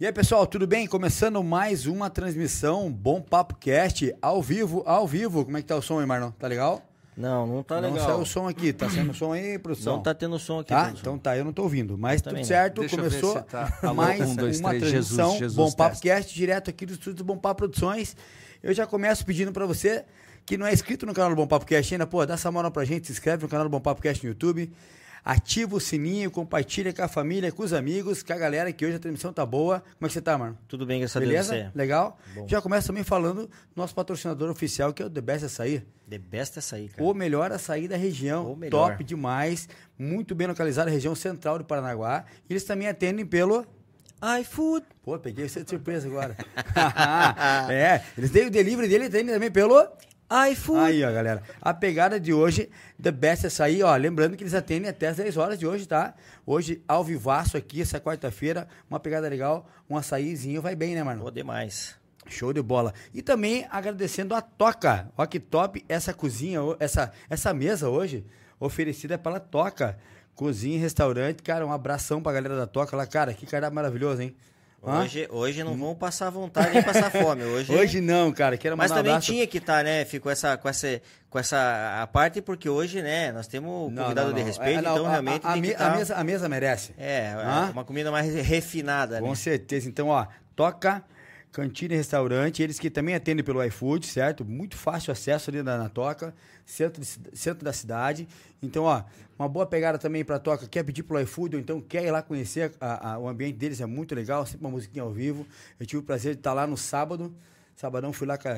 E aí, pessoal, tudo bem? Começando mais uma transmissão Bom Papo Cast ao vivo, ao vivo. Como é que tá o som aí, Marlon? Tá legal? Não, não tá não legal. saiu o som aqui. Tá saindo o som aí, produção? Não tá tendo som aqui. Tá? produção. Então tá, eu não tô ouvindo. Mas tudo não. certo, Deixa começou tá. Mais um, dois, uma três, transmissão Jesus, Jesus, Bom Papo. Cast, direto aqui do estúdio do Bom Papo Produções. Eu já começo pedindo pra você que não é inscrito no canal do Bom Papo Cast ainda, pô, dá essa moral pra gente, se inscreve no canal do Bom Papo Cast no YouTube, ativa o sininho, compartilha com a família, com os amigos, com a galera, que hoje a transmissão tá boa. Como é que você tá, mano? Tudo bem, graças a Deus. Beleza? Você. Legal? Bom. Já começa também falando do nosso patrocinador oficial, que é o The Best Açaí. The best é sair, cara. O melhor açaí da região. Top demais. Muito bem localizado, região central de Paranaguá. E eles também atendem pelo. iFood. Pô, peguei você de surpresa agora. é, eles têm o delivery dele atendem também pelo. iFood. Aí, ó, galera. A pegada de hoje, The Best Açaí, ó. Lembrando que eles atendem até as 10 horas de hoje, tá? Hoje, ao vivaço aqui, essa quarta-feira. Uma pegada legal. Um açaízinho vai bem, né, mano? Pô, demais. Show de bola. E também agradecendo a Toca. Olha que top essa cozinha, essa, essa mesa hoje, oferecida pela Toca. Cozinha e restaurante. Cara, um abração pra galera da Toca lá. Cara, que cardápio maravilhoso, hein? Hoje, hoje não vamos passar vontade nem passar fome. Hoje, Hoje não, cara. Quero Mas também abraço. tinha que estar, né? Ficou essa, com essa, com essa a parte, porque hoje, né? Nós temos Não, convidado não, de não. respeito, É, não, então a- realmente a, me- tá- a mesa, a mesa merece. É, Hã? uma comida mais refinada, Com né? certeza. Então, ó, Toca, Cantina e Restaurante, eles que também atendem pelo iFood, certo? Muito fácil acesso ali na, na Toca, centro, de centro da cidade. Então, ó, uma boa pegada também pra Toca. Quer pedir pelo iFood ou então quer ir lá conhecer a- a- o ambiente deles, é muito legal, sempre uma musiquinha ao vivo. Eu tive o prazer de estar lá no sábado. Sabadão fui lá com a,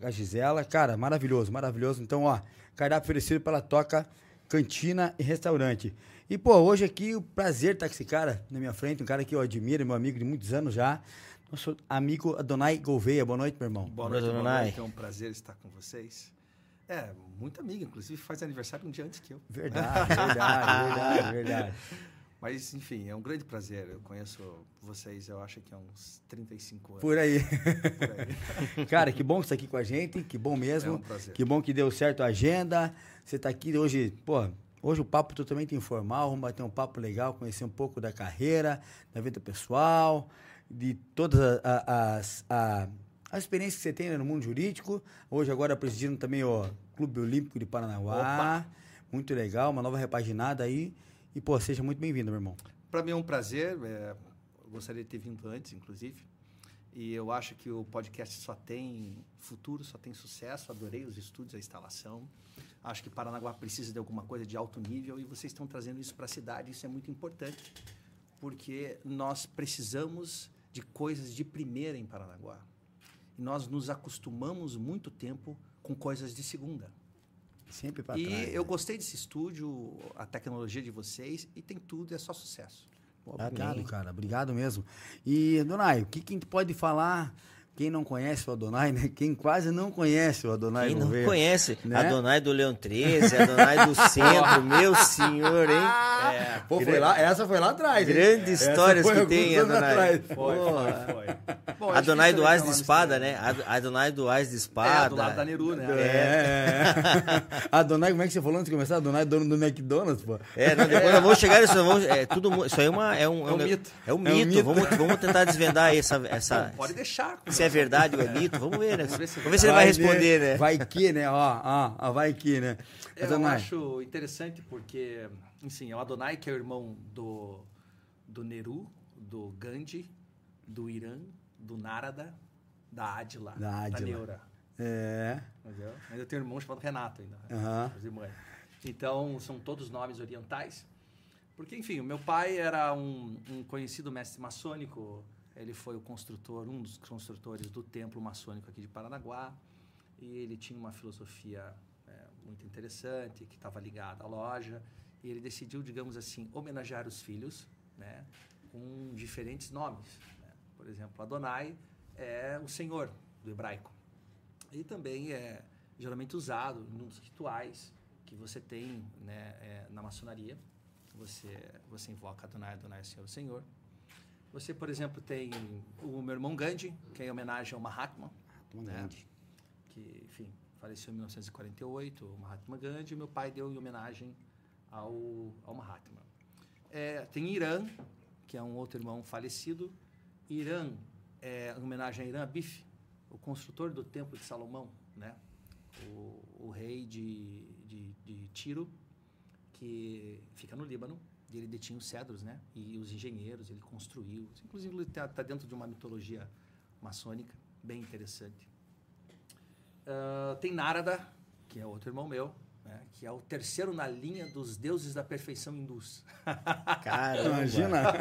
com a- Gisela. Cara, maravilhoso, maravilhoso. Então, ó, cardápio oferecido pela Toca Cantina e Restaurante. E, pô, hoje aqui o prazer estar com esse cara na minha frente, um cara que eu admiro, meu amigo de muitos anos já. Nosso amigo Adonai Gouveia. Boa noite, meu irmão. Boa Boa noite, boa noite. É um prazer estar com vocês. É, muito amigo, inclusive faz aniversário um dia antes que eu. Verdade, verdade, verdade, verdade. Mas, enfim, é um grande prazer. Eu conheço vocês, eu acho que há uns 35 anos. Por aí. por aí. Cara, que bom que você tá aqui com a gente, que bom mesmo. É um prazer. Que bom que deu certo a agenda. Você tá aqui hoje, pô, hoje o papo totalmente informal, vamos bater um papo legal, conhecer um pouco da carreira, da vida pessoal, de todas a- a- as, a, as experiências que você tem no mundo jurídico. Hoje agora presidindo também o Clube Olímpico de Paranaguá. Muito legal, uma nova repaginada aí. E, pô, seja muito bem-vindo, meu irmão. Para mim é um prazer. é, gostaria de ter vindo antes, inclusive. E eu acho que o podcast só tem futuro, só tem sucesso. Adorei os estúdios, a instalação. Acho que Paranaguá precisa de alguma coisa de alto nível e vocês estão trazendo isso para a cidade. Isso é muito importante, porque nós precisamos de coisas de primeira em Paranaguá. E nós nos acostumamos muito tempo com coisas de segunda. Sempre pra E trás. eu né? gostei desse estúdio, a tecnologia de vocês, e tem tudo, é só sucesso. Pô, obrigado, cara. Obrigado mesmo. E, Adonai, o que, que a gente pode falar? Quem não conhece o Adonai, né? Quem quase não conhece o Adonai Quem não Gouveia. conhece, né? Adonai do Leão 13, Adonai do Centro, meu senhor, hein? É, pô, foi lá, essa foi lá atrás. hein? Grandes histórias foi que tem, Adonai. atrás. Porra. foi. Bom, é Adonai difícil do Ás também de falar uma espada, né? Ad- Adonai do Ás de É, espada. do lado da Neru, né? É. Adonai, como é que você falou antes de começar? Adonai, dono do McDonald's, pô. É, não, depois nós vamos chegar nisso. nós Vamos, é, tudo, isso aí é, uma, é um, É um mito. É um um mito. Vamos, vamos tentar desvendar essa. essa pode deixar. se é verdade ou é mito. Vamos ver, né? Vamos ver se é Vamos ver se ele vai responder, né? Vai que, né? Ó, ó, ó, vai que, né? Eu Adonai, acho interessante porque, enfim, é o Adonai, que é o irmão do, do Neru, do Gandhi, do Irã, do Narada, da Adila, Da Adila. Neura. É. Entendeu? Ainda tem um irmão chamado Renato ainda. né? Irmãos. Então, são todos nomes orientais. Porque, enfim, o meu pai era um, um conhecido mestre maçônico. Ele foi o construtor, um dos construtores do templo maçônico aqui de Paranaguá. E ele tinha uma filosofia é, muito interessante, que estava ligada à loja. E ele decidiu, digamos assim, homenagear os filhos né, com diferentes nomes. né? Por exemplo, Adonai é o Senhor do hebraico. E também é geralmente usado nos rituais que você tem né, é, na maçonaria. Você, você invoca Adonai, Adonai, Senhor, Senhor. Você, por exemplo, tem o meu irmão Gandhi, que é em homenagem ao Mahatma, Toma né? grande. que, enfim, faleceu em 1948, o Mahatma Gandhi, e meu pai deu em homenagem ao, ao Mahatma. É, tem Irã, que é um outro irmão falecido, Irã, é, em homenagem a Irã Abif, o construtor do Templo de Salomão, né? O, o rei de, de, de Tiro, que fica no Líbano, ele detinha os cedros, né? E os engenheiros, ele construiu. Inclusive, ele está tá dentro de uma mitologia maçônica bem interessante. Uh, tem Narada, que é outro irmão meu, né? que é o terceiro na linha dos deuses da perfeição hindus. Caramba! Imagina!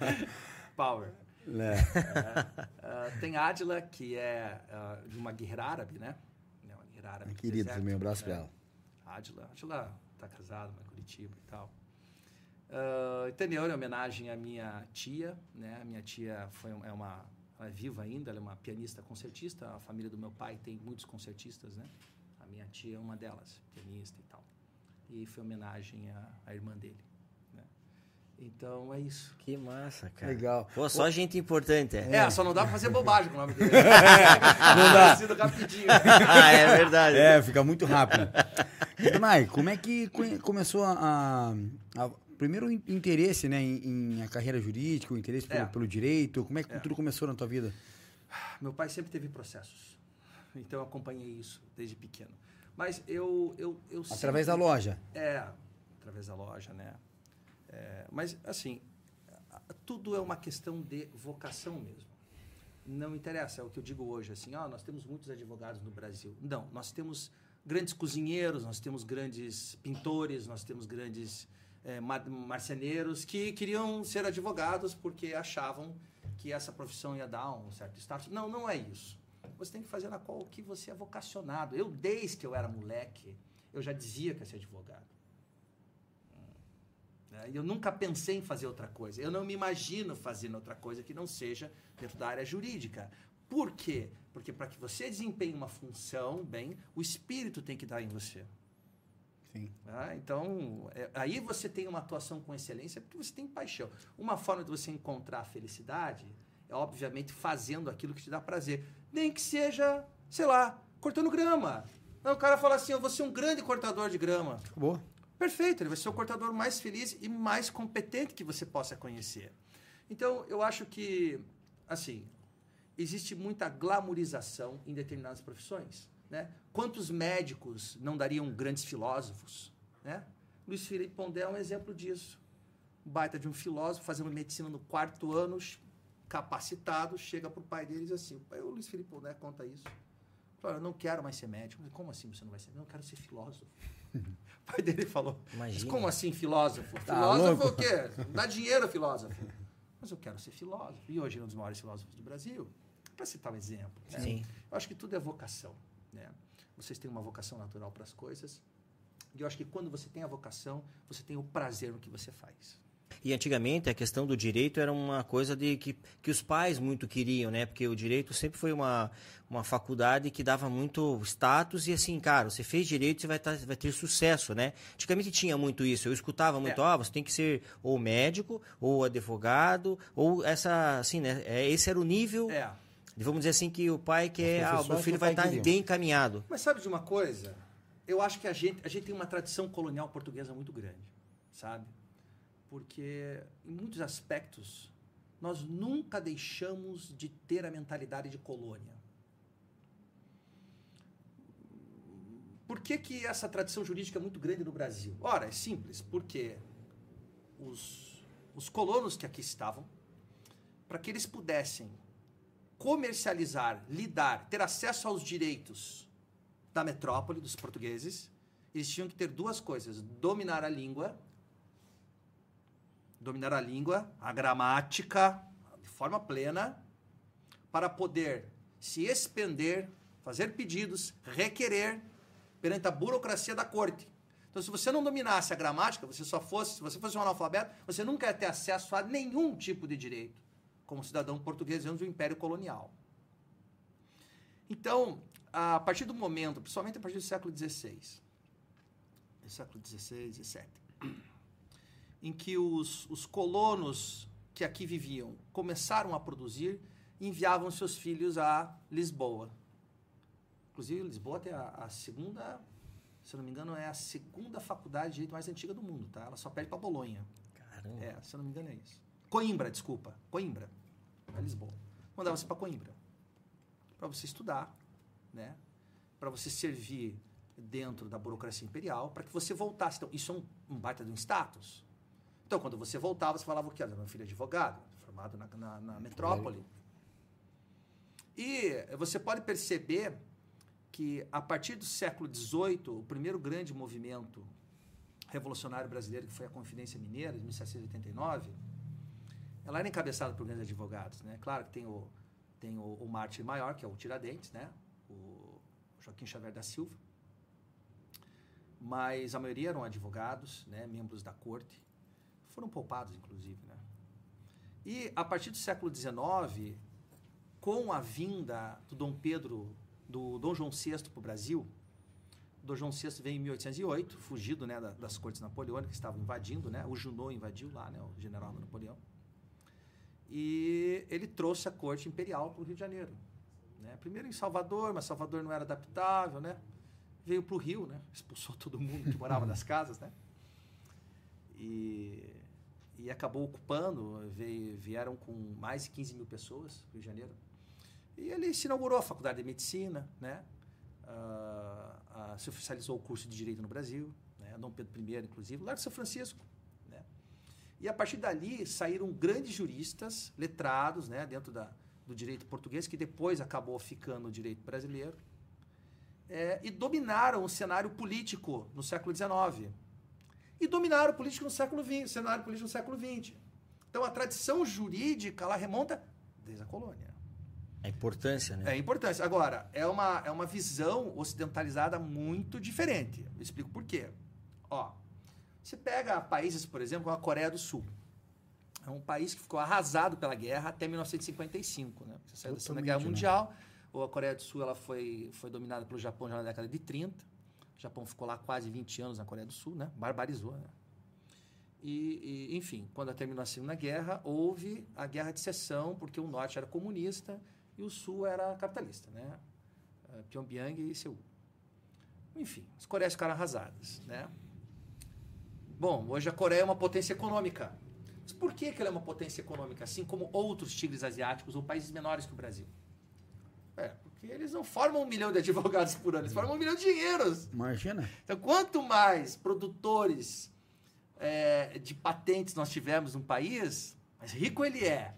Power. É. Uh, tem Adila, que é uh, de uma guerreira árabe, né? É uma guerreira árabe. do Querido deserto, também, um abraço né? ela. Adila. Adila tá casada, em Curitiba e tal. Uh, Teneur em homenagem à minha tia, né? A minha tia foi, é uma, ela é viva ainda, ela é uma pianista concertista. A família do meu pai tem muitos concertistas, né? A minha tia é uma delas, pianista e tal. E foi homenagem à, à irmã dele? Então é isso. Que massa, cara. Legal. Pô, só gente importante. É. É, só não dá pra fazer bobagem com o nome dele. não dá. Rapidinho. ah, é verdade. É, fica muito rápido. Donai, como é que co- começou a, a- a- primeiro interesse, né, em, em a carreira jurídica, o interesse pelo, É. pelo direito? Como é que tudo começou na tua vida? Meu pai sempre teve processos. Então eu acompanhei isso desde pequeno. Mas eu. eu, eu Através da sempre- loja. É, através da loja, né? É, mas, assim, tudo é uma questão de vocação mesmo. Não interessa, é o que eu digo hoje, assim, ó, nós temos muitos advogados no Brasil. Não, nós temos grandes cozinheiros, nós temos grandes pintores, nós temos grandes é, mar- marceneiros que queriam ser advogados porque achavam que essa profissão ia dar um certo status. Não, não é isso. Você tem que fazer na qual que você é vocacionado. Eu, desde que eu era moleque, eu já dizia que ia ser advogado. E eu nunca pensei em fazer outra coisa. Eu não me imagino fazendo outra coisa que não seja dentro da área jurídica. Por quê? Porque para que você desempenhe uma função bem, o espírito tem que dar em você. Sim. Ah, então, é, aí você tem uma atuação com excelência porque você tem paixão. Uma forma de você encontrar a felicidade é, obviamente, fazendo aquilo que te dá prazer. Nem que seja, sei lá, cortando grama. Aí o cara fala assim: eu vou ser um grande cortador de grama. Acabou. Perfeito, ele vai ser o cortador mais feliz e mais competente que você possa conhecer. Então, eu acho que, assim, existe muita glamorização em determinadas profissões. Né? Quantos médicos não dariam grandes filósofos? Né? Luiz Felipe Pondé é um exemplo disso. Baita de um filósofo, fazendo medicina no quarto ano, capacitado, chega para o pai dele e diz assim, o pai, o Luiz Felipe Pondé conta isso. Eu não quero mais ser médico. Como assim você não vai ser? Eu não quero ser filósofo. O pai dele falou, mas como assim filósofo? Tá filósofo louco? é o quê? Dá dinheiro, filósofo. Mas eu quero ser filósofo. E hoje é um dos maiores filósofos do Brasil. Para citar um exemplo. né? Sim. Eu acho que tudo é vocação. Né? Vocês têm uma vocação natural para as coisas. E eu acho que quando você tem a vocação, você tem o prazer no que você faz. E antigamente a questão do direito era uma coisa de que, que os pais muito queriam, né? Porque o direito sempre foi uma, uma faculdade que dava muito status e assim, cara, você fez direito, você vai, tá, vai ter sucesso, né? Antigamente tinha muito isso. Eu escutava muito, É. ó, você tem que ser ou médico, ou advogado, ou essa, assim, né? É, esse era o nível, É. vamos dizer assim, que o pai quer, ah, o meu filho o vai pai estar queria. bem encaminhado. Mas sabe de uma coisa? Eu acho que a gente, a gente tem uma tradição colonial portuguesa muito grande, sabe? Porque, em muitos aspectos, nós nunca deixamos de ter a mentalidade de colônia. Por que, que essa tradição jurídica é muito grande no Brasil? Ora, é simples, porque os, os colonos que aqui estavam, para que eles pudessem comercializar, lidar, ter acesso aos direitos da metrópole, dos portugueses, eles tinham que ter duas coisas: dominar a língua, dominar a língua, a gramática, de forma plena, para poder se expender, fazer pedidos, requerer perante a burocracia da corte. Então, se você não dominasse a gramática, você só fosse, se você fosse um analfabeto, você nunca ia ter acesso a nenhum tipo de direito, como cidadão português dentro do Império Colonial. Então, a partir do momento, principalmente a partir do século XVI, século XVI, XVII, em que os, os colonos que aqui viviam começaram a produzir, enviavam seus filhos a Lisboa. Inclusive, Lisboa tem a, a segunda, se não me engano, é a segunda faculdade de direito mais antiga do mundo, tá? Ela só perde para Bolonha. Caramba. É, se não me engano é isso. Coimbra, desculpa. Coimbra. Para Lisboa. Mandava você para Coimbra. Para você estudar, né? Para você servir dentro da burocracia imperial, para que você voltasse. Então, isso é um, um baita de um status. Então, quando você voltava, você falava o quê? Meu filho é advogado, formado na, na, na metrópole. E você pode perceber que, a partir do século XVIII, o primeiro grande movimento revolucionário brasileiro, que foi a Confidência Mineira, de 1789, ela era encabeçada por grandes advogados. Né? Claro que tem o, tem o, o mártir maior, que é o Tiradentes, né? o Joaquim Xavier da Silva, mas a maioria eram advogados, né? membros da corte, foram poupados, inclusive. Né? E, a partir do século XIX, com a vinda do Dom Pedro, do Dom João VI para o Brasil, Dom João VI veio em 1808, fugido né, das cortes napoleônicas que estavam invadindo, né? O Junot invadiu lá, né, o general Napoleão. E ele trouxe a corte imperial para o Rio de Janeiro. Né? Primeiro em Salvador, mas Salvador não era adaptável, né? Veio para o Rio, né? Expulsou todo mundo que morava nas casas, né? E, e acabou ocupando, veio, vieram com mais de 15 mil pessoas Rio de Janeiro. E ele se inaugurou a Faculdade de Medicina, né? Uh, uh, se oficializou o curso de Direito no Brasil, né? Dom Pedro I, inclusive, de São Francisco. Né? E a partir dali saíram grandes juristas, letrados, né? dentro da, do direito português, que depois acabou ficando no direito brasileiro, é, e dominaram o cenário político no século XIX. E dominaram o político no século XX, o cenário político no século XX. Então a tradição jurídica ela remonta desde a colônia. A importância, né? É a importância. Agora, é uma, é uma visão ocidentalizada muito diferente. Eu explico por quê. Ó, você pega países, por exemplo, como a Coreia do Sul. É um país que ficou arrasado pela guerra até 1955, né? Você saiu da Segunda Guerra né? Mundial, ou a Coreia do Sul ela foi, foi dominada pelo Japão já na década de 30. O Japão ficou lá quase 20 anos na Coreia do Sul, né? Barbarizou, né? E, e, enfim, quando terminou a Segunda Guerra, houve a Guerra de Seção, porque o Norte era comunista e o Sul era capitalista, né? Uh, Pyongyang e Seul. Enfim, as Coreias ficaram arrasadas, né? Bom, hoje a Coreia é uma potência econômica. Mas por que, que ela é uma potência econômica, assim como outros tigres asiáticos ou países menores que o Brasil? É, porque eles não formam um milhão de advogados por ano, eles formam um milhão de dinheiros. Imagina. Então, quanto mais produtores é, de patentes nós tivermos no país, mais rico ele é.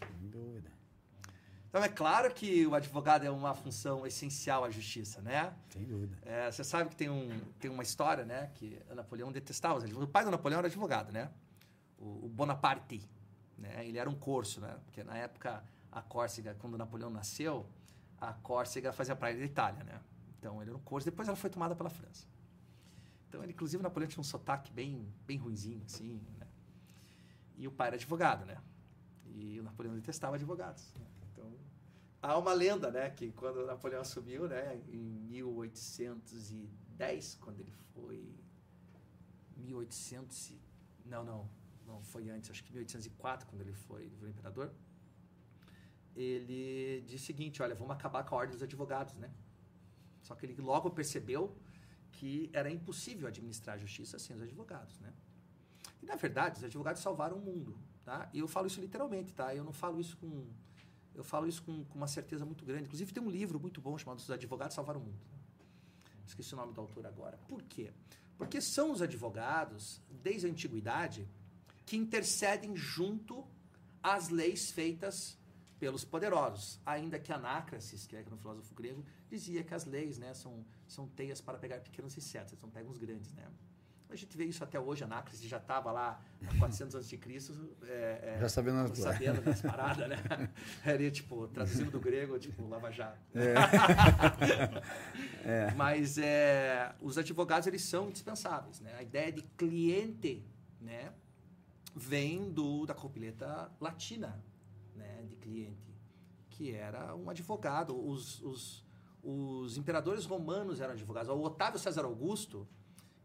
Então é claro que o advogado é uma função essencial à justiça, né? Sem dúvida. É, você sabe que tem, um, tem uma história, né? Que Napoleão detestava os advogados. O pai do Napoleão era advogado, né? O, o Bonaparte, né? Ele era um corso, né? Porque na época a Córcega, quando Napoleão nasceu, a Córcega fazia praia da Itália, né? Então ele era um corso. Depois ela foi tomada pela França. Então, ele, inclusive, Napoleão tinha um sotaque bem, bem ruinzinho, assim, né? E o pai era advogado, né? E o Napoleão detestava advogados. Né? há uma lenda, né, que quando Napoleão assumiu, né, em 1810, quando ele foi 1800 não, não, não foi antes, acho que 1804, quando ele foi o imperador, ele disse o seguinte, olha, vamos acabar com a ordem dos advogados, né? Só que ele logo percebeu que era impossível administrar a justiça sem os advogados, né? E na verdade, os advogados salvaram o mundo, tá? E eu falo isso literalmente, tá? Eu não falo isso com eu falo isso com, com, uma certeza muito grande. Inclusive, tem um livro muito bom chamado Os Advogados Salvaram o Mundo. Esqueci o nome do autor agora. Por quê? Porque são os advogados, desde a antiguidade, que intercedem junto às leis feitas pelos poderosos. Ainda que Anácrasis, que é um filósofo grego, dizia que as leis né, são, são teias para pegar pequenos insetos, então pegam os grandes. Né? A gente vê isso até hoje, Anácrasis já estava lá há 400 anos de Cristo. É, é, já sabendo, as... sabendo das paradas, né? Era tipo, traduzindo do grego, tipo, Lava Jato. É. é. Mas é, os advogados, eles são indispensáveis, né? A ideia de cliente, né? Vem do, da copileta latina? De cliente, que era um advogado. Os, os, os imperadores romanos eram advogados. O Otávio César Augusto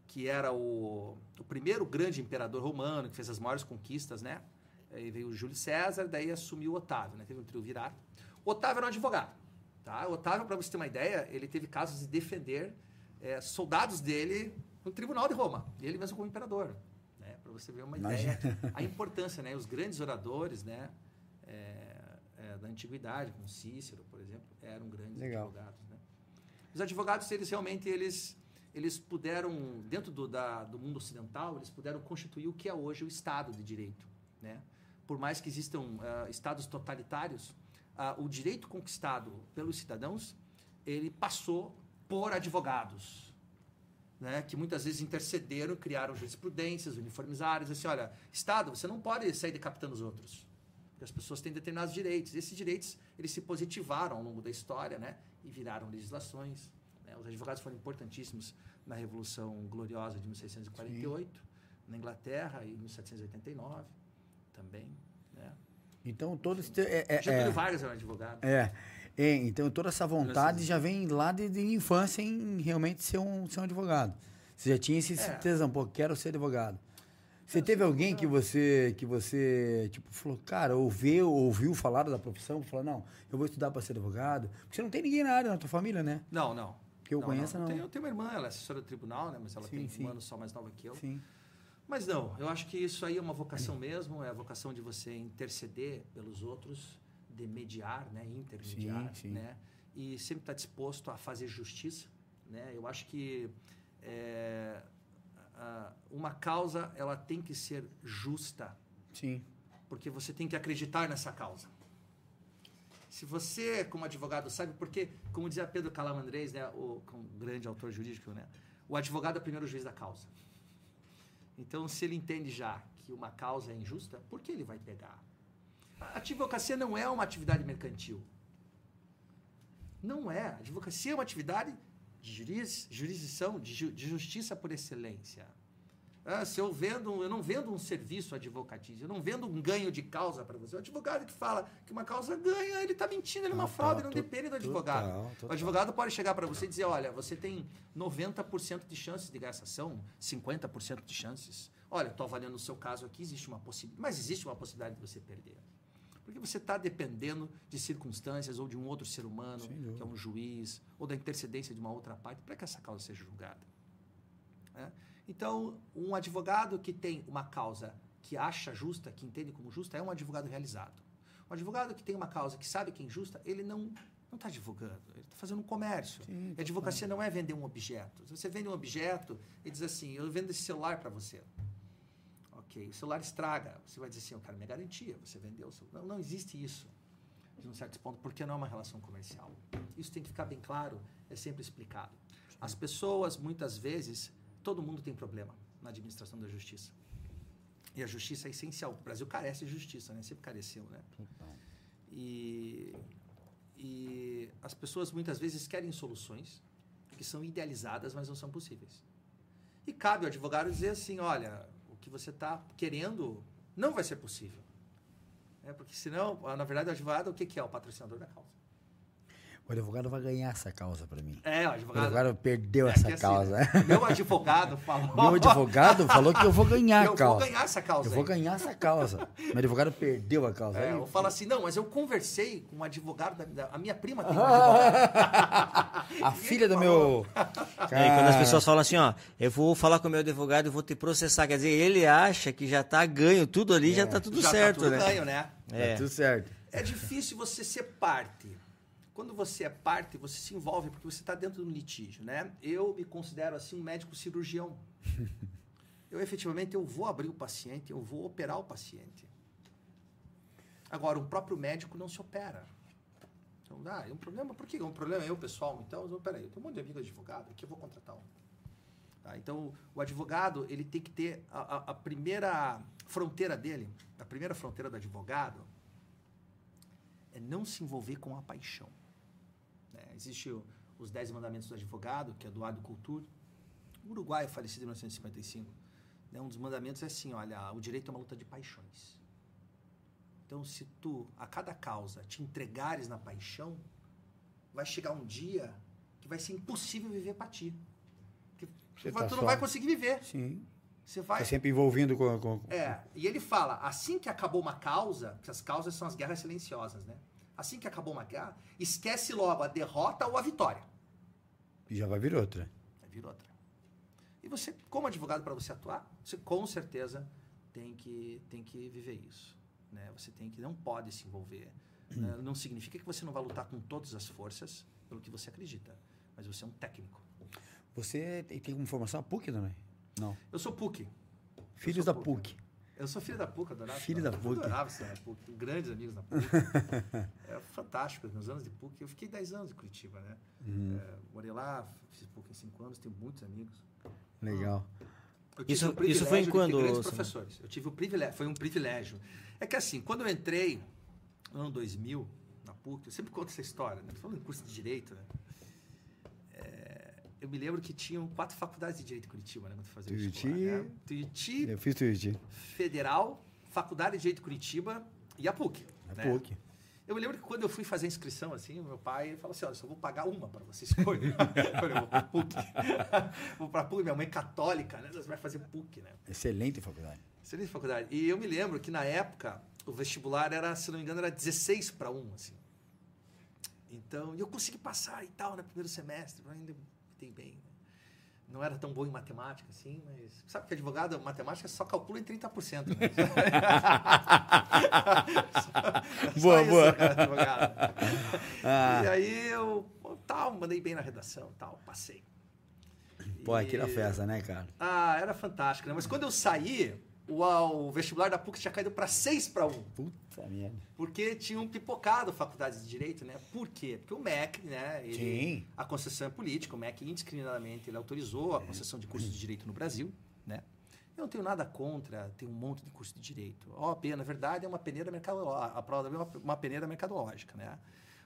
que era o, o primeiro grande imperador romano, que fez as maiores conquistas, né? Aí veio o Júlio César, daí assumiu o Otávio, né? Teve um triunvirato. O Otávio era um advogado, tá? O Otávio, para você ter uma ideia, ele teve casos de defender é, soldados dele no tribunal de Roma, ele mesmo como imperador, né? Para você ver uma Imagina. ideia, a importância, né? Os grandes oradores, né? é, da antiguidade, como Cícero, por exemplo, eram grandes Legal. advogados. Né? Os advogados, eles realmente, eles, eles puderam, dentro do, da, do mundo ocidental, eles puderam constituir o que é hoje o Estado de Direito. Né? Por mais que existam ah, estados totalitários, ah, o direito conquistado pelos cidadãos, ele passou por advogados, né, que muitas vezes intercederam, criaram jurisprudências, uniformizaram, assim, olha, Estado, você não pode sair decapitando os outros. Porque as pessoas têm determinados direitos. Esses direitos, eles se positivaram ao longo da história, né, e viraram legislações. né. Os advogados foram importantíssimos na Revolução Gloriosa de 1648, na Inglaterra, e em 1789 também. Né. Então, todo esse. É, é, Getúlio é, Vargas era um advogado. é. É, então toda essa vontade já vem lá de, de infância em realmente ser um, ser um advogado. Você já tinha esse É. tesão, pô, quero ser advogado. Você teve alguém que você que você tipo falou, cara, ouviu, ouviu falar da profissão, falou, não, eu vou estudar para ser advogado. Porque você não tem ninguém na área na tua família, né? Não, não. Que eu conheça, não. Eu tenho, eu tenho uma irmã, ela é assessora do tribunal, né? Mas ela Sim, tem sim. um ano só mais nova que eu. Sim. Mas não, eu acho que isso aí é uma vocação mesmo, é a vocação de você interceder pelos outros, de mediar, né? Intermediar, Sim, sim. né? E sempre estar disposto a fazer justiça, né? Eu acho que é, a- uma causa, ela tem que ser justa, Sim. porque você tem que acreditar nessa causa. Se você, como advogado, sabe, porque, como dizia Pedro Calamandrés, né, o, um grande autor jurídico, né, o advogado é o primeiro juiz da causa. Então, se ele entende já que uma causa é injusta, por que ele vai pegar? A advocacia não é uma atividade mercantil. Não é. A advocacia é uma atividade de juris, jurisdição, de, ju- de justiça por excelência. Ah, se eu vendo, eu não vendo um serviço advocatício, eu não vendo um ganho de causa para você. O advogado que fala que uma causa ganha, ele está mentindo, ele é uma Ah, fraude, tá, não to- depende do advogado. total, total. O advogado pode chegar para você e dizer, olha, você tem 90% de chances de ganhar essa ação, 50% de chances. Olha, estou avaliando o seu caso aqui, existe uma possibilidade, mas existe uma possibilidade de você perder. Porque você está dependendo de circunstâncias ou de um outro ser humano, dúvida. que é um juiz, ou da intercedência de uma outra parte, para que essa causa seja julgada. né? Então, um advogado que tem uma causa que acha justa, que entende como justa, é um advogado realizado. Um advogado que tem uma causa que sabe que é injusta, ele não não está advogando, ele está fazendo um comércio. Sim, E a advocacia não é vender um objeto. Se você vende um objeto e diz assim, eu vendo esse celular para você. Ok, o celular estraga. Você vai dizer assim, eu quero minha garantia. Você vendeu o celular. Não, não existe isso, de um certo ponto, porque não é uma relação comercial. Isso tem que ficar bem claro, é sempre explicado. As pessoas, muitas vezes, todo mundo tem problema na administração da justiça. E a justiça é essencial. O Brasil carece de justiça, né? Sempre careceu, né? E, e as pessoas muitas vezes querem soluções que são idealizadas, mas não são possíveis. E cabe ao advogado dizer assim: olha, que você está querendo não vai ser possível. É, porque senão, na verdade, o advogado, o que que é? O patrocinador da causa. O advogado vai ganhar essa causa para mim. É, o O advogado. advogado perdeu é essa assim, causa. Meu advogado falou. Meu advogado falou que eu vou ganhar eu a causa. vou ganhar essa causa. Eu vou aí. ganhar essa causa. Meu advogado perdeu a causa. É, Aí- eu falo assim, não, mas eu conversei com um advogado da, da- a minha prima tem um advogado. a filha do meu. É, e quando as pessoas falam assim, ó, eu vou falar com o meu advogado e vou te processar, quer dizer, ele acha que já tá ganho, tudo ali já tá tudo Já certo, tá tudo né? ganho, né? É. Tá tudo certo. É difícil você ser parte. Quando você é parte, você se envolve porque você está dentro de um litígio, né? Eu me considero assim um médico cirurgião. Eu efetivamente eu vou abrir o paciente, eu vou operar o paciente. Agora, um próprio médico não se opera. Então, ah, é um problema, por que? Um problema é eu, pessoal? Então, eu, peraí, eu tenho um monte de amigo advogado, aqui eu vou contratar um. Tá? Então, o advogado, ele tem que ter a, a- a primeira fronteira dele, a primeira fronteira do advogado, é não se envolver com a paixão. Existe o- os Dez Mandamentos do Advogado, que é do Ado Cultura. O Uruguai, é falecido em 1955. né? Um dos mandamentos é assim, olha, o direito é uma luta de paixões. Então, se tu, a cada causa, te entregares na paixão, vai chegar um dia que vai ser impossível viver para ti. Que Você tu tá tu só- não vai conseguir viver. Sim. Você vai... Tá sempre envolvindo com. com- É, e ele fala, assim que acabou uma causa, que as causas são as guerras silenciosas, né? Assim que acabou uma guerra, esquece logo a derrota ou a vitória. E já vai vir outra. Aí vira outra. E você, como advogado, para você atuar, você com certeza tem que, tem que viver isso. Né? Você tem que não pode se envolver. Né? Não significa que você não vai lutar com todas as forças pelo que você acredita, mas você é um técnico. Você tem tem como formação a PUC também? Não. Eu sou PUC. Filhos sou da PUC. PUC. Eu sou filho da PUC, adorava. Filho da PUC. Adorava ser da PUC. tenho Grandes amigos da PUC. é fantástico. Meus anos de PUC. Eu fiquei 10 anos em Curitiba, né? Uhum. É, morei lá, fiz PUC em 5 anos, tenho muitos amigos. Legal. Isso- isso foi em quando, grandes professores. Eu tive o privilégio, foi um privilégio. É que assim, quando eu entrei no ano 2000 na PUC, eu sempre conto essa história, né? Falando em curso de direito, né? Eu me lembro que tinham quatro faculdades de direito em Curitiba, né? Quando fazia o Tuiuti. vestibular, né? Tuiuti, Eu fiz Tuiuti. Federal, Faculdade de Direito Curitiba e a PUC. A né? PUC. Eu me lembro que quando eu fui fazer a inscrição, assim, meu pai falou assim, olha, só vou pagar uma para você escolher. eu falei, vou pra PUC. vou pra PUC, minha mãe é católica, né? Você vai fazer PUC, né? Excelente faculdade. Excelente faculdade. E eu me lembro que na época o vestibular era, se não me engano, era 16 para 1, assim. Então, e eu consegui passar e tal no primeiro semestre, ainda me dei bem. né? Não era tão bom em matemática, assim, mas sabe que advogado, matemática só calcula em 30%. Né? Só Boa, isso, boa. cara. Ah. E aí eu, tal, mandei bem na redação, tal, passei. Pô, aquilo é festa, né, cara? ah, era fantástico, né? Mas quando eu saí, o, o vestibular da PUC tinha caído para 6 para 1. Puta merda. Porque tinham pipocado faculdades de direito, né? Por quê? Porque o MEC, né? ele- Sim. A concessão é política, o MEC indiscriminadamente ele autorizou a concessão de cursos de direito no Brasil, né? Eu não tenho nada contra ter um monte de curso de direito. A OAB, na verdade, é uma peneira mercadológica. A prova é uma, uma peneira mercadológica, né?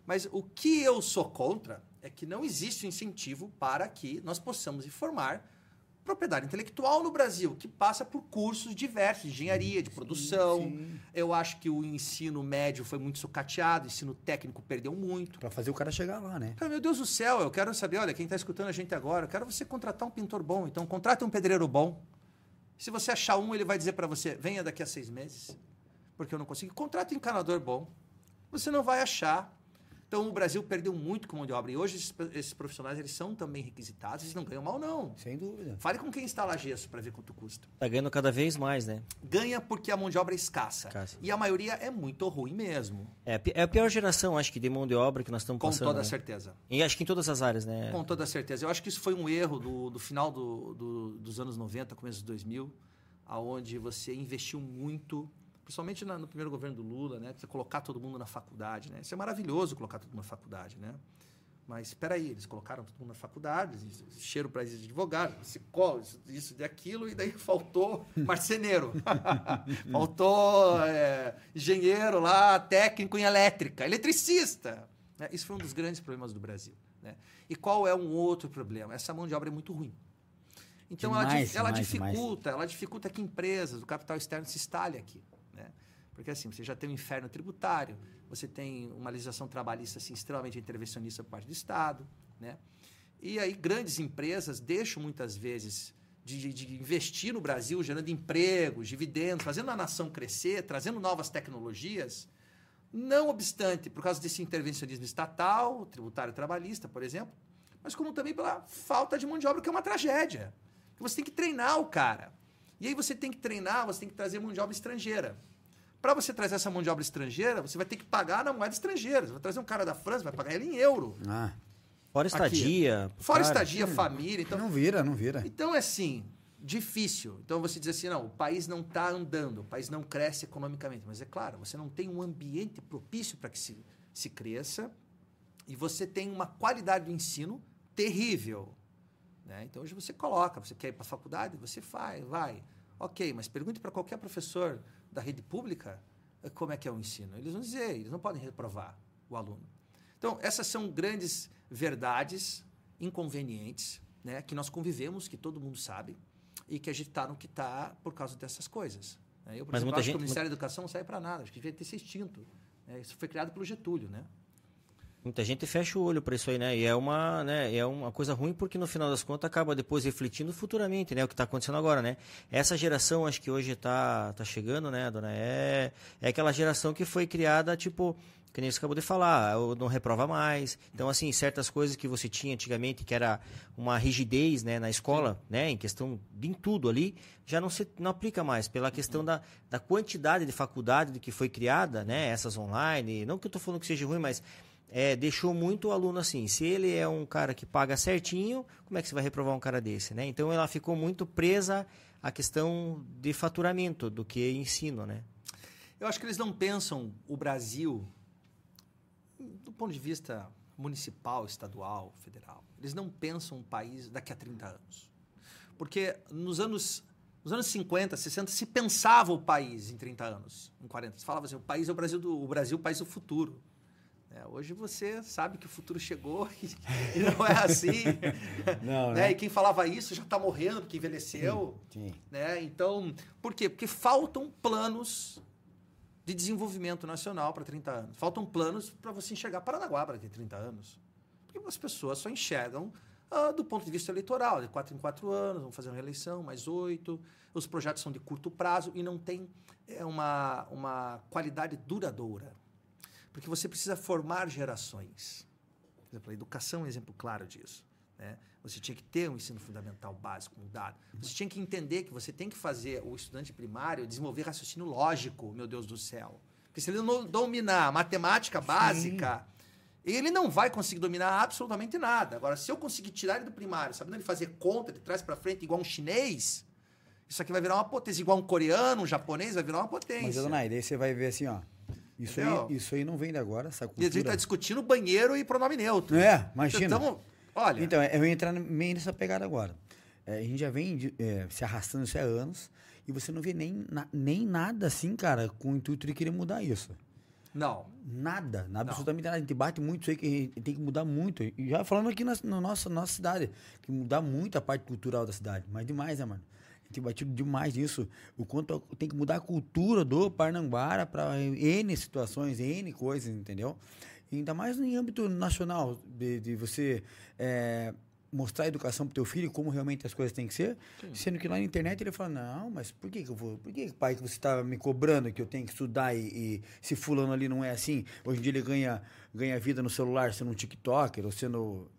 Mas o que eu sou contra é que não existe um incentivo para que nós possamos informar propriedade intelectual no Brasil, que passa por cursos diversos, de engenharia, de produção. sim. Eu acho que o ensino médio foi muito sucateado, o ensino técnico perdeu muito. Pra fazer o cara chegar lá, né? Cara, meu Deus do céu, eu quero saber, olha, quem está escutando a gente agora, eu quero você contratar um pintor bom, então contrate um pedreiro bom. Se você achar um, ele vai dizer para você, venha daqui a seis meses, porque eu não consigo. Contrate um encanador bom. Você não vai achar. Então, o Brasil perdeu muito com mão de obra. E hoje, esses, esses profissionais, eles são também requisitados, eles não ganham mal, não. Sem dúvida. Fale com quem instala gesso para ver quanto custa. Tá ganhando cada vez mais, né? Ganha porque a mão de obra é escassa. Escassa. E a maioria é muito ruim mesmo. É, a é a pior geração, acho que, de mão de obra que nós estamos Com passando. toda né? certeza. E acho que em todas as áreas, né? Com toda certeza. Eu acho que isso foi um erro do, do final do- do- dos anos 90, começo dos 2000, aonde você investiu muito, principalmente na- no primeiro governo do Lula, né? Você colocar todo mundo na faculdade, né? Isso é maravilhoso colocar todo mundo na faculdade, né? Mas espera aí, eles colocaram todo mundo na faculdade, encheram para de advogado, psicólogo, isso, isso e aquilo, e daí faltou marceneiro. faltou é, engenheiro lá, técnico em elétrica, eletricista. né? Isso foi um dos grandes problemas do Brasil. Né? E qual é um outro problema? Essa mão de obra é muito ruim. Então ela, Demais, di- ela demais, dificulta, ela dificulta que empresas, o capital externo se instalhe aqui. Porque assim, você já tem um inferno tributário, você tem uma legislação trabalhista assim, extremamente intervencionista por parte do Estado. Né? E aí grandes empresas deixam muitas vezes de, de- investir no Brasil, gerando empregos, dividendos, fazendo a nação crescer, trazendo novas tecnologias. Não obstante, por causa desse intervencionismo estatal, tributário trabalhista, por exemplo, mas como também pela falta de mão de obra, que é uma tragédia. Você tem que treinar o cara. E aí você tem que treinar, você tem que trazer mão de obra estrangeira. Para você trazer essa mão de obra estrangeira, você vai ter que pagar na moeda estrangeira. Você vai trazer um cara da França, vai pagar ele em euro. Ah, Fora estadia. Fora cara, estadia, família. Então, não vira, não vira. então é assim, difícil. Então você diz assim, não, o país não está andando, o país não cresce economicamente. Mas é claro, você não tem um ambiente propício para que se, se cresça e você tem uma qualidade do ensino terrível. Né? Então hoje você coloca, você quer ir para a faculdade, você faz, vai. Ok, mas pergunte para qualquer professor da rede pública eh, como é que é o ensino. Eles vão dizer, eles não podem reprovar o aluno. Então, essas são grandes verdades inconvenientes né, que nós convivemos, que todo mundo sabe, e que a gente está no que está por causa dessas coisas. né? Eu, por Mas exemplo, muita acho que gente- o Ministério da Educação não serve para nada, acho que devia ter se extinto. né? Isso foi criado pelo Getúlio, né? Muita gente fecha o olho para isso aí, né? E é uma, né, é uma coisa ruim porque no final das contas acaba depois refletindo futuramente, né? O que está acontecendo agora, né? Essa geração, acho que hoje está tá chegando, né, dona? É, é aquela geração que foi criada, tipo, que nem você acabou de falar, não reprova mais. Então, assim, certas coisas que você tinha antigamente, que era uma rigidez né, na escola, né, em questão de em tudo ali, já não se não aplica mais, pela questão da, da quantidade de faculdade que foi criada, né, essas online. Não que eu estou falando que seja ruim, mas é, deixou muito o aluno assim. Se ele é um cara que paga certinho, como é que você vai reprovar um cara desse, né? Então ela ficou muito presa à questão de faturamento do que ensino, né? Eu acho que eles não pensam o Brasil do ponto de vista municipal, estadual, federal. Eles não pensam um país daqui a 30 anos. Porque nos anos nos anos 50, 60 se pensava o país em 30 anos, em 40. Se falava assim, o país é o Brasil do o Brasil, o país do futuro. É, hoje você sabe que o futuro chegou e, não é assim. não, né? né? E quem falava isso já está morrendo porque envelheceu. Sim, sim. Né? Então, por quê? Porque faltam planos de desenvolvimento nacional para 30 anos. Faltam planos para você enxergar Paranaguá para ter 30 anos. Porque as pessoas só enxergam ah, do ponto de vista eleitoral, de 4 em 4 anos, vão fazer uma reeleição, mais 8. Os projetos são de curto prazo e não tem é, uma, uma qualidade duradoura. Porque você precisa formar gerações. Por exemplo, a educação é um exemplo claro disso. Né? Você tinha que ter um ensino fundamental básico mudado. Você tinha que entender que você tem que fazer o estudante primário desenvolver raciocínio lógico, meu Deus do céu. Porque se ele não dominar a matemática básica, Sim. ele não vai conseguir dominar absolutamente nada. Agora, se eu conseguir tirar ele do primário, sabendo ele fazer conta de trás para frente igual um chinês, isso aqui vai virar uma potência. Igual um coreano, um japonês, vai virar uma potência. Mas, dona Aida, aí você vai ver assim, ó. Isso aí, isso aí não vem de agora, essa cultura. E a gente está discutindo banheiro e pronome neutro. É, imagina. Então, olha... Então, eu vou entrar meio nessa pegada agora. É, a gente já vem é, se arrastando isso há anos e você não vê nem, na, nem nada assim, cara, com o intuito de querer mudar isso. Não. Nada, absolutamente nada. A gente bate muito isso aí, que tem que mudar muito. E já falando aqui na, na nossa, nossa cidade, que mudar muito a parte cultural da cidade. Mas demais, né, mano? Tem batido demais isso. O quanto tem que mudar a cultura do Parnambara para N situações, N coisas, entendeu? E ainda mais em âmbito nacional, de, de você é, mostrar a educação para teu filho como realmente as coisas têm que ser, Sim. sendo que lá na internet ele fala, não, mas por que, que eu vou, por que, pai, que você está me cobrando que eu tenho que estudar e, e, se fulano ali não é assim, hoje em dia ele ganha, ganha vida no celular sendo um TikToker ou sendo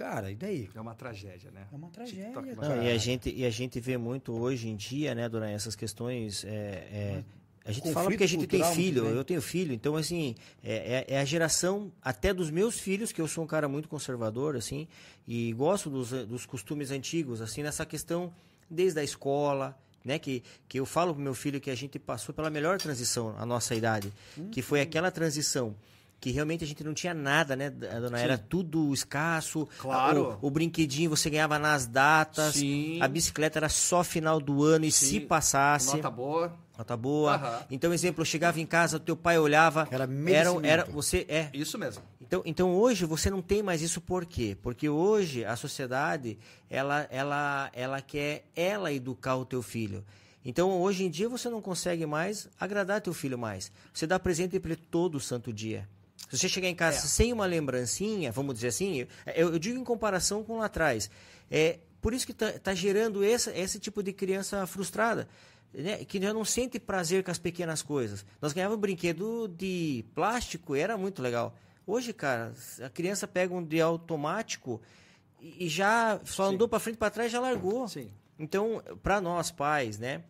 Cara, e daí? É uma tragédia, né? É uma tragédia. Não, e, a gente, e a gente vê muito hoje em dia, né, durante essas questões. É, é, a gente fala porque a gente tem filho, eu tenho filho, então assim, é, é, é, a geração até dos meus filhos, que eu sou um cara muito conservador, assim, e gosto dos, dos costumes antigos, assim, nessa questão desde a escola, né, que, que eu falo pro meu filho que a gente passou pela melhor transição, a nossa idade, hum, que foi aquela transição que realmente a gente não tinha nada, né, dona? Sim. Era tudo escasso. Claro. O, o, brinquedinho você ganhava nas datas. Sim. A bicicleta era só final do ano e Sim. se passasse. Nota boa. Nota boa. Então, exemplo, eu chegava em casa, teu pai olhava. Era era, era você É. Isso mesmo. Então, então hoje você não tem mais isso por quê? Porque hoje a sociedade ela, ela, ela quer ela educar o teu filho. Então, hoje em dia, você não consegue mais agradar teu filho mais. Você dá presente para ele todo santo dia. Se você chegar em casa é. sem uma lembrancinha, vamos dizer assim, eu, eu, digo em comparação com lá atrás. É por isso que está tá gerando essa, esse tipo de criança frustrada. Né, que já não sente prazer com as pequenas coisas. Nós ganhávamos um brinquedo de plástico e era muito legal. Hoje, cara, a criança pega um de automático e, já só Sim. andou para frente e para trás já largou. Sim. Então, para nós pais, né?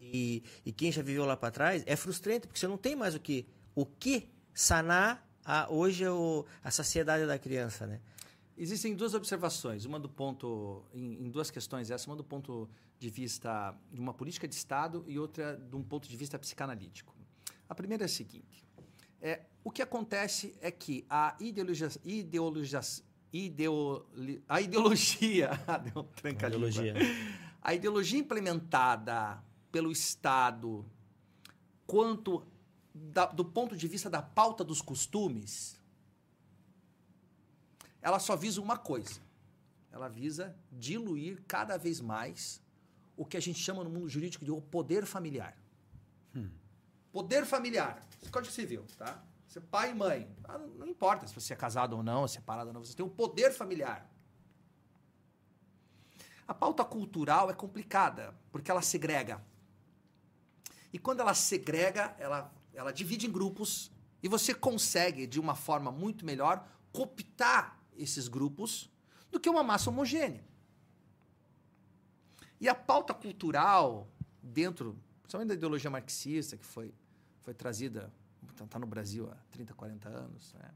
E, e quem já viveu lá para trás, é frustrante porque você não tem mais o que o que sanar a, hoje é o, a saciedade da criança, né? Existem duas observações, uma do ponto em, em, duas questões, essa uma do ponto de vista de uma política de Estado e outra de um ponto de vista psicanalítico. A primeira é a seguinte: é o que acontece é que a ideologia, ideologia, ideo, a ideologia, deu um tranca ideologia. a ideologia implementada pelo Estado quanto da, do ponto de vista da pauta dos costumes, ela só visa uma coisa. Ela visa diluir cada vez mais o que a gente chama no mundo jurídico de o poder familiar. Hum. Poder familiar. Código Civil, tá? Você é pai e mãe. Ah, não, não importa se você é casado ou não, separado ou não, você tem o poder familiar. A pauta cultural é complicada, porque ela segrega. E quando ela segrega, ela, ela divide em grupos e você consegue, de uma forma muito melhor, cooptar esses grupos do que uma massa homogênea. E a pauta cultural, dentro, principalmente da ideologia marxista, que foi, foi trazida, está no Brasil há 30, 40 anos, né?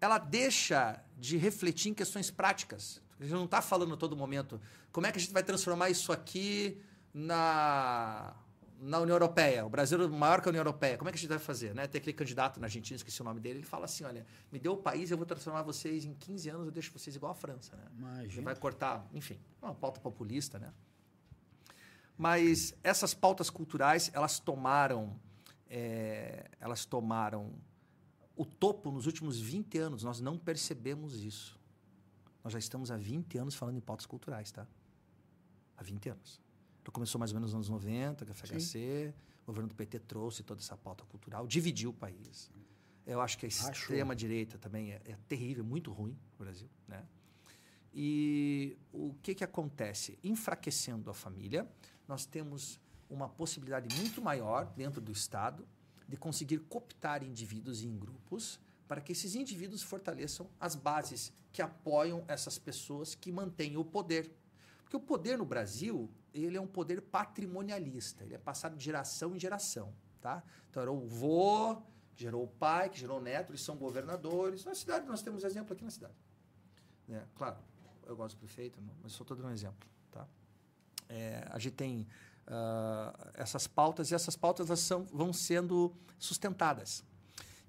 ela deixa de refletir em questões práticas. A gente não está falando a todo momento como é que a gente vai transformar isso aqui na, na União Europeia. O Brasil é maior que a União Europeia. Como é que a gente vai fazer? Né? Tem aquele candidato na Argentina, esqueci o nome dele, ele fala assim: olha, me dê o país, eu vou transformar vocês em 15 anos, eu deixo vocês igual a França. Né? Imagina. vai cortar, enfim, uma pauta populista, né? Mas essas pautas culturais, elas tomaram, é, elas tomaram o topo nos últimos 20 anos. Nós não percebemos isso. Nós já estamos há 20 anos falando em pautas culturais, tá? Há 20 anos. Então começou mais ou menos nos anos 90, que a FHC, Sim. o governo do PT trouxe toda essa pauta cultural, dividiu o país. Eu acho que a extrema-direita também é, é terrível, muito ruim no Brasil, né? E o que, que acontece? Enfraquecendo a família, nós temos uma possibilidade muito maior dentro do Estado de conseguir cooptar indivíduos em grupos para que esses indivíduos fortaleçam as bases que apoiam essas pessoas que mantêm o poder. Porque o poder no Brasil, ele é um poder patrimonialista, ele é passado de geração em geração, tá? Então era o vô, gerou o pai, que gerou o neto, eles são governadores. Na cidade, nós temos exemplo aqui na cidade. Né? Claro, eu gosto do prefeito, mas só estou dando um exemplo, tá? É, a gente tem uh, essas pautas e essas pautas elas são, vão sendo sustentadas.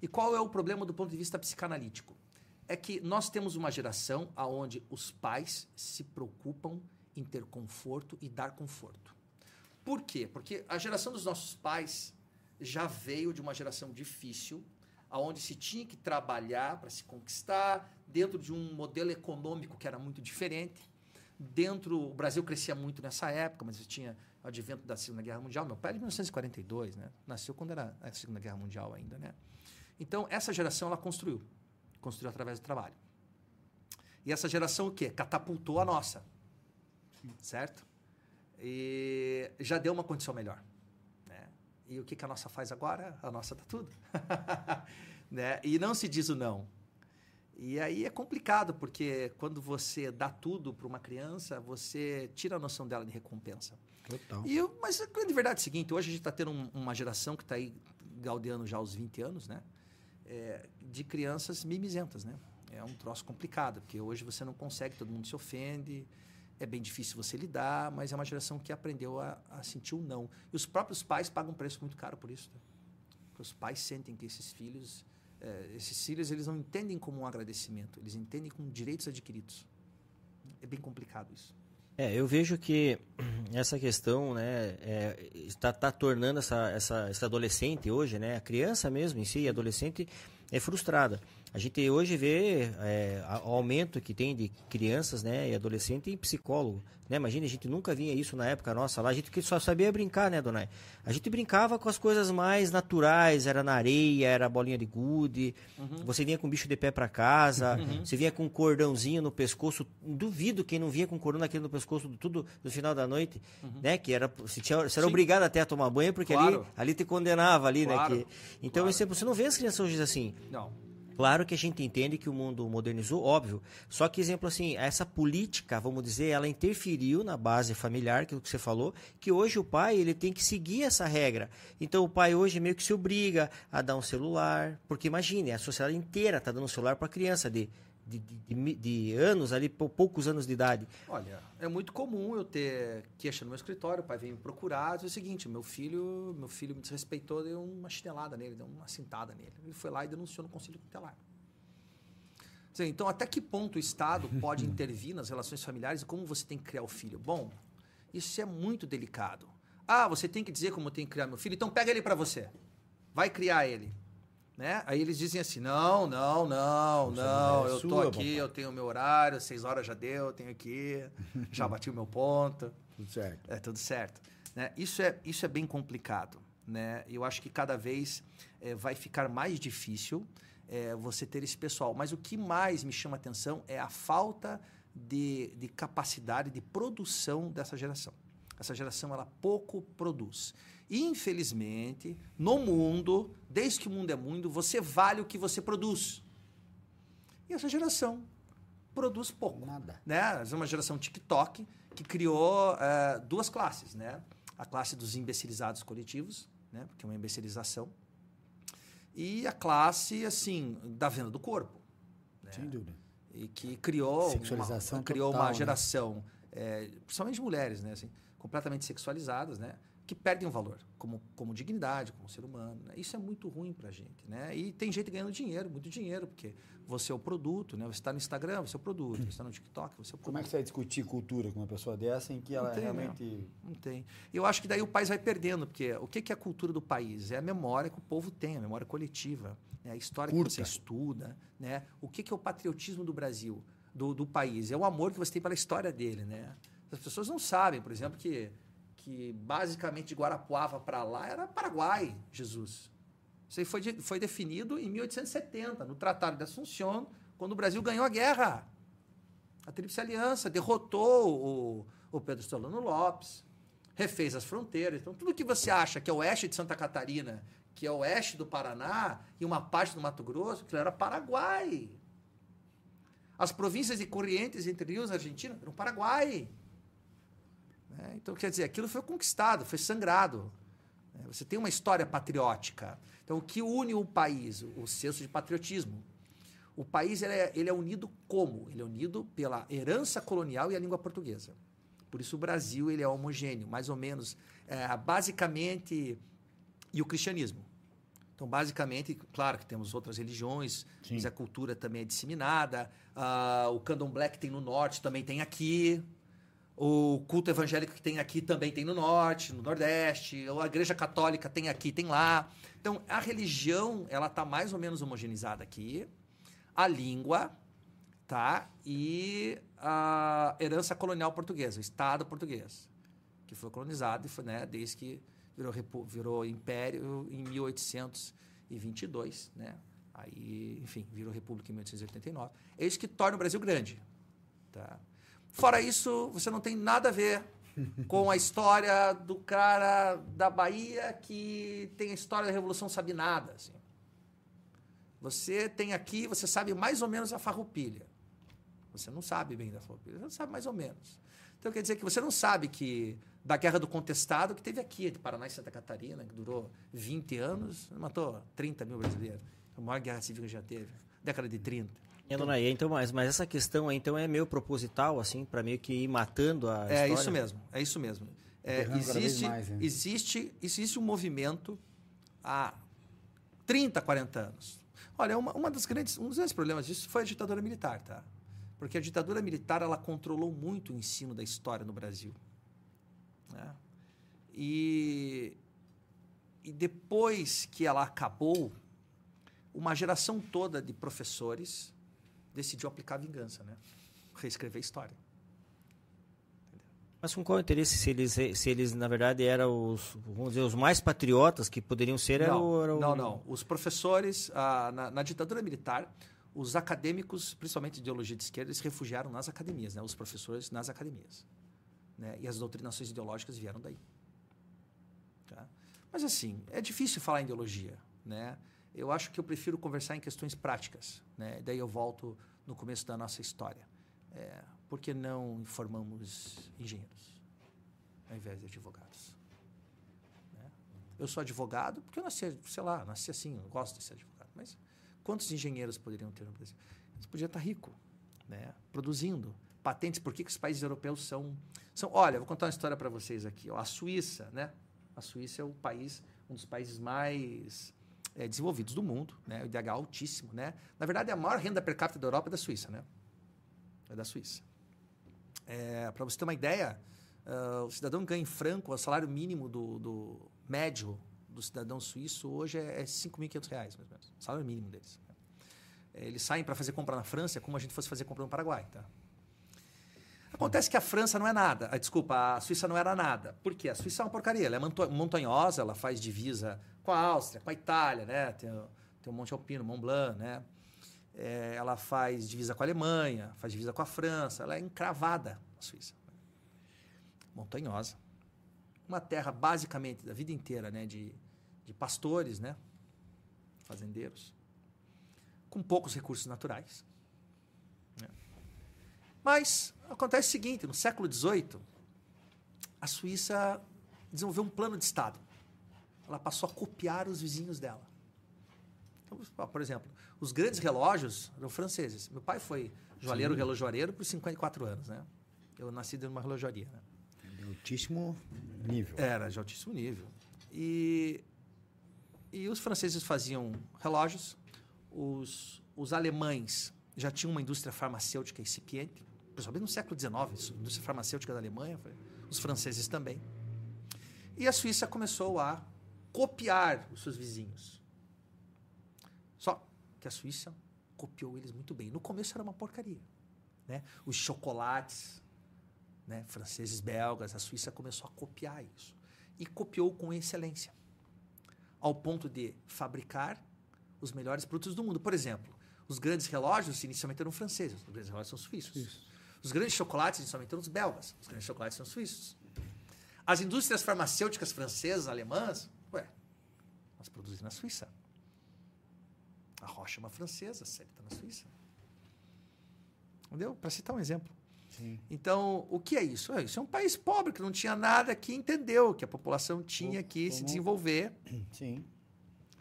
E qual é o problema do ponto de vista psicanalítico? É que nós temos uma geração onde os pais se preocupam em ter conforto e dar conforto. Por quê? Porque a geração dos nossos pais já veio de uma geração difícil, aonde se tinha que trabalhar para se conquistar, dentro de um modelo econômico que era muito diferente dentro. O Brasil crescia muito nessa época, mas tinha o advento da Segunda Guerra Mundial. Meu pai é de 1942, né? Nasceu quando era a Segunda Guerra Mundial ainda, né? Então, essa geração ela construiu. Construiu através do trabalho. E essa geração o quê? Catapultou a nossa. Certo? E já deu uma condição melhor. Né? E o que, que a nossa faz agora? A nossa tá tudo. né? E não se diz o não. E aí é complicado, porque quando você dá tudo para uma criança, você tira a noção dela de recompensa. Total. E eu, mas a grande verdade é a seguinte: hoje a gente está tendo um, uma geração que está aí galdeando já aos 20 anos, né? É, de crianças mimizentas, né? É um troço complicado, porque hoje você não consegue, todo mundo se ofende, é bem difícil você lidar, mas é uma geração que aprendeu a, a sentir o não. E os próprios pais pagam um preço muito caro por isso. Né? Os pais sentem que esses filhos é, esses filhos eles não entendem como um agradecimento, eles entendem como direitos adquiridos. É bem complicado isso. É, eu vejo que essa questão, né, é, está, está tornando essa, essa, essa adolescente hoje, né, a criança mesmo em si, adolescente, é frustrada. A gente hoje vê é, o aumento que tem de crianças né, e adolescentes em psicólogo. Né? Imagina, a gente nunca via isso na época nossa lá. A gente só sabia brincar, né, Donai? A gente brincava com as coisas mais naturais. Era na areia, era bolinha de gude. Uhum. Você vinha com bicho de pé para casa. Uhum. Você vinha com um cordãozinho no pescoço. Duvido quem não vinha com cordão naquele no pescoço tudo no final da noite. Uhum. Né? Que era, você, tinha, você era Sim. obrigado até a tomar banho, porque claro. ali, ali te condenava ali, claro. né? Que, então, claro. você não vê as crianças hoje assim. Não. Claro que a gente entende que o mundo modernizou, óbvio. Só que, exemplo assim, essa política, vamos dizer, ela interferiu na base familiar, aquilo que você falou, que hoje o pai ele tem que seguir essa regra. Então o pai hoje meio que se obriga a dar um celular, porque imagine, a sociedade inteira está dando um celular para a criança de de, de, de, anos ali, poucos anos de idade. Olha, é muito comum eu ter queixa no meu escritório, o pai vem me procurar, diz o seguinte, meu filho, meu filho me desrespeitou, deu uma chinelada nele, deu uma cintada nele. Ele foi lá e denunciou no conselho tutelar. Então, até que ponto o Estado pode intervir nas relações familiares e como você tem que criar o filho? Bom, isso é muito delicado. Ah, você tem que dizer como tem que criar meu filho, então pega ele para você. Vai criar ele. Né? Aí eles dizem assim: não, não, não, não, é eu tô aqui, eu tenho meu horário, seis horas já deu, eu tenho aqui, já bati o meu ponto. Tudo certo. É tudo certo. Né? Isso, é, isso é bem complicado. né? Eu acho que cada vez é, vai ficar mais difícil é, você ter esse pessoal. Mas o que mais me chama atenção é a falta de, de capacidade de produção dessa geração. Essa geração ela pouco produz. Infelizmente, no mundo, desde que o mundo é mundo, você vale o que você produz. E essa geração produz pouco. Nada. Né? É uma geração TikTok que criou uh, duas classes, né? A classe dos imbecilizados coletivos, né? Porque é uma imbecilização. E a classe, assim, da venda do corpo. Né? Sem dúvida. E que criou uma, criou total, uma né? geração, é, principalmente mulheres, né? Assim, completamente sexualizadas, né? Que perdem o valor como, como dignidade, como ser humano. Né? Isso é muito ruim pra gente, né? E tem gente ganhando dinheiro, muito dinheiro, porque você é o produto, né? Você está no Instagram, você é o produto. Você está no TikTok, você é o produto. Como é que você vai discutir cultura com uma pessoa dessa em que ela Não tem, realmente. Não tem. Eu acho que daí o país vai perdendo, porque o que é a cultura do país? É a memória que o povo tem, a memória coletiva, né? a história Curta. que você estuda, né? O que que é o patriotismo do Brasil, do, do país? É o amor que você tem pela história dele, né? As pessoas não sabem, por exemplo, que, que basicamente de Guarapuava para lá era Paraguai, Jesus. Isso aí foi, de- foi definido em 1870, no Tratado de Assunção, quando o Brasil ganhou a guerra. A Tríplice Aliança derrotou o, o Pedro Solano Lopes, refez as fronteiras. Então, tudo que você acha que é oeste de Santa Catarina, que é oeste do Paraná e uma parte do Mato Grosso, que era Paraguai. As províncias de Corrientes, Entre Rios, Argentina, eram Paraguai. Né? Então, quer dizer, aquilo foi conquistado, foi sangrado. né? Você tem uma história patriótica. Então, o que une o país? O senso de patriotismo. O país ele é, ele é unido como? Ele é unido pela herança colonial e a língua portuguesa. Por isso o Brasil ele é homogêneo, mais ou menos, é, basicamente, e o cristianismo. Então, basicamente, claro que temos outras religiões, Sim. mas a cultura também é disseminada. Ah, o candomblé que tem no norte também tem aqui. O culto evangélico que tem aqui também tem no norte, no nordeste. A igreja católica tem aqui, tem lá. Então, a religião, ela está mais ou menos homogeneizada aqui. A língua, tá? E a herança colonial portuguesa, o Estado português, que foi colonizado e foi, né, desde que virou, virou império em 1822, né? Aí, enfim, virou república em 1889. É isso que torna o Brasil grande, tá? Fora isso, você não tem nada a ver com a história do cara da Bahia que tem a história da Revolução Sabinada, assim. Você tem aqui, você sabe mais ou menos a farroupilha. Você não sabe bem da farroupilha, você sabe mais ou menos. Então quer dizer que você não sabe que da Guerra do Contestado que teve aqui, entre Paraná e Santa Catarina, que durou 20 anos, matou 30 mil brasileiros. A maior guerra civil que já teve, década de 30. É, dona Ia, então, mas, mas essa questão aí, então, é meio proposital, assim, para meio que ir matando a É história? isso mesmo, é isso mesmo. É, existe, mais, né? existe, existe um movimento há 30, 40 anos. Olha, uma, uma das grandes, um dos grandes problemas disso foi a ditadura militar, tá? Porque a ditadura militar ela controlou muito o ensino da história no Brasil. né? E, e depois que ela acabou, uma geração toda de professores decidiu aplicar a vingança, né? Reescrever a história. Mas com qual interesse, se eles, se eles na verdade, eram os, vamos dizer, os mais patriotas que poderiam ser, era não, o... Era o... não, não. Os professores, ah, na, na ditadura militar, os acadêmicos, principalmente de ideologia de esquerda, se refugiaram nas academias, né? os professores nas academias. Né? E as doutrinações ideológicas vieram daí. Tá? Mas, assim, é difícil falar em ideologia. Né? Eu acho que eu prefiro conversar em questões práticas. Né? Daí eu volto no começo da nossa história. É, por que não informamos engenheiros ao invés de advogados? Eu sou advogado porque eu nasci, sei lá, nasci assim, eu gosto de ser advogado. Mas quantos engenheiros poderiam ter no Brasil? Eles podiam estar ricos, né? produzindo patentes. Por que, que os países europeus são, são... Olha, vou contar uma história para vocês aqui. Ó. A Suíça, né? A Suíça é o país, um dos países mais é, desenvolvidos do mundo, né? O IDH altíssimo, né? Na verdade, a maior renda per capita da Europa é da Suíça, né? É da Suíça. É, para você ter uma ideia, uh, o cidadão ganha em franco, o salário mínimo do, do médio do cidadão suíço hoje é, é 5.500 reais, mais ou menos. O salário mínimo deles. Eles saem para fazer compra na França como a gente fosse fazer compra no Paraguai. Tá? Acontece que a França não é nada. Ah, desculpa, a Suíça não era nada. Por quê? A Suíça é uma porcaria. Ela é monta- montanhosa, ela faz divisa com a Áustria, com a Itália, né? Tem, tem o Monte Alpino, Mont Blanc, né? É, ela faz divisa com a Alemanha, faz divisa com a França. Ela é encravada, a Suíça. Montanhosa. Uma terra, basicamente, da vida inteira, né? De, de pastores, né? Fazendeiros. Com poucos recursos naturais. né? Mas acontece o seguinte: no século XVIII, a Suíça desenvolveu um plano de Estado. Ela passou a copiar os vizinhos dela. Então, por exemplo, os grandes relógios eram franceses. Meu pai foi joalheiro, relojoeiro por 54 anos, né? Eu nasci dentro de uma relojoaria, né? De altíssimo nível. Era de altíssimo nível. E, e os franceses faziam relógios, os, os alemães já tinham uma indústria farmacêutica incipiente, principalmente no século XIX, isso, a indústria farmacêutica da Alemanha, os franceses também. E a Suíça começou a copiar os seus vizinhos. Só que a Suíça copiou eles muito bem. No começo era uma porcaria. Né? Os chocolates, né, franceses, belgas, a Suíça começou a copiar isso. E copiou com excelência. Ao ponto de fabricar os melhores produtos do mundo. Por exemplo, os grandes relógios inicialmente eram franceses, os grandes relógios são suíços. Os grandes chocolates inicialmente eram os belgas, os grandes chocolates são suíços. As indústrias farmacêuticas francesas, alemãs, nós produzimos na Suíça. A Rocha é uma francesa, a Série está na Suíça. Entendeu? Para citar um exemplo. Sim. Então, o que é isso? É, Isso é um país pobre que não tinha nada que entendeu que a população tinha que se Como- desenvolver Sim.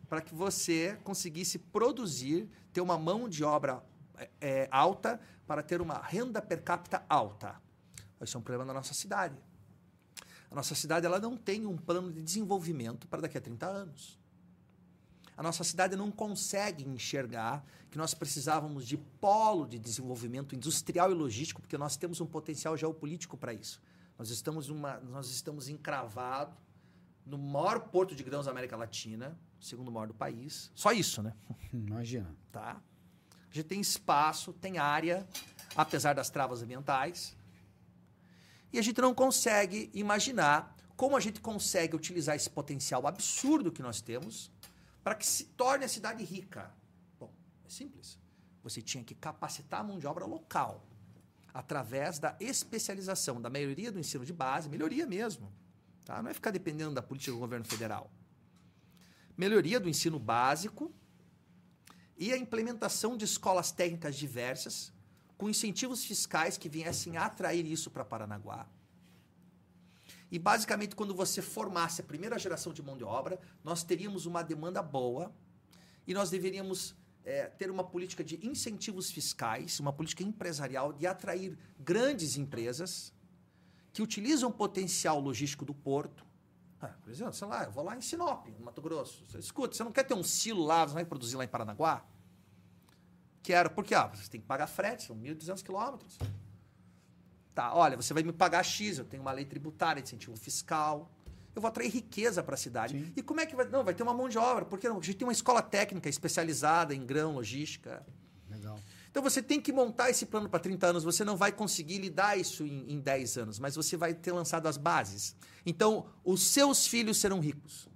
para que você conseguisse produzir, ter uma mão de obra é, é, alta para ter uma renda per capita alta. Esse é um problema da nossa cidade. A nossa cidade ela não tem um plano de desenvolvimento para daqui a 30 anos. A nossa cidade não consegue enxergar que nós precisávamos de polo de desenvolvimento industrial e logístico, porque nós temos um potencial geopolítico para isso. Nós estamos, uma, nós estamos encravados no maior porto de grãos da América Latina, segundo maior do país. Só isso, né? Imagina. Tá? A gente tem espaço, tem área, apesar das travas ambientais. E a gente não consegue imaginar como a gente consegue utilizar esse potencial absurdo que nós temos para que se torne a cidade rica. Bom, é simples. Você tinha que capacitar a mão de obra local através da especialização da maioria do ensino de base, melhoria mesmo. Tá? Não é ficar dependendo da política do governo federal. Melhoria do ensino básico e a implementação de escolas técnicas diversas, com incentivos fiscais que viessem a atrair isso para Paranaguá. E basicamente, quando você formasse a primeira geração de mão de obra, nós teríamos uma demanda boa e nós deveríamos é, ter uma política de incentivos fiscais, uma política empresarial de atrair grandes empresas que utilizam o potencial logístico do porto. Ah, por exemplo, sei lá, eu vou lá em Sinop, no Mato Grosso. Você, escuta, você não quer ter um silo lá, você vai produzir lá em Paranaguá? Quero, porque ah, você tem que pagar frete, são 1.200 quilômetros. Tá, olha, você vai me pagar X, eu tenho uma lei tributária, incentivo fiscal. Eu vou atrair riqueza para a cidade. Sim. E como é que vai. Não, vai ter uma mão de obra, porque não? A gente tem uma escola técnica especializada em grão, logística. Legal. Então você tem que montar esse plano para 30 anos. Você não vai conseguir lidar isso em, em 10 anos, mas você vai ter lançado as bases. Então, os seus filhos serão ricos.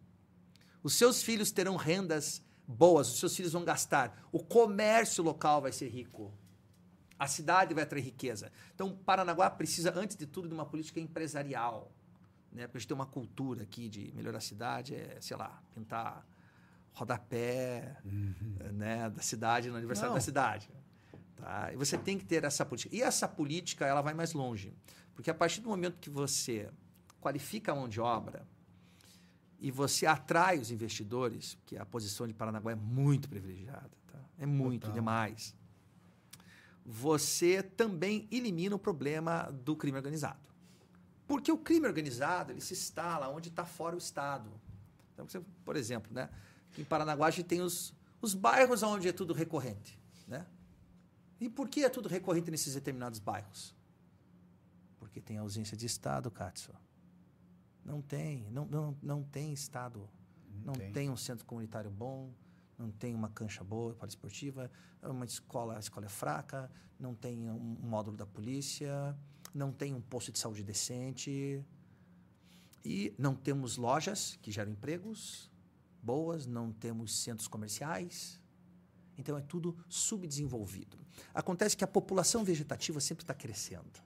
Os seus filhos terão rendas boas, os seus filhos vão gastar. O comércio local vai ser rico. A cidade vai atrair riqueza. Então, Paranaguá precisa, antes de tudo, de uma política empresarial. Né? Para a gente ter uma cultura aqui de melhorar a cidade, é, sei lá, pintar rodapé né, da cidade no aniversário Não. da cidade. Tá? E você tem que ter essa política. E essa política ela vai mais longe. Porque a partir do momento que você qualifica a mão de obra e você atrai os investidores, que a posição de Paranaguá é muito privilegiada, tá? é muito Total. demais, você também elimina o problema do crime organizado. Porque o crime organizado ele se instala onde está fora o Estado. Então, você, por exemplo, né, em Paranaguá a gente tem os, os bairros onde é tudo recorrente. Né? E por que é tudo recorrente nesses determinados bairros? Porque tem ausência de Estado, Katsu. Não tem, não, não, não tem Estado. Não, tem. tem. um centro comunitário bom, não tem uma cancha boa para esportiva, é uma escola, a escola é fraca, não tem um, um módulo da polícia, não tem um posto de saúde decente e não temos lojas que geram empregos boas, não temos centros comerciais. Então é tudo subdesenvolvido. Acontece que a população vegetativa sempre está crescendo,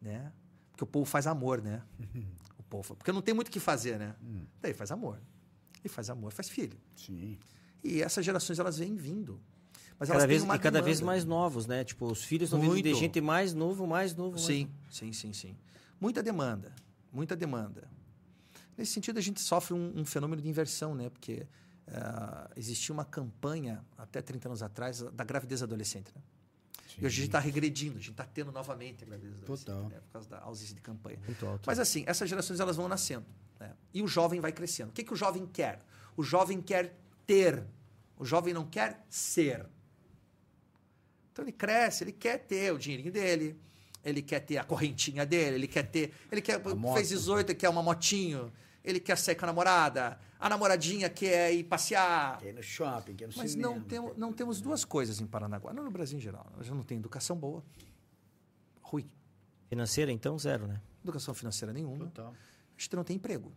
né? Porque o povo faz amor, né? O povo, porque não tem muito o que fazer, né? Hum. Daí faz amor. E faz amor, faz filho. Sim. E essas gerações elas vêm vindo. Mas Cada vez, e cada vez mais novos, né? Tipo, os filhos estão vindo de gente mais novo, mais novo. mais Sim, sim, sim, sim. Muita demanda, muita demanda. Nesse sentido, a gente sofre um, um fenômeno de inversão, né? Porque ah, existia uma campanha, até 30 anos atrás, da gravidez adolescente, né? E hoje a gente está regredindo, a gente está tendo novamente a gravidez adolescente, Total. né? Por causa da ausência de campanha. Muito alto. Mas assim, essas gerações elas vão nascendo. né? E o jovem vai crescendo. O que, que o jovem quer? O jovem quer ter. O jovem não quer ser. Então ele cresce, ele quer ter o dinheirinho dele, ele quer ter a correntinha dele, ele quer ter. Ele quer. moto. Fez 18, ele quer uma motinho, ele quer sair com a namorada, a namoradinha quer ir passear. Quer ir no shopping, quer ir no Mas cinema. não, tem, não temos duas coisas em Paranaguá, não no Brasil em geral. Nós não tem educação boa. Ruim. Financeira, então, zero, né? Educação financeira nenhuma. Total. a gente não tem emprego.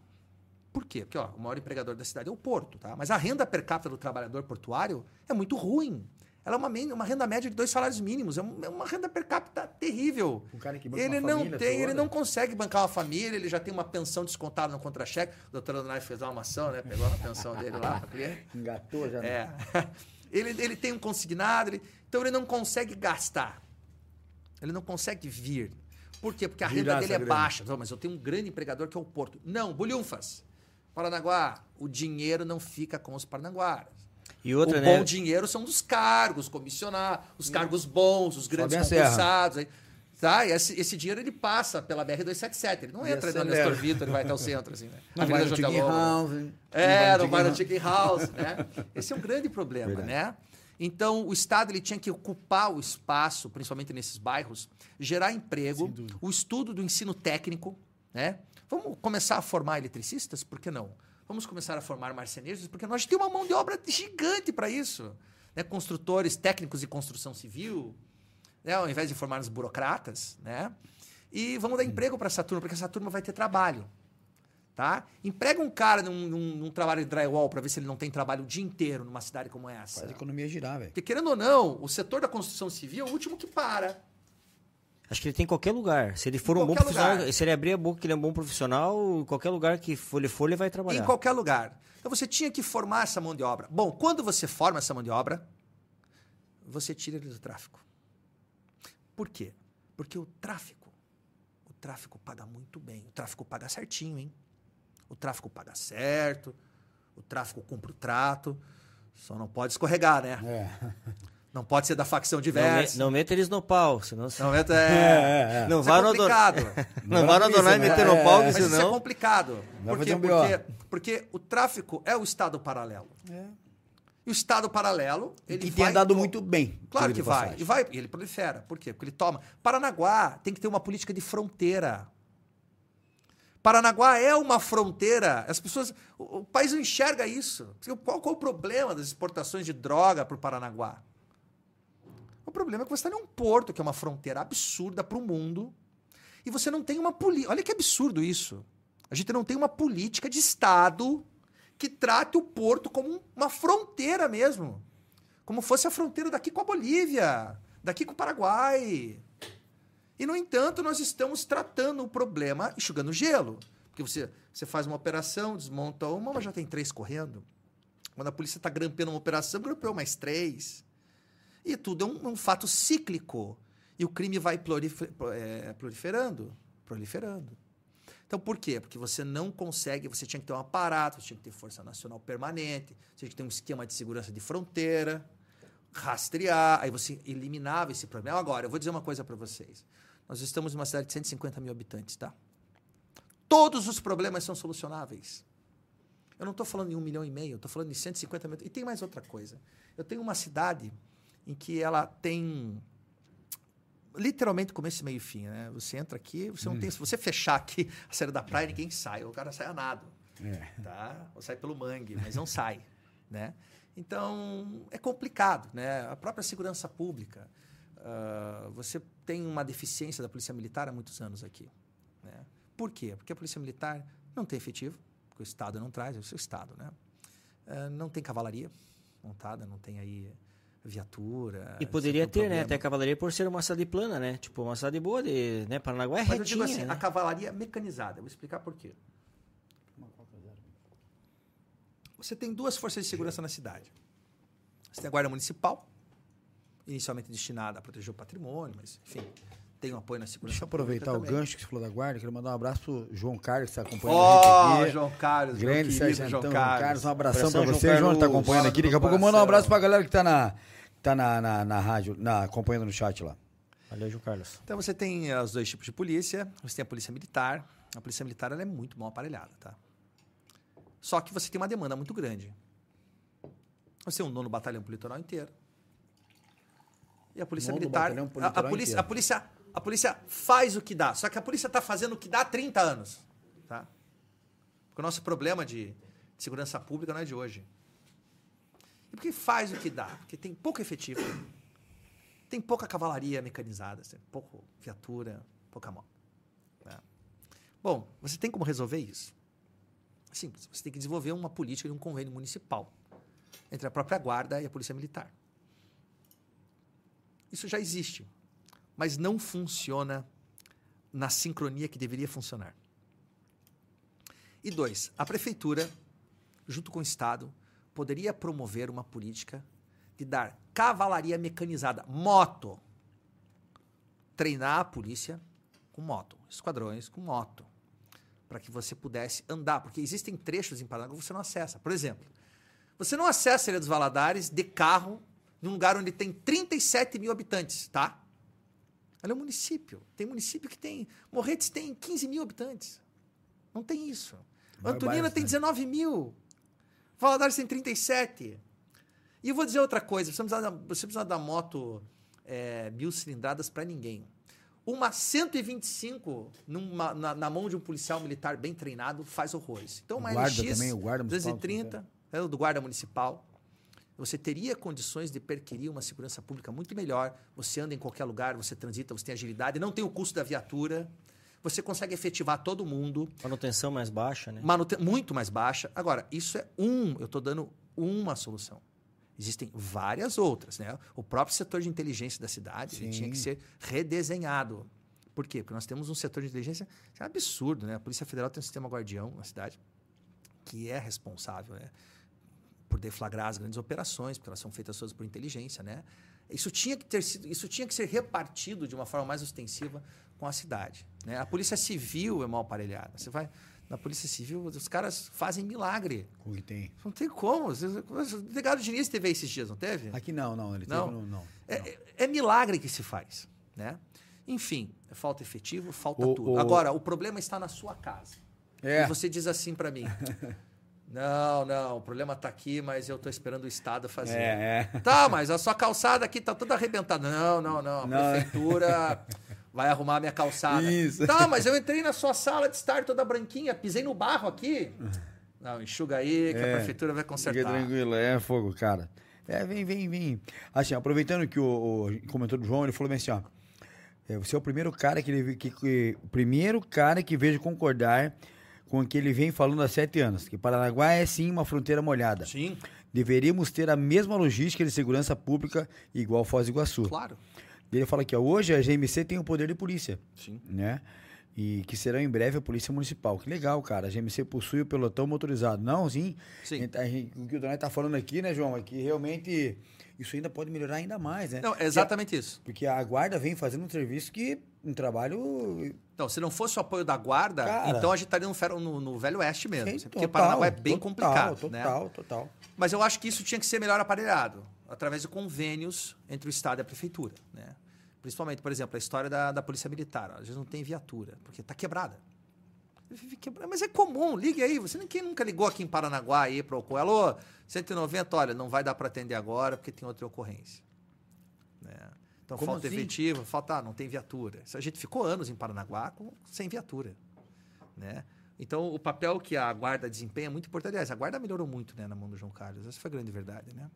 Por quê? Porque ó, o maior empregador da cidade é o porto, tá? Mas a renda per capita do trabalhador portuário é muito ruim. Ela é uma, uma renda média de dois salários mínimos. É é uma renda per capita terrível. Um cara que banca Ele uma não tem, ele toda. não consegue bancar uma família, ele já tem uma pensão descontada no contra-cheque. O doutor Adonai fez uma ação, né? Pegou a pensão dele lá para cliente. Engatou já. né? É. Ele, ele tem um consignado, ele- então ele não consegue gastar. Ele não consegue vir. Por quê? Porque a Virar renda dele é grana. baixa. Não, mas eu tenho um grande empregador que é o Porto. Não, Bulhunfas. Paranaguá, o dinheiro não fica com os paranaguaras. E outra, o né? bom dinheiro são dos cargos, comissionar, os cargos bons, os grandes concursados. aí. Tá? E esse, esse dinheiro ele passa pela BR-277. Ele não E entra acelera. Nestor Vitor, ele vai até o centro. Assim, né? Não vai no Chicken? House. É, não vai no chicken house, né? Esse é um grande problema, Verdade. né? Então, o Estado ele tinha que ocupar o espaço, principalmente nesses bairros, gerar emprego, o estudo do ensino técnico, né? Vamos começar a formar eletricistas? Por que não? Vamos começar a formar marceneiros? Porque nós temos uma mão de obra gigante para isso. Né? Construtores técnicos de construção civil, né? ao invés de formar os burocratas, né? E vamos dar emprego para essa turma, porque essa turma vai ter trabalho. Tá? Emprega um cara num, num- num trabalho de drywall para ver se ele não tem trabalho o dia inteiro numa cidade como essa. Faz a economia girar, velho. Porque, querendo ou não, o setor da construção civil é o último que para. Acho que ele tem em qualquer lugar. Se ele for Em um bom profissional, lugar. se ele abrir a boca que ele é um bom profissional, em qualquer lugar que for, ele for, ele vai trabalhar. Em qualquer lugar. Então você tinha que formar essa mão de obra. Bom, quando você forma essa mão de obra, você tira ele do tráfico. Por quê? Porque o tráfico, o tráfico paga muito bem. O tráfico paga certinho, hein? O tráfico paga certo, o tráfico cumpre o trato. Só não pode escorregar, né? É. Não pode ser da facção Não, me, diversa. não meta eles no pau, senão... Não, é, É, é. Não Isso vá é no complicado. Não vá no Adonai né? meter no É, pau, é. que Mas isso é senão... complicado. Vai Por quê? um. Porque, porque o tráfico é o Estado paralelo. É. E o Estado paralelo, ele que tem vai andado to- muito bem. Claro que vai. passagem. E vai, e ele prolifera. Por quê? Porque ele toma. Paranaguá tem que ter uma política de fronteira. Paranaguá é uma fronteira. As pessoas. O, o país não enxerga isso. Qual, qual é o problema das exportações de droga para o Paranaguá? O problema é que você está num porto, que é uma fronteira absurda para o mundo, e você não tem uma política. Olha que absurdo isso. A gente não tem uma política de Estado que trate o porto como um- uma fronteira mesmo. Como fosse a fronteira daqui com a Bolívia, daqui com o Paraguai. E, no entanto, nós estamos tratando o problema enxugando gelo. Porque você, você faz uma operação, desmonta uma, mas já tem três correndo. Quando a polícia está grampeando uma operação, grampeou mais três. E tudo é um, um fato cíclico. E o crime vai prolife- é, proliferando, proliferando. Então, por quê? Porque você não consegue, você tinha que ter um aparato, você tinha que ter força nacional permanente, você tinha que ter um esquema de segurança de fronteira, rastrear, aí você eliminava esse problema. Agora, eu vou dizer uma coisa para vocês. Nós estamos numa cidade de 150 mil habitantes, tá? Todos os problemas são solucionáveis. Eu não estou falando em um milhão e meio, eu estou falando de 150 mil. E tem mais outra coisa. Eu tenho uma cidade em que ela tem literalmente começo, meio e fim, né? Você entra aqui, você não tem. Se você fechar aqui a série da praia, ninguém sai. O cara sai a nado. É. Tá? Ou sai pelo mangue, mas não sai. Né? Então, é complicado, né? A própria segurança pública. ah, você tem uma deficiência da Polícia Militar há muitos anos aqui. Né? Por quê? Porque a Polícia Militar não tem efetivo, porque o Estado não traz, é o seu Estado. Né? Ah, não tem cavalaria montada, não tem aí viatura. E poderia ter, né? problema. Até a cavalaria por ser uma cidade plana, né? Tipo, uma cidade boa de, né? Paranaguá é Mas eu retinha, digo assim, né? a cavalaria mecanizada. Eu vou explicar por quê. Você tem duas forças de segurança na cidade. Você tem a Guarda Municipal, inicialmente destinada a proteger o patrimônio, mas, enfim, tem um apoio na segurança. Deixa eu aproveitar o também. gancho que você falou da guarda. Quero mandar um abraço pro João Carlos, que está acompanhando a gente aqui. João Carlos, Grande Sargentão, João Carlos. Carlos. Um abração Abração, pra João você, João, que tá Carlos. acompanhando aqui. Daqui a pouco eu mando um abraço pra galera que tá na, tá na, na, na rádio, na, acompanhando no chat lá. Valeu, João Carlos. Então você tem eh, os dois tipos de polícia. Você tem a polícia militar. A polícia militar ela é muito mal aparelhada, tá? Só que você tem uma demanda muito grande. Você tem um nono batalhão pro litoral inteiro. E a polícia Nono militar. A, a polícia, a, polícia, a polícia faz o que dá. Só que a polícia está fazendo o que dá há 30 anos. Tá? Porque o nosso problema de, segurança pública não é de hoje. E por que faz o que dá? Porque tem pouco efetivo. Tem pouca cavalaria mecanizada, tem pouco viatura, pouca moto. né? Bom, você tem como resolver isso? É Simples. Você tem que desenvolver uma política de um convênio municipal entre a própria guarda e a polícia militar. Isso já existe, mas não funciona na sincronia que deveria funcionar. E dois, a prefeitura, junto com o Estado, poderia promover uma política de dar cavalaria mecanizada, moto, treinar a polícia com moto, esquadrões com moto, para que você pudesse andar, porque existem trechos em Paranaguá que você não acessa. Por exemplo, você não acessa a Ilha dos Valadares de carro num lugar onde tem 37 mil habitantes, tá? Ela é um município. Tem município que tem. Morretes tem 15 mil habitantes. Não tem isso. Vai Antonina baixo, tem né? 19 mil. Valadares tem 37. E eu vou dizer outra coisa: você precisa você precisa da moto é, mil cilindradas para ninguém. Uma 125 numa, na, na mão de um policial militar bem treinado faz horrores. Então, uma Guarda LX também, o guarda municipal, 230, é o do guarda municipal. Você teria condições de perquirir uma segurança pública muito melhor. Você anda em qualquer lugar, você transita, você tem agilidade, não tem o custo da viatura. Você consegue efetivar todo mundo. Manutenção mais baixa, né? Manute- muito mais baixa. Agora, isso é um, eu estou dando uma solução. Existem várias outras, né? O próprio setor de inteligência da cidade tinha que ser redesenhado. Por quê? Porque nós temos um setor de inteligência é absurdo, né? A Polícia Federal tem um sistema guardião na cidade que é responsável, né? Por deflagrar as grandes operações, porque elas são feitas todas por inteligência, né? Isso tinha que ter sido, isso tinha que ser repartido de uma forma mais ostensiva com a cidade, né? A Polícia Civil é mal aparelhada. Você vai na Polícia Civil, os caras fazem milagre. O que tem? Não tem como. O delegado Diniz teve aí esses dias, não teve? Aqui não, não. Ele Não? teve no, não. É, é- é milagre que se faz, né? Enfim, falta efetivo, falta O- tudo. o- Agora, o problema está na sua casa. É. E você diz assim para mim: Não, não, o problema está aqui, mas eu estou esperando o Estado fazer. É, é. Tá, mas a sua calçada aqui tá toda arrebentada. Não, não, não. A Não. prefeitura vai arrumar a minha calçada. Isso. Tá, mas eu entrei na sua sala de estar toda branquinha, pisei no barro aqui. Não, enxuga aí que a É. prefeitura vai Fica consertar. tranquilo, é fogo, cara. É, vem, vem, vem. Assim, aproveitando que o, o comentou do João, ele falou assim, ó. é, você é o primeiro cara que, que, que o primeiro cara que vejo concordar com o que ele vem falando há sete anos, que Paranaguá é sim uma fronteira molhada. Sim, Deveríamos ter a mesma logística de segurança pública igual Foz do Iguaçu. claro. Ele fala que ó, hoje a GMC tem o poder de polícia, Sim. né? E que será em breve a Polícia Municipal. Que legal, cara. A GMC possui o pelotão motorizado. Não, sim. Sim. Gente- o que o Donai tá falando aqui, né, João? É que realmente isso ainda pode melhorar ainda mais, né? Não, é exatamente isso. Porque a guarda vem fazendo um serviço que. um trabalho. Então, se não fosse o apoio da guarda, Cara. então a gente estaria no, no- no Velho Oeste mesmo. Sim, assim, porque total, Paranaguá é bem total, complicado. né? Total, total. Mas eu acho que isso tinha que ser melhor aparelhado, através de convênios entre o Estado e a Prefeitura. Né? Principalmente, por exemplo, a história da, da Polícia Militar. Às vezes não tem viatura, porque está quebrada. Mas é comum, ligue aí. Você ninguém nunca ligou aqui em Paranaguá aí para o Alô, 190, olha, não vai dar para atender agora porque tem outra ocorrência. Né? Então Como falta assim? efetivo, falta, ah, não tem viatura. A gente ficou anos em Paranaguá com, sem viatura. Né? Então, o papel que a guarda desempenha é muito importante. Aliás, a guarda melhorou muito né, na mão do João Carlos. Essa foi a grande verdade. Né?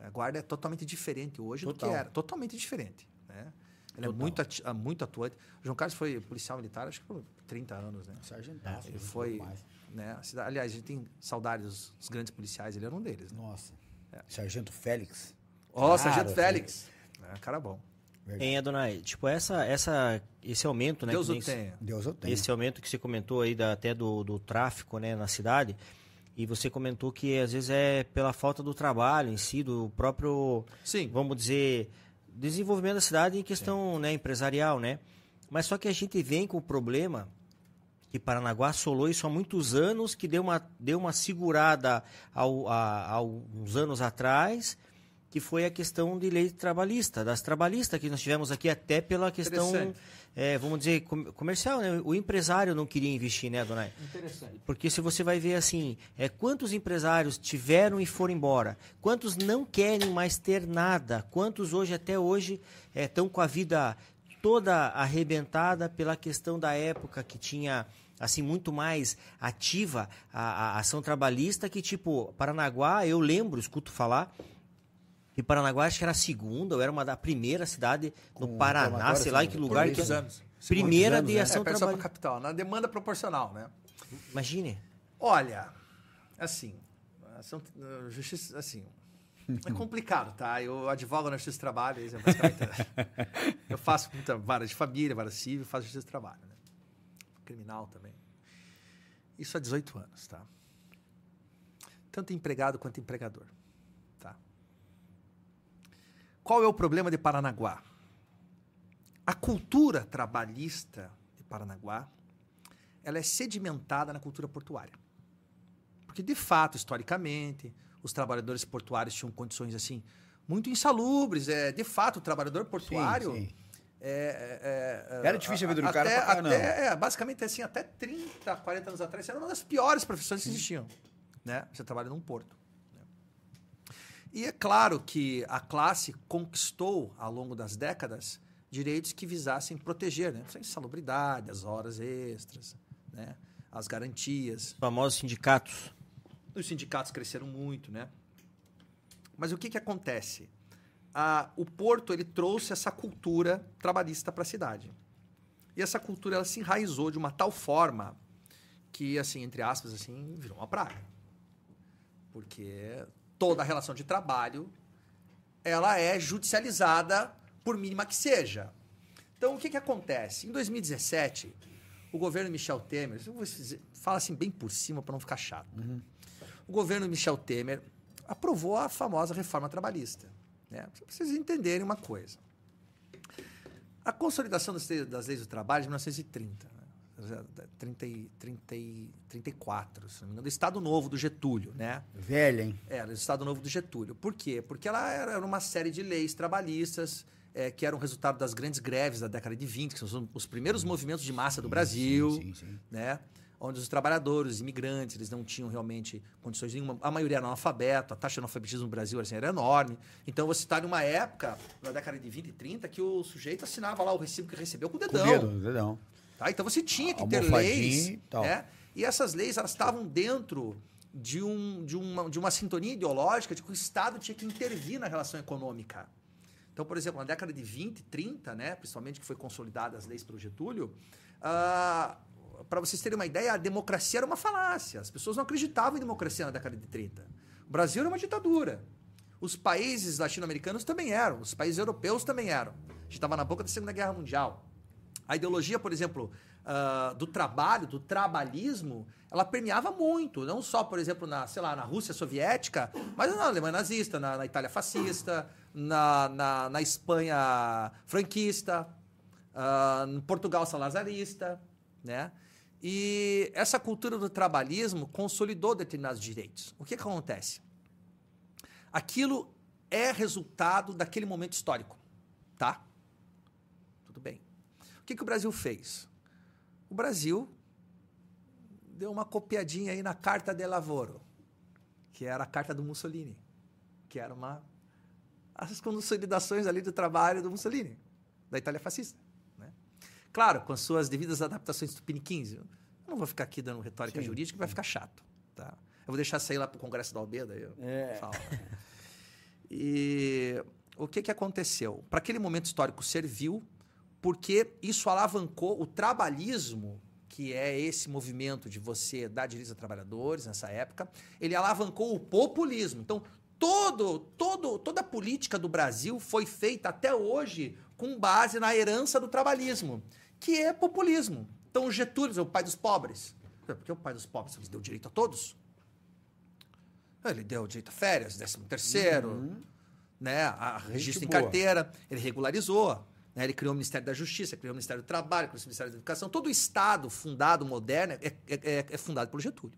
A guarda é totalmente diferente hoje do Total. que era. Totalmente diferente. Né? Ele é Total. muito, ati- ah, muito atuante. O João Carlos foi policial militar, acho que por 30 anos, né? Sargentaço. Ele um foi, né? cidade- aliás, a gente tem saudades dos, dos grandes policiais, ele era um deles, né? Nossa. É. Sargento Félix. Ó, Cara, Sargento Félix. É, cara bom. Verdade. Hein, Adonai? Tipo, essa, essa, esse aumento, né? Deus que o tenha. Deus eu tenho. Esse aumento que você comentou aí da, até do, do tráfico né, na cidade, e você comentou que às vezes é pela falta do trabalho em si, do próprio, Sim. vamos dizer, desenvolvimento da cidade em questão né, empresarial, né? Mas só que a gente vem com o problema que Paranaguá assolou isso há muitos anos, que deu uma, deu uma segurada ao, a, há uns anos atrás, que foi a questão de lei trabalhista, das trabalhistas que nós tivemos aqui até pela questão. É, vamos dizer, com- comercial, né? O empresário não queria investir, né, Donai? Interessante. Porque se você vai ver assim, é, quantos empresários tiveram e foram embora? Quantos não querem mais ter nada? Quantos hoje, até hoje, estão com a vida toda arrebentada pela questão da época que tinha assim muito mais ativa a, a ação trabalhista que tipo Paranaguá eu lembro escuto falar que Paranaguá acho que era a segunda ou era uma da primeira cidade no Com Paraná reclamatórios, sei lá em né? que lugar que anos. primeira anos, de né? ação É, perto da trabalhista capital, na demanda proporcional, né? imagine Olha, assim, ação, eh, justiça, assim, é complicado, tá? Eu advogo na justiça do trabalho, é eu faço muita vara de família, vara civil, faço justiça do trabalho, né? Criminal também. Isso há 18 anos, tá? Tanto empregado quanto empregador? Qual é o problema de Paranaguá? A cultura trabalhista de Paranaguá, ela é sedimentada na cultura portuária. Porque, de fato, historicamente, os trabalhadores portuários tinham condições assim muito insalubres. É, de fato, o trabalhador portuário. Sim, sim. é- é- é- Era difícil a vida do até- cara pra caramba. até, é, basicamente, assim, até 30, 40 anos atrás, era uma das piores profissões que existiam. Né? Você trabalha num porto. E é claro que a classe conquistou, ao longo das décadas, direitos que visassem proteger né? a insalubridade, as horas extras, né? as garantias. famosos sindicatos Os sindicatos cresceram muito, né? Mas o que, que acontece? Ah, o Porto ele trouxe essa cultura trabalhista para a cidade. E essa cultura ela se enraizou de uma tal forma que, assim, entre aspas, assim, virou uma praga. Porque toda a relação de trabalho ela é judicializada por mínima que seja. Então, o que, que acontece? Em 2017, o governo Michel Temer, eu vou dizer- fala assim bem por cima para não ficar chato. O governo Michel Temer aprovou a famosa reforma trabalhista. Né? Pra vocês entenderem uma coisa. A consolidação das leis, do trabalho é de 1930, né? 30, e- 30, e 34, se não me engano, do Estado Novo do Getúlio, né? Velha, hein? Era do Estado Novo do Getúlio. Por quê? Porque ela era uma série de leis trabalhistas eh, que eram resultado das grandes greves da década de 20, que são os, os primeiros movimentos de massa do Brasil, Sim, sim, sim. né? Onde os trabalhadores, os imigrantes, eles não tinham realmente condições nenhuma. A maioria era analfabeto, a taxa de analfabetismo no Brasil assim, era enorme. Então você está numa época, na década de 20 e 30, que o sujeito assinava lá o recibo que recebeu com o Com dedão. o dedo, dedão. Tá? Então você tinha que ter leis. e né? E essas leis elas estavam dentro de, um, de, uma, de uma sintonia ideológica de que o Estado tinha que intervir na relação econômica. Então, por exemplo, na década de 20, 30, né, principalmente que foi consolidada as leis pelo Getúlio, para vocês terem uma ideia, a democracia era uma falácia. As pessoas não acreditavam em democracia na década de 30. O Brasil era uma ditadura. Os países latino-americanos também eram, os países europeus também eram. A gente estava na boca da Segunda Guerra Mundial. A ideologia, por exemplo, ah, do trabalho, do trabalhismo, ela permeava muito, não só, por exemplo, na, sei lá, na Rússia soviética, mas na Alemanha nazista, na, na Itália fascista, na, na, na Espanha franquista, ah, no Portugal salazarista, né? E essa cultura do trabalhismo consolidou determinados direitos. O que, que acontece? Aquilo é resultado daquele momento histórico, tá? Tudo bem. O que, que o Brasil fez? O Brasil deu uma copiadinha aí na Carta de Lavoro, que era a carta do Mussolini, que era uma as consolidações ali do trabalho do Mussolini, da Itália fascista. Né? Claro, com as suas devidas adaptações tupiniquins. Eu não vou ficar aqui dando retórica Sim. jurídica, vai ficar chato. Tá? Eu vou deixar sair lá para o Congresso da Albeda. Eu É. falo. E o que, que aconteceu? Para aquele momento histórico serviu, porque isso alavancou o trabalhismo, que é esse movimento de você dar direitos a trabalhadores nessa época, ele alavancou o populismo. Então, todo, todo, toda a política do Brasil foi feita até hoje com base na herança do trabalhismo, que é populismo. Então, Getúlio é o pai dos pobres. Por que o pai dos pobres? Ele deu direito a todos. Ele deu direito a férias, décimo terceiro, uhum. né, a registro em carteira, ele regularizou. Né, ele criou o Ministério da Justiça, criou o Ministério do Trabalho, criou o Ministério da Educação. Todo o Estado fundado, moderno, é, é, é, é fundado por Getúlio.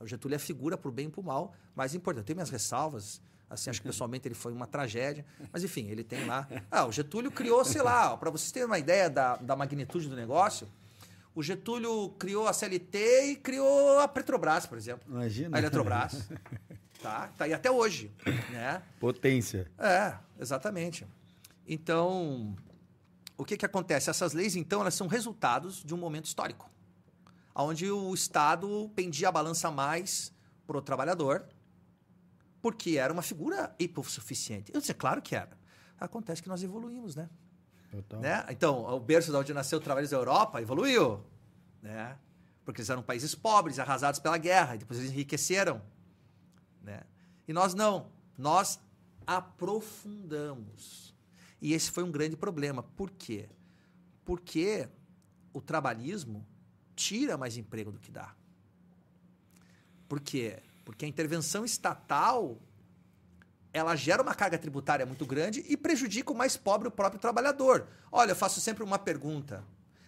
O Getúlio é figura para o bem e para o mal, mas importante. Eu tenho minhas ressalvas, assim, acho que pessoalmente ele foi uma tragédia, mas enfim, ele tem lá. Ah, o Getúlio criou, sei lá, para vocês terem uma ideia da, da magnitude do negócio, o Getúlio criou a CLT e criou a Petrobras, por exemplo. Imagina. A Eletrobras. tá? Tá aí até hoje, né? Potência. É, exatamente. Então, o que que acontece? Essas leis, então, elas são resultados de um momento histórico onde o Estado pendia a balança mais para o trabalhador, porque era uma figura hipossuficiente. Eu disse, é claro que era. Acontece que nós evoluímos, né? né? Então, o berço de onde nasceu o trabalho da Europa evoluiu, né? Porque eles eram países pobres, arrasados pela guerra, e depois eles enriqueceram, né? E nós não. Nós aprofundamos. E esse foi um grande problema. Por quê? Porque o trabalhismo tira mais emprego do que dá. Por quê? Porque a intervenção estatal ela gera uma carga tributária muito grande e prejudica o mais pobre, o próprio trabalhador. Olha, eu faço sempre uma pergunta.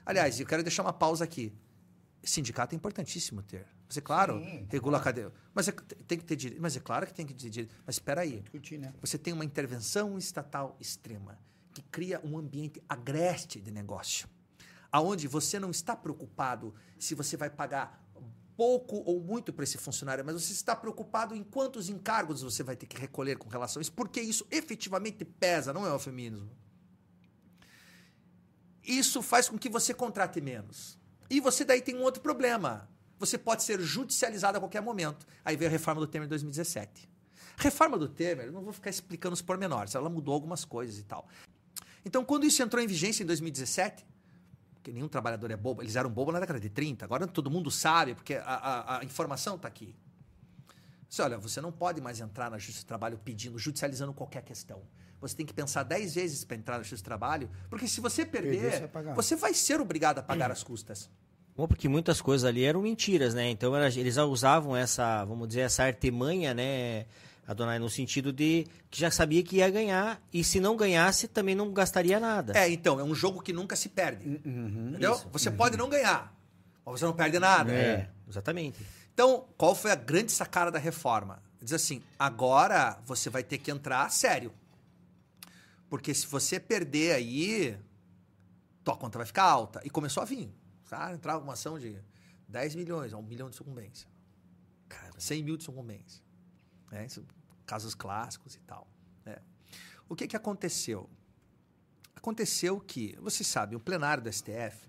Aliás, eu quero deixar uma pausa aqui. Sindicato é importantíssimo ter. Você, claro, Sim, regula claro. a cadeia. Mas é, tem que ter direito. Mas é claro que tem que ter direito. Mas espera aí. né? Você tem uma intervenção estatal extrema que cria um ambiente agreste de negócio aonde você não está preocupado se você vai pagar pouco ou muito para esse funcionário, mas você está preocupado em quantos encargos você vai ter que recolher com relação a isso, porque isso efetivamente pesa, não é o feminismo. Isso faz com que você contrate menos. E você daí tem um outro problema. Você pode ser judicializado a qualquer momento. Aí veio a reforma do Temer em 2017. Reforma do Temer, não vou ficar explicando os pormenores, ela mudou algumas coisas e tal. Então, quando isso entrou em vigência em 2017, porque nenhum trabalhador é bobo. Eles eram bobos na década de 30, agora todo mundo sabe, porque a, a, a informação está aqui. Você, olha, você não pode mais entrar na Justiça do Trabalho pedindo, judicializando qualquer questão. Você tem que pensar dez vezes para entrar na Justiça do Trabalho, porque se você perder, perder você, você, vai ser obrigado a pagar as custas. Bom, porque muitas coisas ali eram mentiras, né? Então era, eles usavam essa, vamos dizer, essa artimanha, né? Adonai, no sentido de que já sabia que ia ganhar e se não ganhasse também não gastaria nada. É, então, é um jogo que nunca se perde. Uhum, uhum. entendeu? Isso. Você uhum. pode não ganhar, mas você não perde nada. É, exatamente. Então, qual foi a grande sacada da reforma? Diz assim: agora você vai ter que entrar sério. Porque se você perder aí, tua conta vai ficar alta. E começou a vir. Tá? Entrava uma ação de 10 milhões, 1 milhão de sucumbência. Cara, 100 mil de sucumbência. É, isso casos clássicos e tal. Né? O que, que aconteceu? Aconteceu que, você sabe, o plenário do STF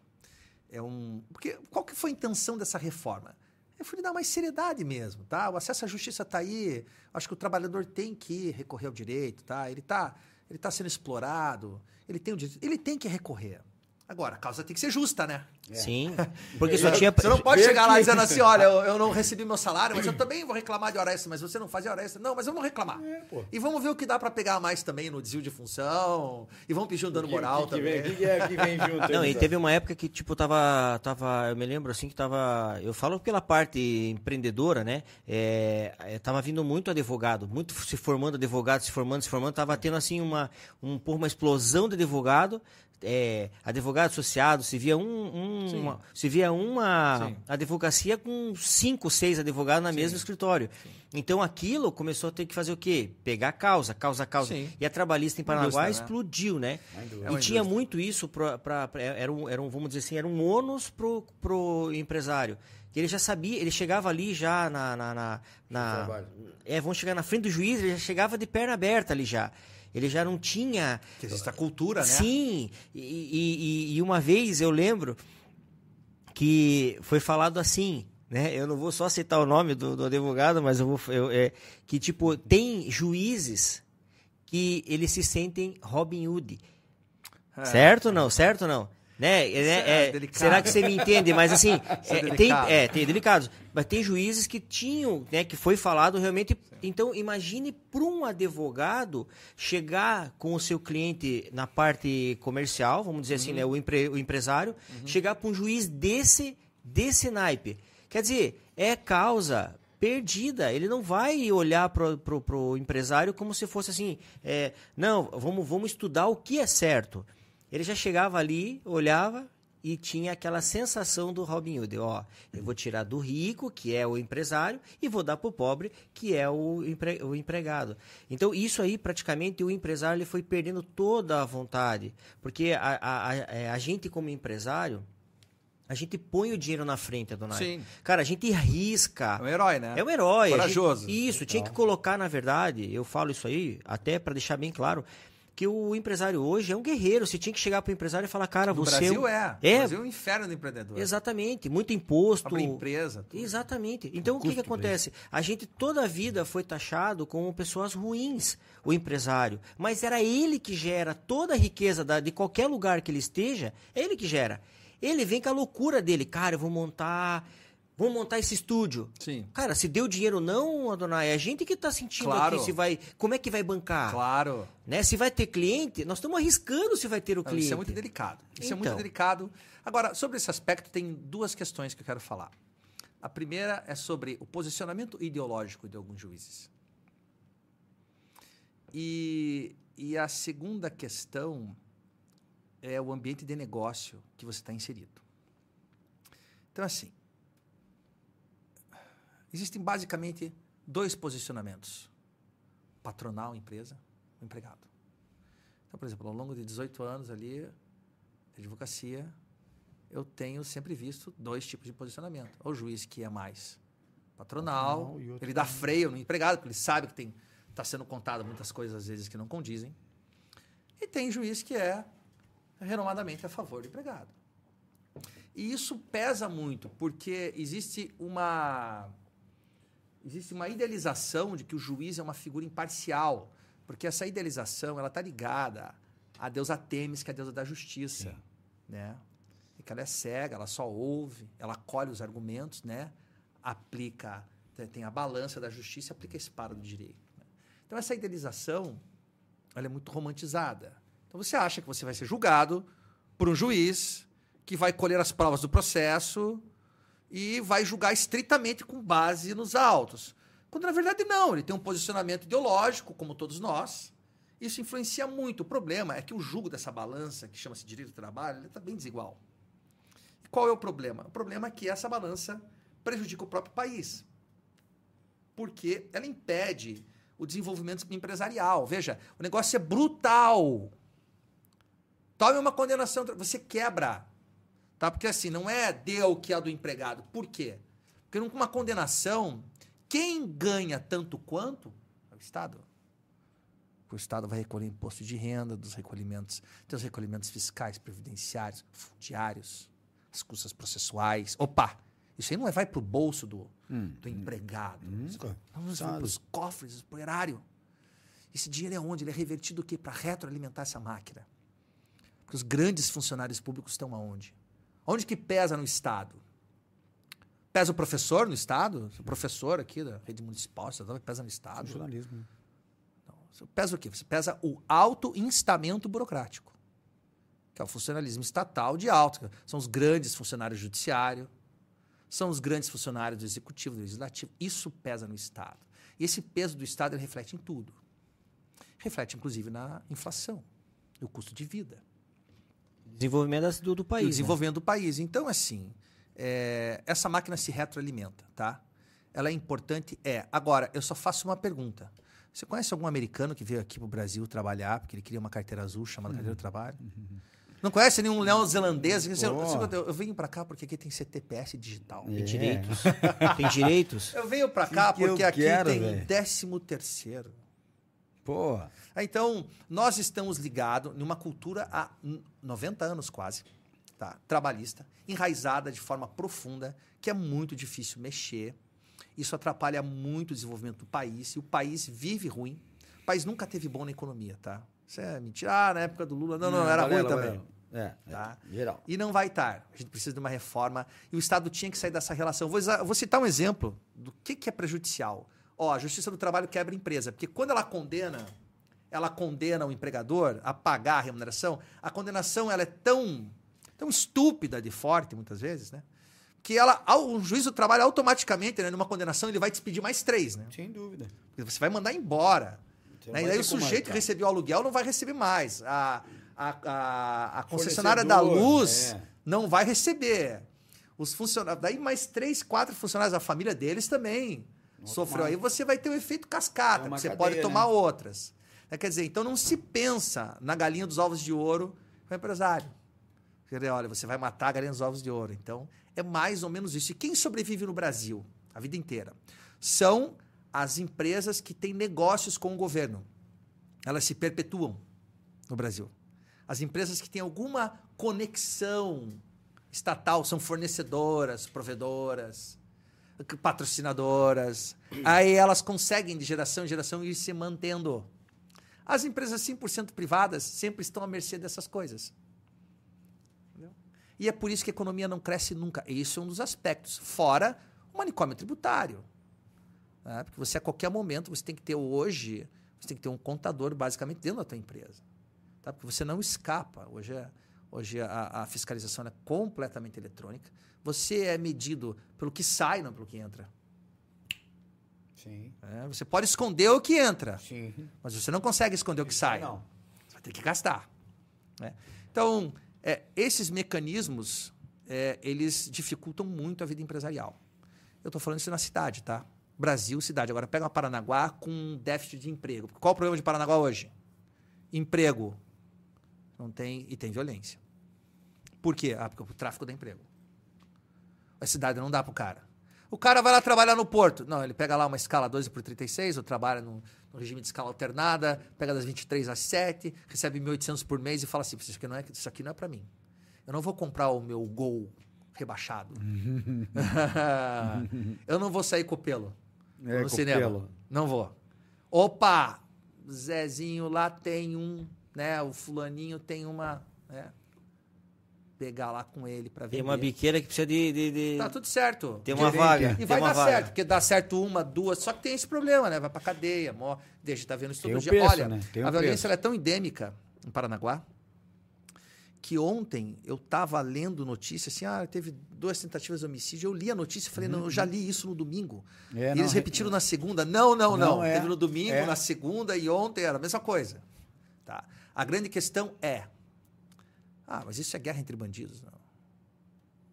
é um. Porque qual que foi a intenção dessa reforma? É foi de dar mais seriedade mesmo, tá? O acesso à justiça está aí. Acho que o trabalhador tem que recorrer ao direito, tá? Ele está ele tá sendo explorado, ele tem o direito, ele tem que recorrer. Agora, a causa tem que ser justa, né? É. Sim. Porque só tinha. Você não pode chegar lá dizendo assim: olha, eu, eu, não recebi meu salário, mas eu também vou reclamar de hora extra, mas você não fazia hora extra. Não, mas eu vou reclamar. É, e vamos ver o que dá para pegar mais também no desvio de função. E vamos pedir um dano moral que, que também. O que, é que vem junto? Não, e teve uma época que, tipo, tava. tava eu me lembro assim que tava. Eu falo pela parte empreendedora, né? É, é tava vindo muito advogado, muito se formando advogado, se formando, se formando. Tava tendo assim uma, um, uma explosão de advogado é, advogado associado, se via, um, um uma, se via uma advocacia com cinco, seis advogados na mesmo escritório. Sim. Então aquilo começou a ter que fazer o quê? Pegar causa, causa, causa. Sim. E a trabalhista em Paranaguá né? explodiu, né? É e tinha muito isso, pra, pra, pra, era, um, era um, vamos dizer assim, era um ônus pro, pro empresário. Que ele já sabia, ele chegava ali já na. na, na, na é, vão chegar na frente do juiz, ele já chegava de perna aberta ali já. Ele já não tinha. Que existe a cultura, né? Sim. E, e, e uma vez eu lembro que foi falado assim, né? Eu não vou só citar o nome do, do advogado, mas eu vou. Eu, é, que, tipo, tem juízes que eles se sentem Robin Hood. É. Certo ou não? Certo ou não? Né? É, é é, delicado. será que você me entende? Mas assim, é é, tem, é, tem delicados. Mas tem juízes que tinham, né, que foi falado realmente. Então, imagine para um advogado chegar com o seu cliente na parte comercial, vamos dizer Uhum. assim, né, o, empre- o empresário, chegar para um juiz desse, desse naipe. Quer dizer, é causa perdida. Ele não vai olhar pro, pro empresário como se fosse assim, é, não, vamos, vamos estudar o que é certo. Ele já chegava ali, olhava e tinha aquela sensação do Robin Hood, ó, eu vou tirar do rico, que é o empresário, e vou dar pro pobre, que é o, empre- o empregado. Então, isso aí, praticamente, o empresário ele foi perdendo toda a vontade, porque a, a, a, é, a gente, como empresário, a gente põe o dinheiro na frente, Adonai. Sim. Cara, a gente arrisca. É um herói, né? É um herói. Corajoso. gente- isso, tinha que colocar, na verdade, eu falo isso aí, até para deixar bem claro, que o empresário hoje é um guerreiro. Você tinha que chegar pro empresário e falar, cara, No você. Brasil um- é. É, No Brasil é um inferno do empreendedor. exatamente. Muito imposto. Abrir empresa. tudo. Exatamente. Então, o que, que acontece? A gente toda a vida foi taxado como pessoas ruins, o empresário. Mas era ele que gera toda a riqueza da- de qualquer lugar que ele esteja, é ele que gera. Ele vem com a loucura dele. Cara, eu vou montar. Vou montar esse estúdio. Sim. Cara, se deu dinheiro ou não, Adonai, é a gente que tá sentindo Claro. aqui se vai. Como é que vai bancar? Claro. Né? Se vai ter cliente, nós estamos arriscando se vai ter o Não, cliente. Isso é muito delicado. Isso é muito Então. delicado. Agora, sobre esse aspecto, tem duas questões que eu quero falar. A primeira é sobre o posicionamento ideológico de alguns juízes. E, e a segunda questão é o ambiente de negócio que você está inserido. Então, assim, existem basicamente dois posicionamentos: patronal, empresa, o empregado. Então, por exemplo, ao longo de 18 anos ali de advocacia, eu tenho sempre visto dois tipos de posicionamento. O juiz que é mais patronal, Patronal ele dá freio no empregado, porque ele sabe que tem está sendo contado muitas coisas às vezes que não condizem. E tem juiz que é renomadamente a favor do empregado. E isso pesa muito, porque existe uma existe uma idealização de que o juiz é uma figura imparcial, porque essa idealização ela está ligada à deusa Temis, que é a deusa da justiça, né? E que ela é cega, ela só ouve, ela colhe os argumentos, né? Aplica, tem- a balança da justiça aplica a espada do direito. né? Então essa idealização ela é muito romantizada. Então você acha que você vai ser julgado por um juiz que vai colher as provas do processo e vai julgar estritamente com base nos autos. Quando na verdade não, ele tem um posicionamento ideológico, como todos nós. Isso influencia muito. O problema é que o julgo dessa balança, que chama-se direito do trabalho, está bem desigual. E qual é o problema? O problema é que essa balança prejudica o próprio país. Porque ela impede o desenvolvimento empresarial. Veja, o negócio é brutal. Tome uma condenação, você quebra. Tá? Porque assim, não é deu que é do empregado. Por quê? Porque numa condenação, quem ganha tanto quanto é o Estado. O Estado vai recolher imposto de renda dos recolhimentos, tem os recolhimentos fiscais, previdenciários, fundiários, as custas processuais. Opa! Isso aí não é, vai para o bolso do, do empregado. Nunca. Vamos para os cofres, para o erário. Esse dinheiro é onde? Ele é revertido o quê? Para retroalimentar essa máquina. Porque os grandes funcionários públicos estão aonde? Onde que pesa no Estado? Pesa o professor no Estado? O professor aqui da rede municipal, pesa no Estado? Funcionalismo. né? Você pesa o quê? Você pesa o auto-instamento burocrático, que é o funcionalismo estatal de alto. São os grandes funcionários do judiciário, são os grandes funcionários do executivo, do legislativo. Isso pesa no Estado. E esse peso do Estado ele reflete em tudo. Reflete, inclusive, na inflação, no custo de vida Desenvolvimento do, do e país. o né? desenvolvimento do país. Então, assim, é, essa máquina se retroalimenta, tá? Ela é importante? É. Agora, eu só faço uma pergunta. Você conhece algum americano que veio aqui pro Brasil trabalhar porque ele queria uma carteira azul chamada carteira de trabalho? Não conhece nenhum neozelandês? Oh. eu, eu venho para cá porque aqui tem CTPS digital. Tem direitos. Tem direitos. Eu venho para cá Que porque aqui quero, tem velho? décimo terceiro. Pô, Ah, Então, nós estamos ligados numa cultura há n- 90 anos quase, tá? trabalhista, enraizada de forma profunda, que é muito difícil mexer. Isso atrapalha muito o desenvolvimento do país, e o país vive ruim. O país nunca teve bom na economia, tá? Isso é mentira. Ah, na época do Lula. Não, não, era Valela, ruim também. Valela. É, Tá? é, geral. E não vai estar. A gente precisa de uma reforma. E o Estado tinha que sair dessa relação. Vou, vou citar um exemplo do que, que é prejudicial. Ó, a Justiça do Trabalho quebra a empresa. Porque quando ela condena, ela condena o empregador a pagar a remuneração, a condenação ela é tão, tão estúpida de forte, muitas vezes, né? Que ela, o juiz do trabalho, automaticamente, né, numa condenação, ele vai despedir mais três, né? Sem dúvida. Porque você vai mandar embora. Né? E daí o sujeito que recebeu o aluguel não vai receber mais. A, a, a, a concessionária da luz é. não vai receber. Os funcionários. Daí mais três, quatro funcionários da família deles também sofreu. Aí você vai ter o efeito cascata, É você cadeia, pode tomar né? outras. É, Quer dizer, então não se pensa na galinha dos ovos de ouro com o empresário. Quer dizer, olha, você vai matar a galinha dos ovos de ouro. Então, é mais ou menos isso. E quem sobrevive no Brasil a vida inteira? São as empresas que têm negócios com o governo. Elas se perpetuam no Brasil. As empresas que têm alguma conexão estatal são fornecedoras, provedoras, patrocinadoras. Aí elas conseguem de geração em geração ir se mantendo. As empresas 100% privadas sempre estão à mercê dessas coisas. E é por isso que a economia não cresce nunca. E isso é um dos aspectos. Fora o manicômio tributário. né? Porque você, a qualquer momento, você tem que ter hoje, você tem que ter um contador basicamente dentro da tua empresa. Tá? Porque você não escapa. Hoje, é- hoje a, a fiscalização é completamente eletrônica. Você é medido pelo que sai, não pelo que entra. Sim. né? Você pode esconder o que entra, Sim. mas você não consegue esconder o que sai. Não. Você vai ter que gastar. né? Então, é, esses mecanismos, é, eles dificultam muito a vida empresarial. Eu estou falando isso na cidade, tá? Brasil, cidade. Agora, pega uma Paranaguá com déficit de emprego. Qual o problema de Paranaguá hoje? Emprego. Não tem, e tem violência. Por quê? Ah, porque o tráfico dá emprego. A cidade não dá pro cara. O cara vai lá trabalhar no porto. Não, ele pega lá uma escala 12 por 36, ou trabalha no, no regime de escala alternada, pega das 23 às 7, recebe 1.800 por mês e fala assim, isso aqui não é, isso aqui não é para mim. Eu não vou comprar o meu Gol rebaixado. eu não vou sair com o pelo É, no cinema. pelo. Não vou. Opa, Zezinho lá tem um, né? O fulaninho tem uma, né? Pegar lá com ele para ver. Tem uma biqueira que precisa de. de, de- Tá tudo certo. Tem uma Gerente. vaga. E vai dar vaga. certo, porque dá certo uma, duas, só que tem esse problema, né? Vai pra cadeia, mó, deixa, tá vendo isso Tem todo dia. preço, Olha, né? A violência preço. ela é tão endêmica em Paranaguá que ontem eu tava lendo notícia assim, ah, teve duas tentativas de homicídio, eu li a notícia e falei, não, eu já li isso no domingo. Uhum. É, e não, eles re- repetiram na segunda, não, não, não, Não, é. teve no domingo, É. na segunda e ontem era a mesma coisa. Tá. A grande questão é, ah, mas isso é guerra entre bandidos, não.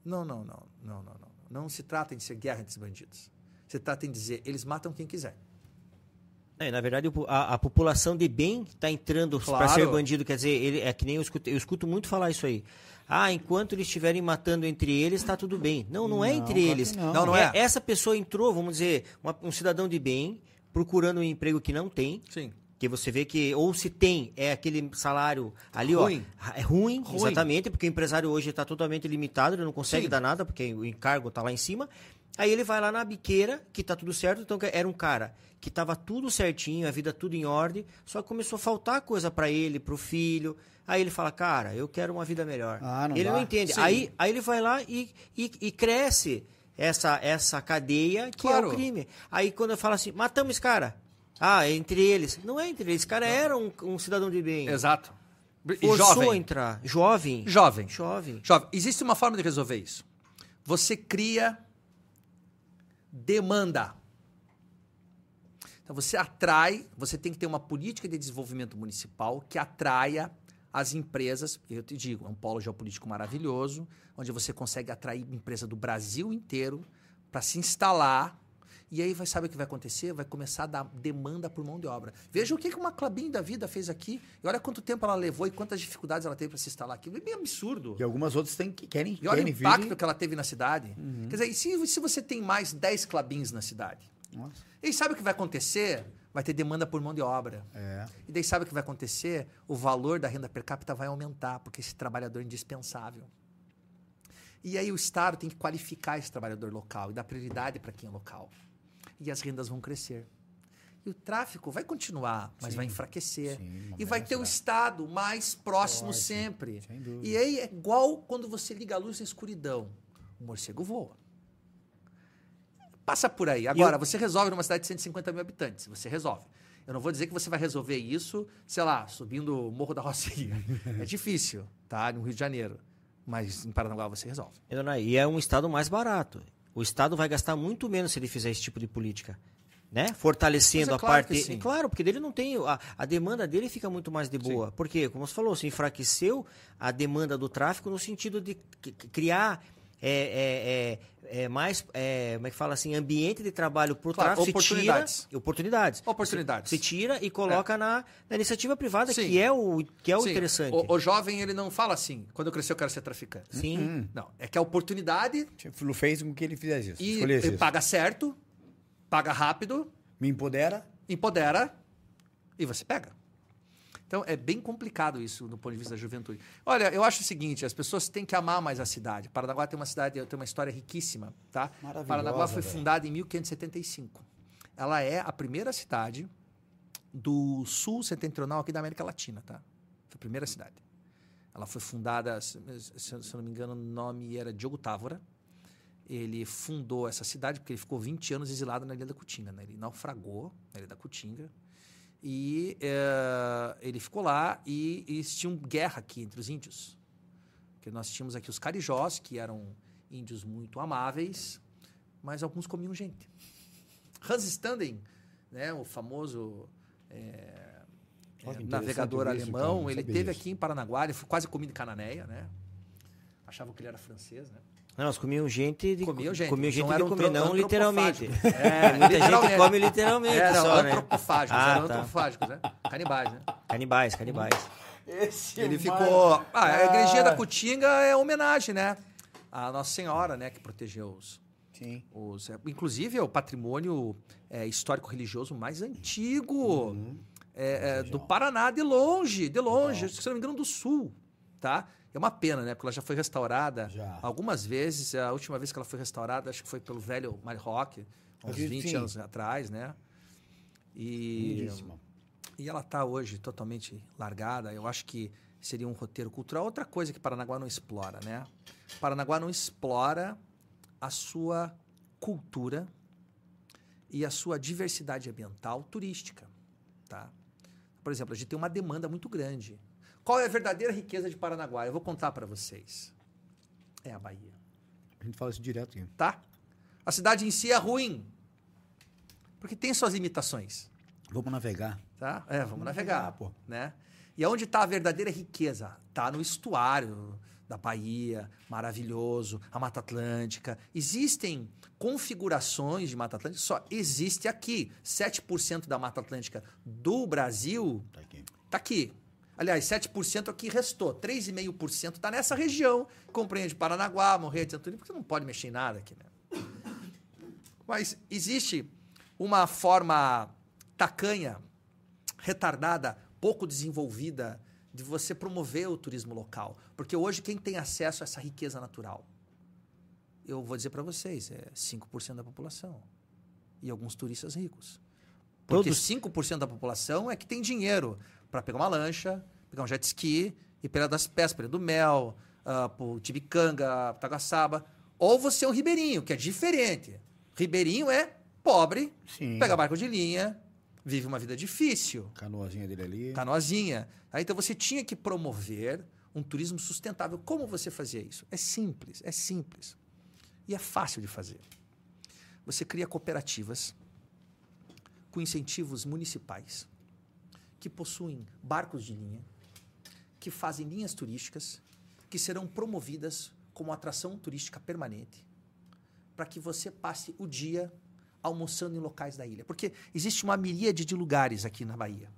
Não, não, não, não, não, não. Não se trata de ser guerra entre os bandidos. Se trata em dizer, eles matam quem quiser. É, na verdade, a, a população de bem está entrando para Claro. ser bandido. Quer dizer, ele, é que nem eu escuto, eu escuto muito falar isso aí. Ah, enquanto eles estiverem matando entre eles, está tudo bem. Não, não é Não, entre claro eles. não. Não, não é. Essa pessoa entrou, vamos dizer, uma- um cidadão de bem, procurando um emprego que não tem. Sim. Que você vê que, ou se tem, é aquele salário ali, Ruim. ó. É ruim, Ruim. exatamente, porque o empresário hoje está totalmente limitado, ele não consegue Sim. dar nada, porque o encargo está lá em cima. Aí ele vai lá na biqueira, que tá tudo certo, então era um cara que tava tudo certinho, a vida tudo em ordem, só que começou a faltar coisa para ele, pro filho. Aí ele fala, cara, eu quero uma vida melhor. Ah, não ele dá. não entende. Sim. Aí, aí ele vai lá e, e, e cresce essa, essa cadeia que é Claro. o crime. Aí quando eu falo assim, matamos esse cara. Ah, é entre eles. Não é entre eles. Esse cara era um, um cidadão de bem. Exato. Forçou a jovem. entrar. Jovem. Jovem. Jovem. Jovem. Existe uma forma de resolver isso. Você cria demanda. Então você atrai, você tem que ter uma política de desenvolvimento municipal que atraia as empresas. Eu te digo, é um polo geopolítico maravilhoso, onde você consegue atrair empresa do Brasil inteiro para se instalar. E aí vai saber o que vai acontecer? Vai começar a dar demanda por mão de obra. Veja o que uma Clabin da vida fez aqui. E olha quanto tempo ela levou e quantas dificuldades ela teve para se instalar aqui. É bem absurdo. E algumas outras que, querem, E olha o impacto vir. que ela teve na cidade. Quer dizer, e se, se você tem mais 10 clubins na cidade? Nossa. E sabe o que vai acontecer? Vai ter demanda por mão de obra. É. E daí sabe o que vai acontecer? O valor da renda per capita vai aumentar, porque esse trabalhador é indispensável. E aí o Estado tem que qualificar esse trabalhador local e dar prioridade para quem é local. E as rendas vão crescer. E o tráfico vai continuar, mas Sim. vai enfraquecer. Sim, e vai ter o. Estado mais próximo Forte, sempre. sem dúvida. E aí é igual quando você liga a luz na escuridão. O morcego voa. Passa por aí. Agora, você resolve numa cidade de 150 mil habitantes. Você resolve. Eu não vou dizer que você vai resolver isso, sei lá, subindo o Morro da Rocinha. é difícil, tá? No Rio de Janeiro. Mas em Paranaguá você resolve. Dona, E é um estado mais barato. O estado vai gastar muito menos se ele fizer esse tipo de política. Né? Fortalecendo é a claro que parte. sim. É claro, porque dele não tem. A, a demanda dele fica muito mais de boa. Porque, como você falou, se enfraqueceu a demanda do tráfico no sentido de criar. É, é, é, é mais, é, como é que fala assim, ambiente de trabalho para o Claro, tráfico, oportunidades. tira, oportunidades. Oportunidades. Se, se tira e coloca na, na iniciativa privada, Sim. que é o, que é o Sim, interessante. O, o jovem, ele não fala assim, quando eu crescer eu quero ser traficante. Sim. Não, é que a oportunidade Ele fez com que ele fizesse isso. e, e isso. paga certo, paga rápido, Me empodera. empodera e você pega. Então é bem complicado isso do ponto de vista da juventude. Olha, eu acho o seguinte, as pessoas têm que amar mais a cidade. Paranaguá tem uma cidade, tem uma história riquíssima, tá? Paranaguá foi velho. fundada em 1575. Ela é a primeira cidade do sul setentrional aqui da América Latina, tá? Foi a primeira cidade. Ela foi fundada, se, se eu não me engano, o nome era Diogo Távora. Ele fundou essa cidade porque ele ficou 20 anos exilado na Ilha da Cutinga. Né? Ele naufragou na Ilha da Cutinga. E eh, ele ficou lá e, e eles tinham guerra aqui entre os índios. Porque nós tínhamos aqui os carijós, que eram índios muito amáveis, mas alguns comiam gente. Hans Standen, né, o famoso Olha eh, interessante navegador isso, alemão, ele teve disso. aqui em Paranaguá, ele foi quase comido em Cananéia, né? Achavam que ele era francês, né? Não, nós comíamos gente de Comiam gente, Comiam gente não de comer, não literalmente. É, muita gente come literalmente Eram só, né? antropofágicos, Ah, eram tá. antropofágicos, né? Canibais, né? Canibais, canibais. Esse Ele mar- ficou. Ah, a igrejinha da. Cutinga é homenagem, né? A Nossa Senhora, né? Que protegeu os. Sim. os é, inclusive, é o patrimônio é, histórico-religioso mais antigo Uhum. é, é, do. Paraná, de longe, de longe, se não me engano, do sul, tá? É uma pena, né? Porque ela já foi restaurada Já. algumas vezes. A última vez que ela foi restaurada, acho que foi pelo velho Marrock, uns Acredito 20 sim. anos atrás, né? E, Lindíssima. e ela está hoje totalmente largada. Eu acho que seria um roteiro cultural. Outra coisa que Paranaguá não explora, né? Paranaguá não explora a sua cultura e a sua diversidade ambiental turística, tá? Por exemplo, a gente tem uma demanda muito grande. Qual é a verdadeira riqueza de Paranaguá? Eu vou contar para vocês. É a Bahia, A gente fala isso direto aqui. tá? A cidade em si é ruim, porque tem suas limitações. Vamos navegar. Tá? É, vamos navegar, navegar, pô. Né? E onde está a verdadeira riqueza? Tá no estuário da Bahia, maravilhoso, a Mata Atlântica. Existem configurações de Mata Atlântica, só existe aqui. 7% da Mata Atlântica do Brasil Tá aqui. está aqui. Aliás, 7% aqui restou. 3,5% está nessa região, que compreende Paranaguá, Santo Antônio, porque você não pode mexer em nada aqui, né? Mas existe uma forma tacanha, retardada, pouco desenvolvida de você promover o turismo local. Porque hoje quem tem acesso a essa riqueza natural? Eu vou dizer para vocês, é 5% da população. E alguns turistas ricos. Porque Todos- 5% da população é que tem dinheiro para pegar uma lancha, pegar um jet ski e pegar das pés, Pereira do Mel, uh, pro Tibicanga, Tagaçaba. Ou você é um ribeirinho, que é diferente. Ribeirinho é pobre, Sim. pega barco de linha, vive uma vida difícil, Canoazinha dele ali. canoazinha. Aí, então você tinha que promover um turismo sustentável. Como você fazia isso? É simples, é simples. E é fácil de fazer. Você cria cooperativas com incentivos municipais que possuem barcos de linha, que fazem linhas turísticas, que serão promovidas como atração turística permanente, para que você passe o dia almoçando em locais da ilha. Porque existe uma miríade de lugares aqui na Bahia.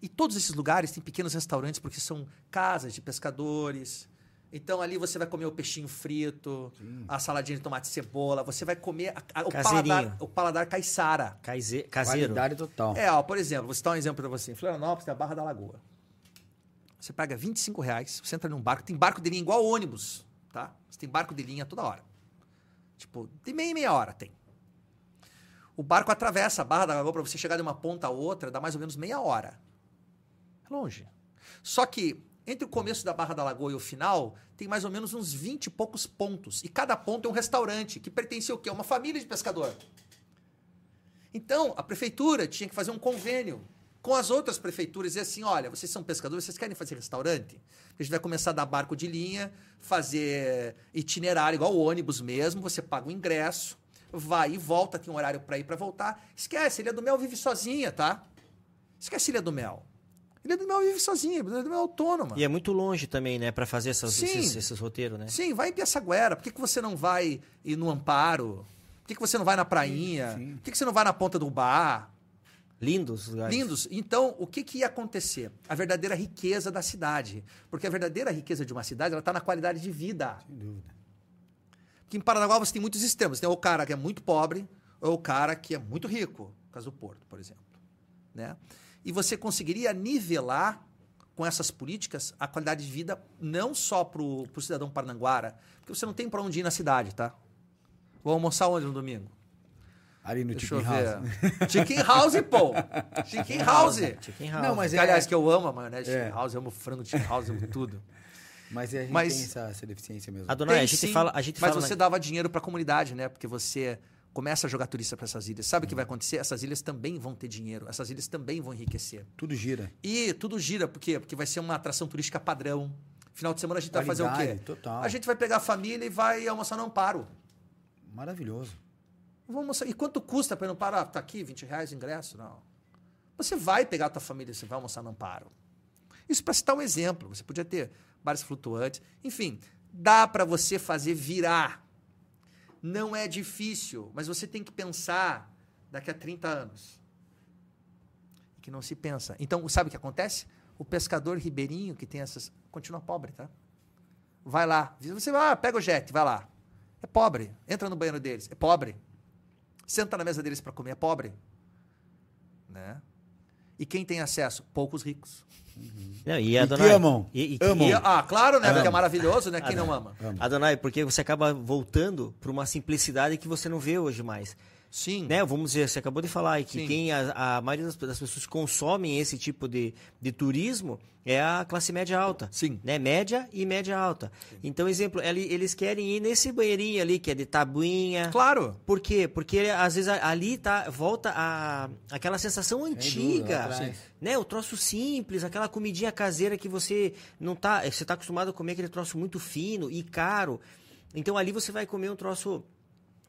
E todos esses lugares têm pequenos restaurantes, porque são casas de pescadores. Então ali você vai comer o peixinho frito, a saladinha de tomate e cebola, você vai comer a- a- o, paladar, o paladar caiçara. Caize- Caseiro. Qualidade total. É, ó, por exemplo, vou citar um exemplo para você. Em Florianópolis tem a Barra da Lagoa. Você paga 25 reais, você entra num barco, tem barco de linha igual ônibus, tá? Você tem barco de linha toda hora. Tipo, de meia em meia hora tem. O barco atravessa a Barra da Lagoa para você chegar de uma ponta a outra, dá mais ou menos meia hora. É longe. Só que entre o começo da Barra da Lagoa e o final, tem mais ou menos uns 20 e poucos pontos. E cada ponto é um restaurante que pertence ao quê? A uma família de pescador. Então, a prefeitura tinha que fazer um convênio com as outras prefeituras e assim, olha, vocês são pescadores, vocês querem fazer restaurante? A gente vai começar a dar barco de linha, fazer itinerário igual ônibus mesmo, você paga o ingresso, vai e volta, tem um horário para ir para voltar. Esquece, Ilha do Mel vive sozinha, tá? Esquece Ilha do Mel. Ilha do Mel vive sozinha, Ilha do Mel é autônoma. E é muito longe também, né, para fazer essas, Sim. esses, esses roteiros, né? Sim, vai em Piaçaguera. Por que, que você não vai ir no Amparo? Por que, que você não vai na Prainha? Sim. Por que, que você não vai na Ponta do Bar? Lindos os lugares. Lindos. Então, o que, que ia acontecer? A verdadeira riqueza da cidade. Porque a verdadeira riqueza de uma cidade ela está na qualidade de vida. Sem dúvida. Porque em Paranaguá você tem muitos extremos. Tem o cara que é muito pobre ou o cara que é muito rico. No caso do Porto, por exemplo. Né? E você conseguiria nivelar com essas políticas a qualidade de vida não só para o cidadão parnanguara, porque você não tem para onde ir na cidade, tá? Vou almoçar onde no domingo? Ali no Deixa Chicken House. Chicken House, pô! Chicken House! Chicken House. Não, mas Que, é- aliás, que eu amo a maionese É. Chicken House, eu amo frango de Chicken House, eu amo tudo. Mas a gente Mas- tem essa, essa deficiência mesmo. Adonai, a Tem gente sim, fala, a gente mas fala você dava dinheiro para a comunidade, né? Porque você começa a jogar turista para essas ilhas. Sabe o que vai acontecer? Essas ilhas também vão ter dinheiro. Essas ilhas também vão enriquecer. Tudo gira. E tudo gira, por quê? Porque vai ser uma atração turística padrão. Final de semana a gente vai fazer o quê? Qualidade, total. A gente vai pegar a família e vai almoçar no Amparo. Maravilhoso. Vamos almoçar. E quanto custa para Amparo? Ah, tá aqui, 20 reais ingresso? Não. Você vai pegar a tua família, você vai almoçar no Amparo. Isso para citar um exemplo. Você podia ter bares flutuantes. Enfim, dá para você fazer virar. Não é difícil, mas você tem que pensar daqui a 30 anos. Que não se pensa. Então, sabe o que acontece? O pescador ribeirinho que tem essas. continua pobre, tá? Vai lá. Você vai, ah, pega o jet, vai lá. É pobre. Entra no banheiro deles. É pobre. Senta na mesa deles para comer. É pobre. Né? E quem tem acesso? Poucos ricos. Não, e a E que Adonai, amam. E, e que- Amam. E, ah, claro, né? Amo. Porque é maravilhoso, né? Quem não ama? Adonai, porque você acaba voltando para uma simplicidade que você não vê hoje mais. Sim. Né? Vamos dizer, você acabou de falar aí que Sim. quem a, a maioria das, das pessoas que consomem esse tipo de, de turismo é a classe média alta. Sim. Né? Média e média alta. Então, exemplo, eles querem ir nesse banheirinho ali, que é de tabuinha. Claro. Por quê? Porque às vezes ali tá, volta a, aquela sensação dúvida, antiga, atrás. né? O troço simples, aquela comidinha caseira que você não tá, você tá acostumado a comer aquele troço muito fino e caro. Então ali você vai comer um troço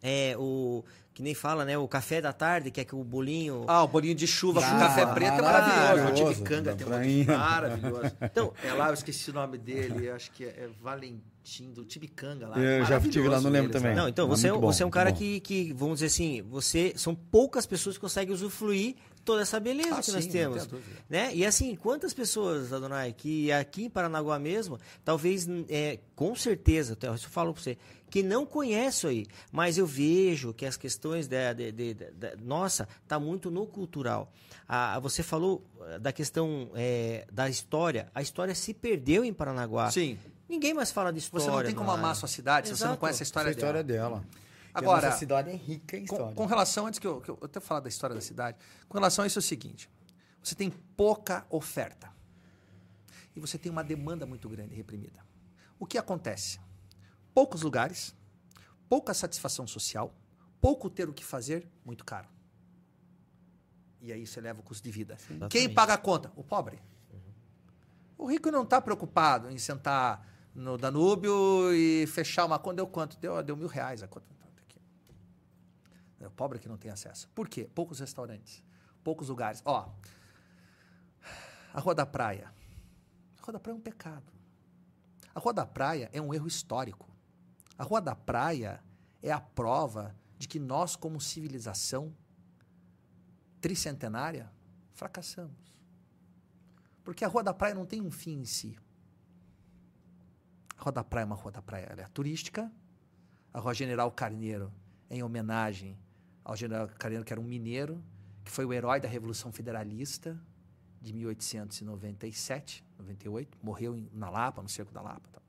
é o que nem fala, né? O café da tarde, que é que o bolinho. Ah, o bolinho de chuva com Ah, café preto é maravilhoso. O. Tibicanga tem um maravilhoso. Então, É lá, eu esqueci o nome dele, acho que é, é Valentim, do Tibicanga lá. Eu já estive lá, não lembro eles também. Não, então você é, um- bom, você é um muito cara bom. que, que, vamos dizer assim, você são poucas pessoas que conseguem usufruir toda essa beleza Ah, que nós sim, não temos, né? E assim, quantas pessoas, Adonai, que aqui em Paranaguá mesmo, talvez, é, com certeza, eu falo para você, que não conhece aí, mas eu vejo que as questões da, de, de- da- nossa, tá muito no cultural. Ah, você falou eh, da questão eh, da história, a história se perdeu em Paranaguá. Sim. Ninguém mais fala de história. Você não tem como amar a sua cidade se você não Exato. conhece a história, Essa história dela. dela. E Agora, a nossa cidade é rica em Com, história. com relação, antes que eu, que eu até falar da história da cidade, com relação a isso é o seguinte: você tem pouca oferta e você tem uma demanda muito grande reprimida. O que acontece? Poucos lugares, pouca satisfação social, pouco ter o que fazer, muito caro. E aí você leva o custo de vida. Quem Exatamente. paga a conta? O pobre. O rico não está preocupado em sentar no Danúbio e fechar uma conta. Deu quanto? Deu, deu mil reais a conta. Aqui. É o pobre que não tem acesso. Por quê? Poucos restaurantes, poucos lugares. Ó, a Rua da Praia. A Rua da Praia é um pecado. A Rua da Praia é um erro histórico. A Rua da Praia é a prova de que nós, como civilização tricentenária, fracassamos. Porque a Rua da Praia não tem um fim em si. A Rua da Praia é uma Rua da Praia ela é turística. A Rua General Carneiro em homenagem ao General Carneiro, que era um mineiro, que foi o herói da Revolução Federalista de 1897, 98, morreu em- na Lapa, no Cerco da Lapa. tá?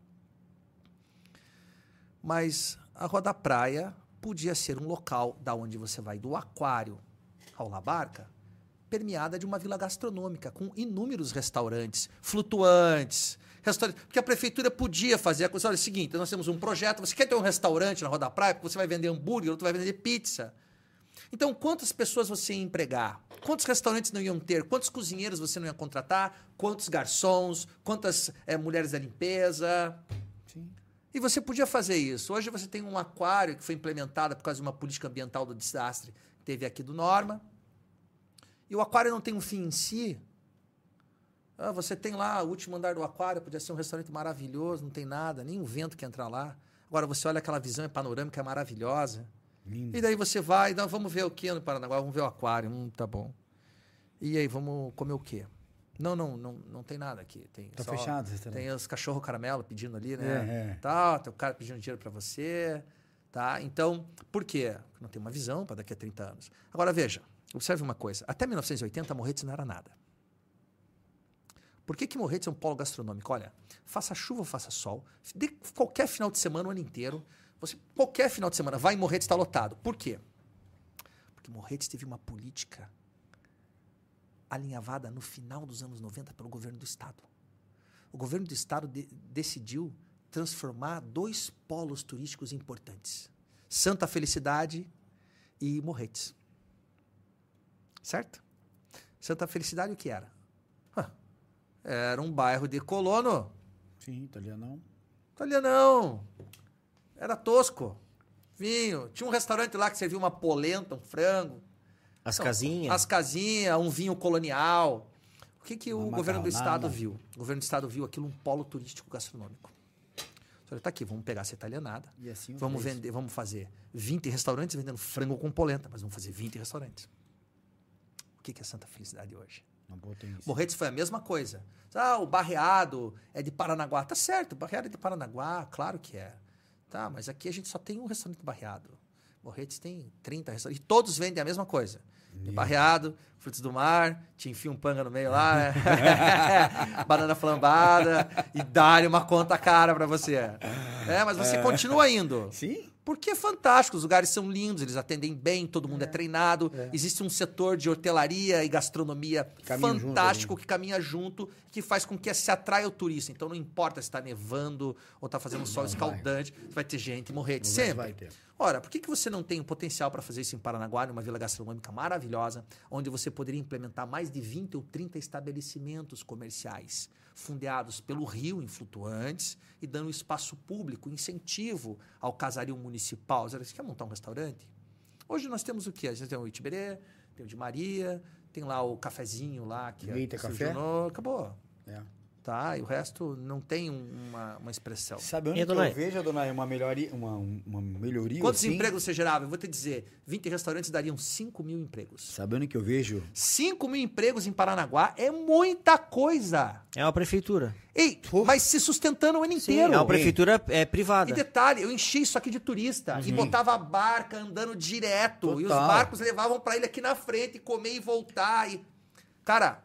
Mas a Rua da Praia podia ser um local da onde você vai do aquário ao La Barca, permeada de uma vila gastronômica, com inúmeros restaurantes flutuantes. Restaurante, porque a prefeitura podia fazer a coisa. Olha, é o seguinte: nós temos um projeto, você quer ter um restaurante na Roda da Praia, você vai vender hambúrguer, outro vai vender pizza. Então, quantas pessoas você ia empregar? Quantos restaurantes não iam ter? Quantos cozinheiros você não ia contratar? Quantos garçons? Quantas é, mulheres da limpeza? Sim. E você podia fazer isso. Hoje você tem um aquário que foi implementado por causa de uma política ambiental do desastre que teve aqui do Norma. E o aquário não tem um fim em si. Ah, você tem lá o último andar do aquário, podia ser um restaurante maravilhoso, não tem nada, nem um vento que entra lá. Agora você olha aquela visão é panorâmica, é maravilhosa. Lindo. E daí você vai, então, vamos ver o que no Paranaguá? Vamos ver o aquário. Hum, tá bom. E aí, vamos comer o quê? Não, não, não, não tem nada aqui. Tem tá só, fechado. Tem os cachorro caramelo pedindo ali, né? É, é. Tá, tem o cara pedindo dinheiro para você. Tá? Então, por quê? Não tem uma visão para daqui a 30 anos. Agora, veja. Observe uma coisa. Até 1980, Morretes não era nada. Por que, que Morretes é um polo gastronômico? Olha, faça chuva ou faça sol, de qualquer final de semana, o ano inteiro, você, qualquer final de semana, vai em Morretes está lotado. Por quê? Porque Morretes teve uma política alinhavada no final dos anos 90 pelo governo do Estado. O governo do Estado de, decidiu transformar dois polos turísticos importantes: Santa Felicidade e Morretes. Certo? Santa Felicidade o que era? Era um bairro de colono. Sim, italianão. Italianão. Era tosco. Vinho. Tinha um restaurante lá que servia uma polenta, um frango. As casinhas. As casinhas, um vinho colonial. O que, que o governo do estado viu? O governo do estado viu aquilo um polo turístico gastronômico. Olha, tá aqui, vamos pegar essa italianada. E assim vamos vender, vamos fazer 20 restaurantes vendendo frango com polenta, mas vamos fazer 20 restaurantes que, que é Santa Felicidade hoje? Morretes foi a mesma coisa. Ah, o Barreado é de Paranaguá. Tá certo, o Barreado é de Paranaguá, claro que é. Tá, mas aqui a gente só tem um restaurante barreado. Morretes tem 30 restaurantes. E todos vendem a mesma coisa. Barreado, frutos do mar, te enfia um panga no meio lá, banana flambada e dá uma conta cara para você. É, mas você é. continua indo. Sim. Porque é fantástico, os lugares são lindos, eles atendem bem, todo mundo é, é treinado. É. Existe um setor de hotelaria e gastronomia fantástico que caminha junto, que faz com que se atraia o turista. Então não importa se está nevando ou está fazendo um sol não escaldante, vai. vai. ter gente morrer. Não sempre. Vai ter. Ora, por que, que você não tem o potencial para fazer isso em Paranaguá, numa vila gastronômica maravilhosa, onde você poderia implementar mais de 20 ou 30 estabelecimentos comerciais? Fundeados pelo Rio em flutuantes e dando espaço público, incentivo ao casario municipal. Você quer montar um restaurante? Hoje nós temos o quê? A gente tem o Itiberê, tem o de Maria, tem lá o cafezinho lá que Eita, é, café? Acabou. É tá? E o resto não tem uma, uma expressão. Sabe onde eu vejo, dona, uma melhoria? Uma, uma melhoria Quantos assim? empregos você gerava? Eu vou te dizer, 20 restaurantes dariam 5 mil empregos. Sabe onde que eu vejo? 5 mil empregos em Paranaguá é muita coisa. É uma prefeitura. Ei, mas se sustentando o ano Sim, inteiro. É uma prefeitura é, privada. E detalhe, eu enchi isso aqui de turista uhum. e botava a barca andando direto. Total. E os barcos levavam para ele aqui na frente, comer e voltar. E... Cara,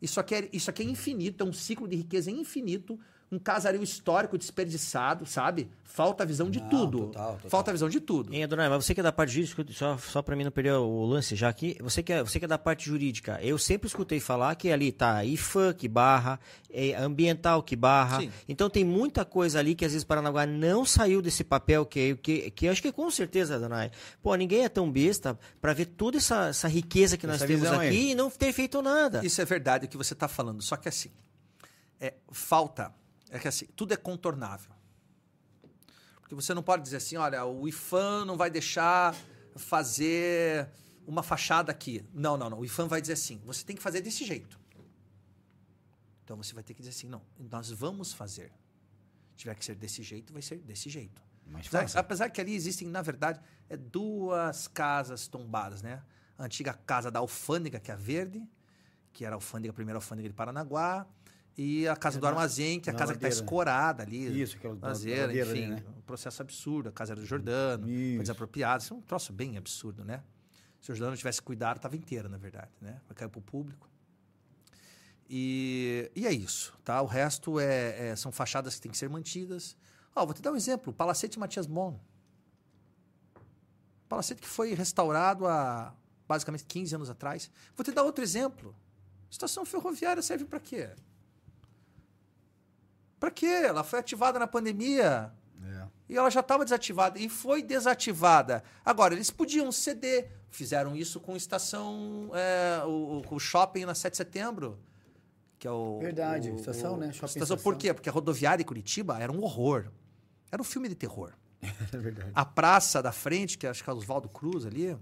isso aqui, é, isso aqui é infinito, é um ciclo de riqueza infinito, um casario histórico desperdiçado, sabe? Falta a visão de não, tudo. Total, total. Falta a visão de tudo. Hein, Adonai, mas você que é da parte jurídica, só, só para mim não perder o lance já aqui, você que, é, você que é da parte jurídica, eu sempre escutei falar que ali tá IFAM que barra, é ambiental que barra. Sim. Então tem muita coisa ali que às vezes Paranaguá não saiu desse papel que, que, que acho que com certeza, Adonai, pô, ninguém é tão besta para ver toda essa, essa riqueza que essa nós temos aqui aí. e não ter feito nada. Isso é verdade o que você está falando, só que assim, é, falta é que assim, tudo é contornável. Porque você não pode dizer assim, olha, o IFAM não vai deixar fazer uma fachada aqui. Não, não, não. O IFAM vai dizer assim, você tem que fazer desse jeito. Então você vai ter que dizer assim, não, nós vamos fazer. Se tiver que ser desse jeito, vai ser desse jeito. Apesar, apesar, que ali existem, na verdade, é duas casas tombadas, né? A antiga casa da alfândega, que é a verde, que era a alfândega, a primeira alfândega de Paranaguá, e a casa é do armazém, que é a casa ladeira. que está escorada ali. Isso, aquela ladeira, ladeira enfim, ali, né? um processo absurdo. A casa era do Jordano, Isso. foi desapropriada. Isso é um troço bem absurdo, né? Se o Jordano tivesse cuidado, estava inteira, na verdade, né? Vai cair para o público. E, e é isso, tá? O resto é, é, são fachadas que têm que ser mantidas. Ó, vou te dar um exemplo. Palacete Matias Mon. Palacete que foi restaurado há basicamente 15 anos atrás. Vou te dar outro exemplo. Estação ferroviária serve para quê? Para quê? Ela foi ativada na pandemia. É. E ela já estava desativada. E foi desativada. Agora, eles podiam ceder. Fizeram isso com estação. É, o, o shopping na 7 de setembro. Que é o. Verdade, o- estação, né? Shopping estação. Por estação. quê? Porque a rodoviária em Curitiba era um horror. Era um filme de terror. É verdade. A praça da frente, que acho que é Oswaldo Cruz ali.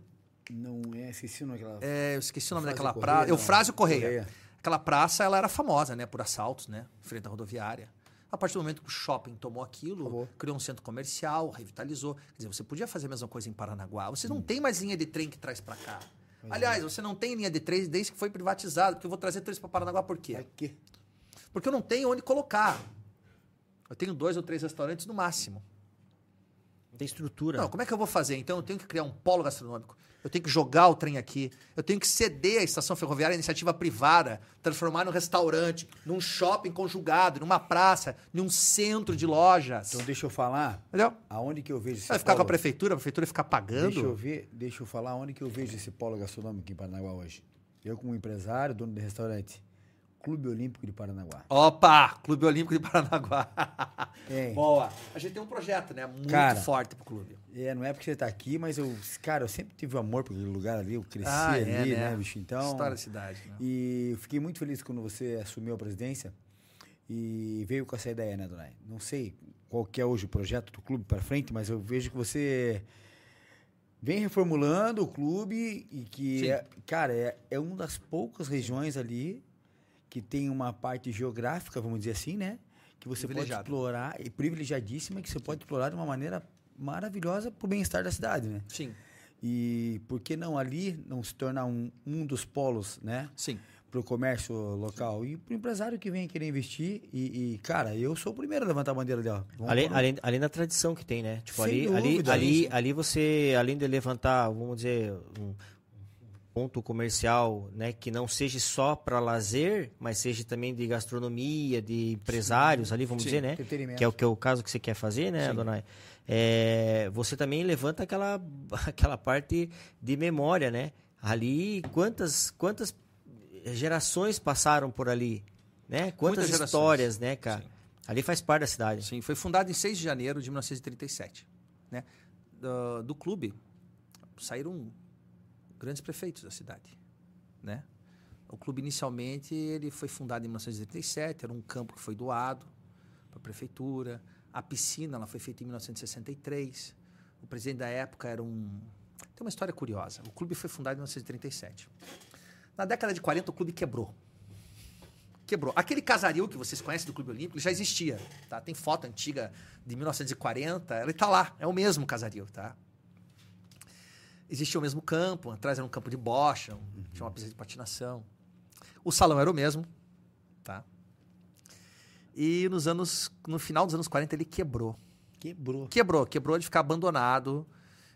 Não é, esqueci o nome daquela. É, eu esqueci o nome Frásio daquela praça. Eufrásio Correia. Correia. Aquela praça, ela era famosa, né? Por assaltos, né? Frente à rodoviária. A partir do momento que o shopping tomou aquilo, Acabou. criou um centro comercial, revitalizou. Quer dizer, você podia fazer a mesma coisa em Paranaguá. Você Hum. não tem mais linha de trem que traz pra cá. é. Aliás, você não tem linha de trem desde que foi privatizado. Porque eu vou trazer três pra Paranaguá por quê? Aqui. Porque eu não tenho onde colocar. Eu tenho dois ou três restaurantes no máximo. Tem estrutura. Não, como é que eu vou fazer? Então eu tenho que criar um polo gastronômico. Eu tenho que jogar o trem aqui. Eu tenho que ceder a estação ferroviária à iniciativa privada, transformar num restaurante, num shopping conjugado, numa praça, num centro de lojas. Então deixa eu falar Entendeu? aonde que eu vejo esse Vai ficar com a polo. prefeitura, a prefeitura ficar pagando. Deixa eu ver, deixa eu falar onde que eu vejo esse polo gastronômico em Paranaguá hoje. Eu como empresário, dono de restaurante, Clube Olímpico de Paranaguá. Opa! Clube Olímpico de Paranaguá. Hein? Boa. A gente tem um projeto, né? Muito Cara, forte pro clube. É, não é porque você tá aqui, mas eu, cara, eu sempre tive amor por aquele lugar ali, eu cresci Ah, é, ali, né? né, bicho? Então, História da cidade. Né? E eu fiquei muito feliz quando você assumiu a presidência e veio com essa ideia, né, Donai? Não sei qual que é hoje o projeto do clube para frente, mas eu vejo que você vem reformulando o clube e que, é, cara, é, é uma das poucas regiões ali que tem uma parte geográfica, vamos dizer assim, né? Que você pode explorar, e privilegiadíssima, que você pode explorar de uma maneira maravilhosa para o bem-estar da cidade, né? Sim, E por que não ali não se tornar um, um dos polos, né? sim. Para o comércio local e para o empresário que vem querer investir. E, e, cara, eu sou o primeiro a levantar a bandeira ali, ó. Além, além, além da tradição que tem, né? Tipo, Sem ali, ali, dúvida, ali, isso. ali você, além de levantar, vamos dizer, um ponto comercial, né, que não seja só para lazer, mas seja também de gastronomia, de empresários ali, vamos Sim, dizer, né? Que é o que é o caso que você quer fazer, né, Adonai? É, você também levanta aquela aquela parte de memória, né? Ali, quantas quantas gerações passaram por ali, né? Quantas Muitas gerações. histórias, né, cara? Sim. Ali faz parte da cidade. Sim, foi fundado em 6 de janeiro de 1937. Né? Do, do clube saíram grandes prefeitos da cidade. Né? O clube, inicialmente, ele foi fundado em 1937, era um campo que foi doado para a prefeitura. A piscina ela foi feita em 1963. O presidente da época era um... Tem uma história curiosa. O clube foi fundado em 1937. Na década de 40, o clube quebrou. Quebrou. Aquele casaril que vocês conhecem do Clube Olímpico já existia, tá? Tem foto antiga de 1940, ele tá lá, é o mesmo casaril, tá? Existia o mesmo campo, atrás era um campo de bocha, um- tinha uma pista de patinação. O salão era o mesmo, tá? E nos anos, no final dos anos 40 ele quebrou. Quebrou. Quebrou, quebrou de ficar abandonado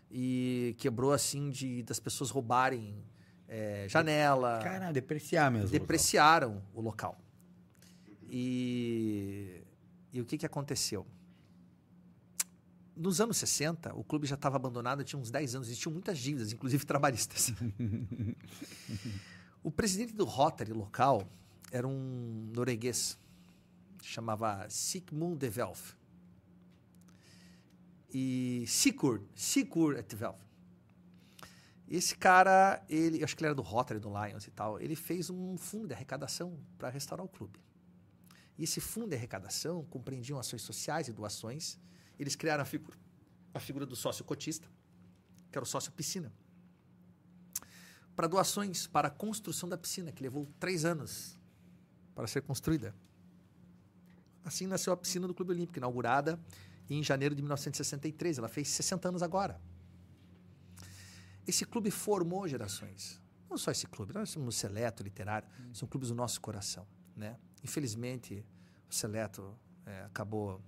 e quebrou assim de das pessoas roubarem eh, janela, Cara, depreciar mesmo. o depreciaram o local. E, e o que, que aconteceu? Nos anos 60, o clube já estava abandonado, tinha uns 10 anos, existiam muitas dívidas, inclusive trabalhistas. o presidente do Rotary local era um norueguês, chamava Sigmund de Velf. E Sigurd, Sigurd de Velf. Esse cara, ele, eu acho que ele era do Rotary, do Lions e tal, ele fez um fundo de arrecadação para restaurar o clube. E esse fundo de arrecadação compreendiam ações sociais e doações. Eles criaram a figura, a figura do sócio cotista, que era o sócio piscina, para doações para a construção da piscina, que levou três anos para ser construída. Assim nasceu a piscina do Clube Olímpico, inaugurada em janeiro de 1963. Ela fez 60 anos agora. Esse clube formou gerações. Não só esse clube, nós somos Seleto Literário, são clubes do nosso coração. Né? Infelizmente, o Seleto é, acabou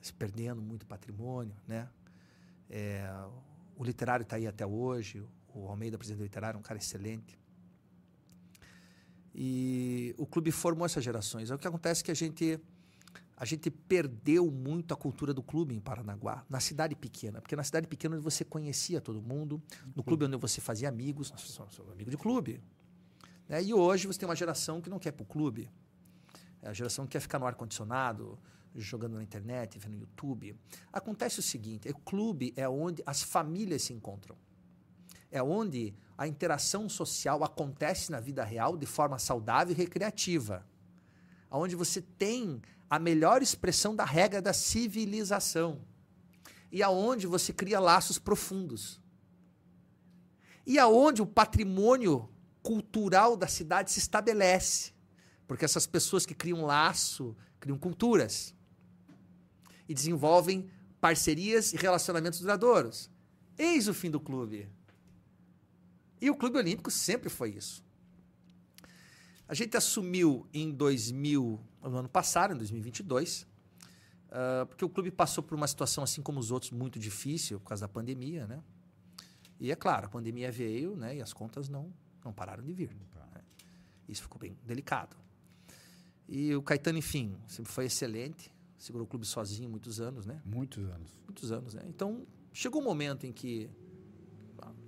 se perdendo muito patrimônio. Né? É, o literário está aí até hoje, o Almeida, presidente do literário, é um cara excelente. E o clube formou essas gerações. O que acontece é que a gente a gente perdeu muito a cultura do clube em Paranaguá, na cidade pequena. Porque na cidade pequena você conhecia todo mundo, no clube onde você fazia amigos, nós somos amigo de clube. Né? E hoje você tem uma geração que não quer ir pro clube. É a geração que quer ficar no ar-condicionado, jogando na internet, vendo no YouTube. Acontece o seguinte: o clube é onde as famílias se encontram. É onde a interação social acontece na vida real de forma saudável e recreativa. Onde você tem a melhor expressão da regra da civilização. E aonde você cria laços profundos. E aonde o patrimônio cultural da cidade se estabelece. Porque essas pessoas que criam laço, criam culturas e desenvolvem parcerias e relacionamentos duradouros. Eis o fim do clube. E o Clube Olímpico sempre foi isso. A gente assumiu em 2000, no ano passado, em 2022, uh, porque o clube passou por uma situação, assim como os outros, muito difícil por causa da pandemia, né? E é claro, a pandemia veio, né? E as contas não, não pararam de vir. Né? Isso ficou bem delicado. E o Caetano, enfim, sempre foi excelente segurou o clube sozinho muitos anos, né? Muitos anos. Muitos anos, né? Então, chegou um momento em que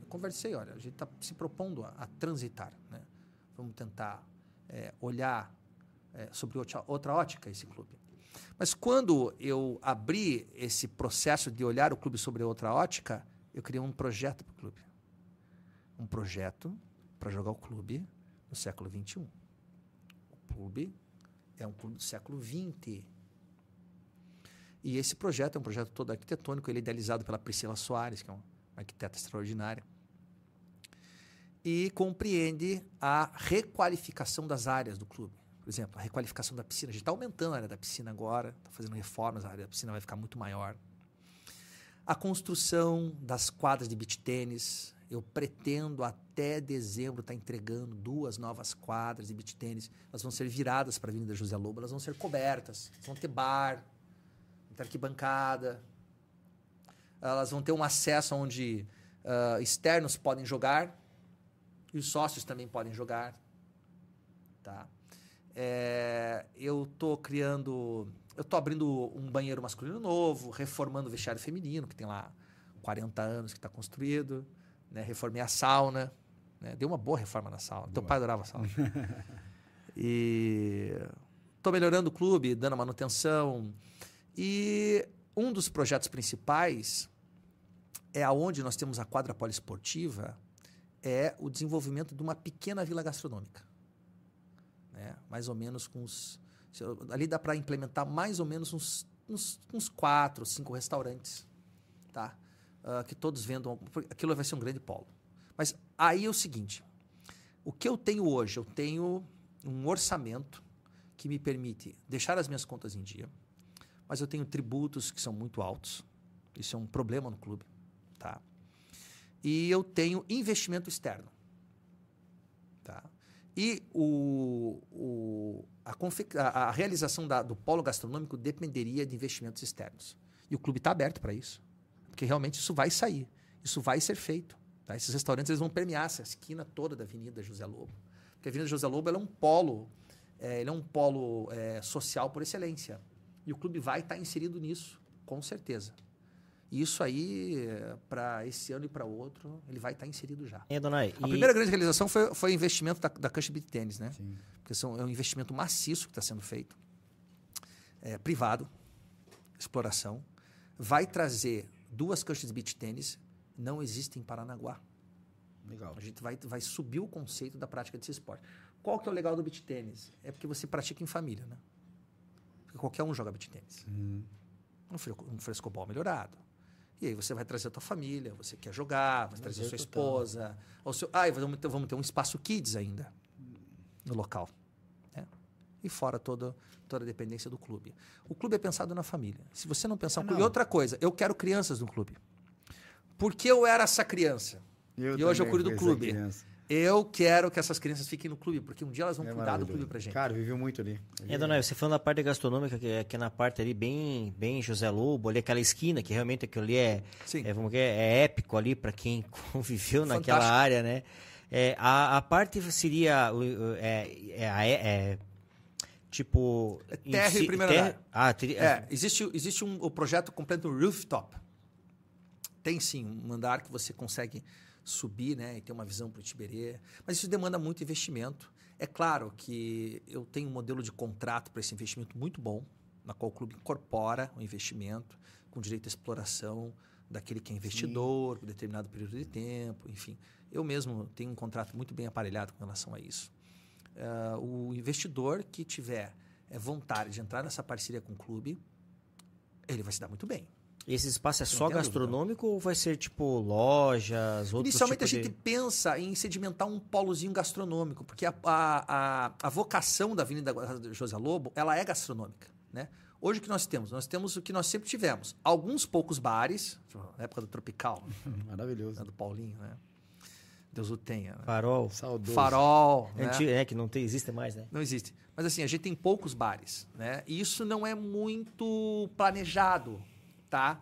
eu conversei, olha, a gente está se propondo a, a, transitar, né? Vamos tentar é, olhar é, sobre outra, outra ótica esse clube. Mas quando eu abri esse processo de olhar o clube sobre outra ótica, eu criei um projeto para o clube. Um projeto para jogar o clube no século XXI. O clube é um clube do século XX. E esse projeto é um projeto todo arquitetônico, ele é idealizado pela Priscila Soares, que é uma arquiteta extraordinária. E compreende a requalificação das áreas do clube. Por exemplo, a requalificação da piscina. A gente está aumentando a área da piscina agora, está fazendo reformas, a área da piscina vai ficar muito maior. A construção das quadras de beach tênis. Eu pretendo até dezembro estar tá entregando duas novas quadras de beach tênis. Elas vão ser viradas para a Avenida José Lobo, elas vão ser cobertas, vão ter bar, arquibancada. Elas vão ter um acesso onde uh, externos podem jogar e os sócios também podem jogar. Tá? É, eu estou criando. Eu estou abrindo um banheiro masculino novo, reformando o vestiário feminino, que tem lá 40 anos que está construído. Né? Reformei a sauna. Né? Deu uma boa reforma na sauna. Boa. Teu pai adorava a sauna. e estou melhorando o clube, dando manutenção. E um dos projetos principais é aonde nós temos a quadra poliesportiva, é o desenvolvimento de uma pequena vila gastronômica. Né? Mais ou menos com uns. Ali dá para implementar mais ou menos uns, uns, uns quatro, cinco restaurantes. Tá? Uh, que todos vendam. Aquilo vai ser um grande polo. Mas aí é o seguinte: o que eu tenho hoje? Eu tenho um orçamento que me permite deixar as minhas contas em dia mas eu tenho tributos que são muito altos. Isso é um problema no clube, tá? E eu tenho investimento externo, tá? E o, o, a, a, realização da, do polo gastronômico dependeria de investimentos externos. E o clube está aberto para isso, porque realmente isso vai sair, isso vai ser feito. Tá? Esses restaurantes eles vão permear essa esquina toda da Avenida José Lobo, porque a Avenida José Lobo é um polo, é, é um polo é, social por excelência. E o clube vai estar tá inserido nisso, com certeza. E isso aí, para esse ano e para outro, ele vai estar tá inserido já. E, Donai, a e... primeira grande realização foi, foi o investimento da, da Cancha Beat Tênis, né? Sim. Porque são, é um investimento maciço que está sendo feito, é, privado, exploração. Vai trazer duas canchas de beach tênis, não existem em Paranaguá. Legal. A gente vai, vai subir o conceito da prática desse esporte. Qual que é o legal do beach tênis? É porque você pratica em família, né? Porque qualquer um joga beat tênis. Uhum. Um, frescobol melhorado. E aí você vai trazer a tua família, você quer jogar, vai trazer a sua esposa. Ou seu, ah, vamos ter, vamos ter um espaço kids ainda no local. Né? E fora toda, toda a dependência do clube. O clube é pensado na família. Se você não pensar no clube. E outra coisa, eu quero crianças no clube. Porque eu era essa criança. Eu e hoje eu cuido do clube. Criança. Eu quero que essas crianças fiquem no clube, porque um dia elas vão é cuidar do clube pra gente. Cara, viveu muito ali. É, dona você falando da parte gastronômica, que é, que é na parte ali bem, bem José Lobo, ali aquela esquina, que realmente aquilo ali é, é, vamos dizer, é épico ali para quem conviveu Fantástico. naquela área, né? É, a, a parte seria é, é, é, tipo. É em térreo e primeiro andar. Ah, É, existe, existe um, o projeto completo rooftop. Tem sim um andar que você consegue subir né, e ter uma visão para o Tiberê. Mas isso demanda muito investimento. É claro que eu tenho um modelo de contrato para esse investimento muito bom, na qual o clube incorpora o investimento com direito à exploração daquele que é investidor, por determinado período de tempo, enfim. Eu mesmo tenho um contrato muito bem aparelhado com relação a isso. Ah, o investidor que tiver é, vontade de entrar nessa parceria com o clube, ele vai se dar muito bem. Esse espaço é só gastronômico ou vai ser tipo lojas, outros Inicialmente a tipo gente de... pensa em sedimentar um polozinho gastronômico, porque a, a, a, a vocação da Avenida José Lobo ela é gastronômica. Né? Hoje o que nós temos? Nós temos o que nós sempre tivemos. Alguns poucos bares, na época do Tropical, Maravilhoso. né, do Paulinho, né? Deus o tenha. né? Farol. Saudoso. Farol, né? Antigo, é, que não tem, existe mais, né? Não existe. Mas assim, a gente tem poucos bares, né? E isso não é muito planejado, tá?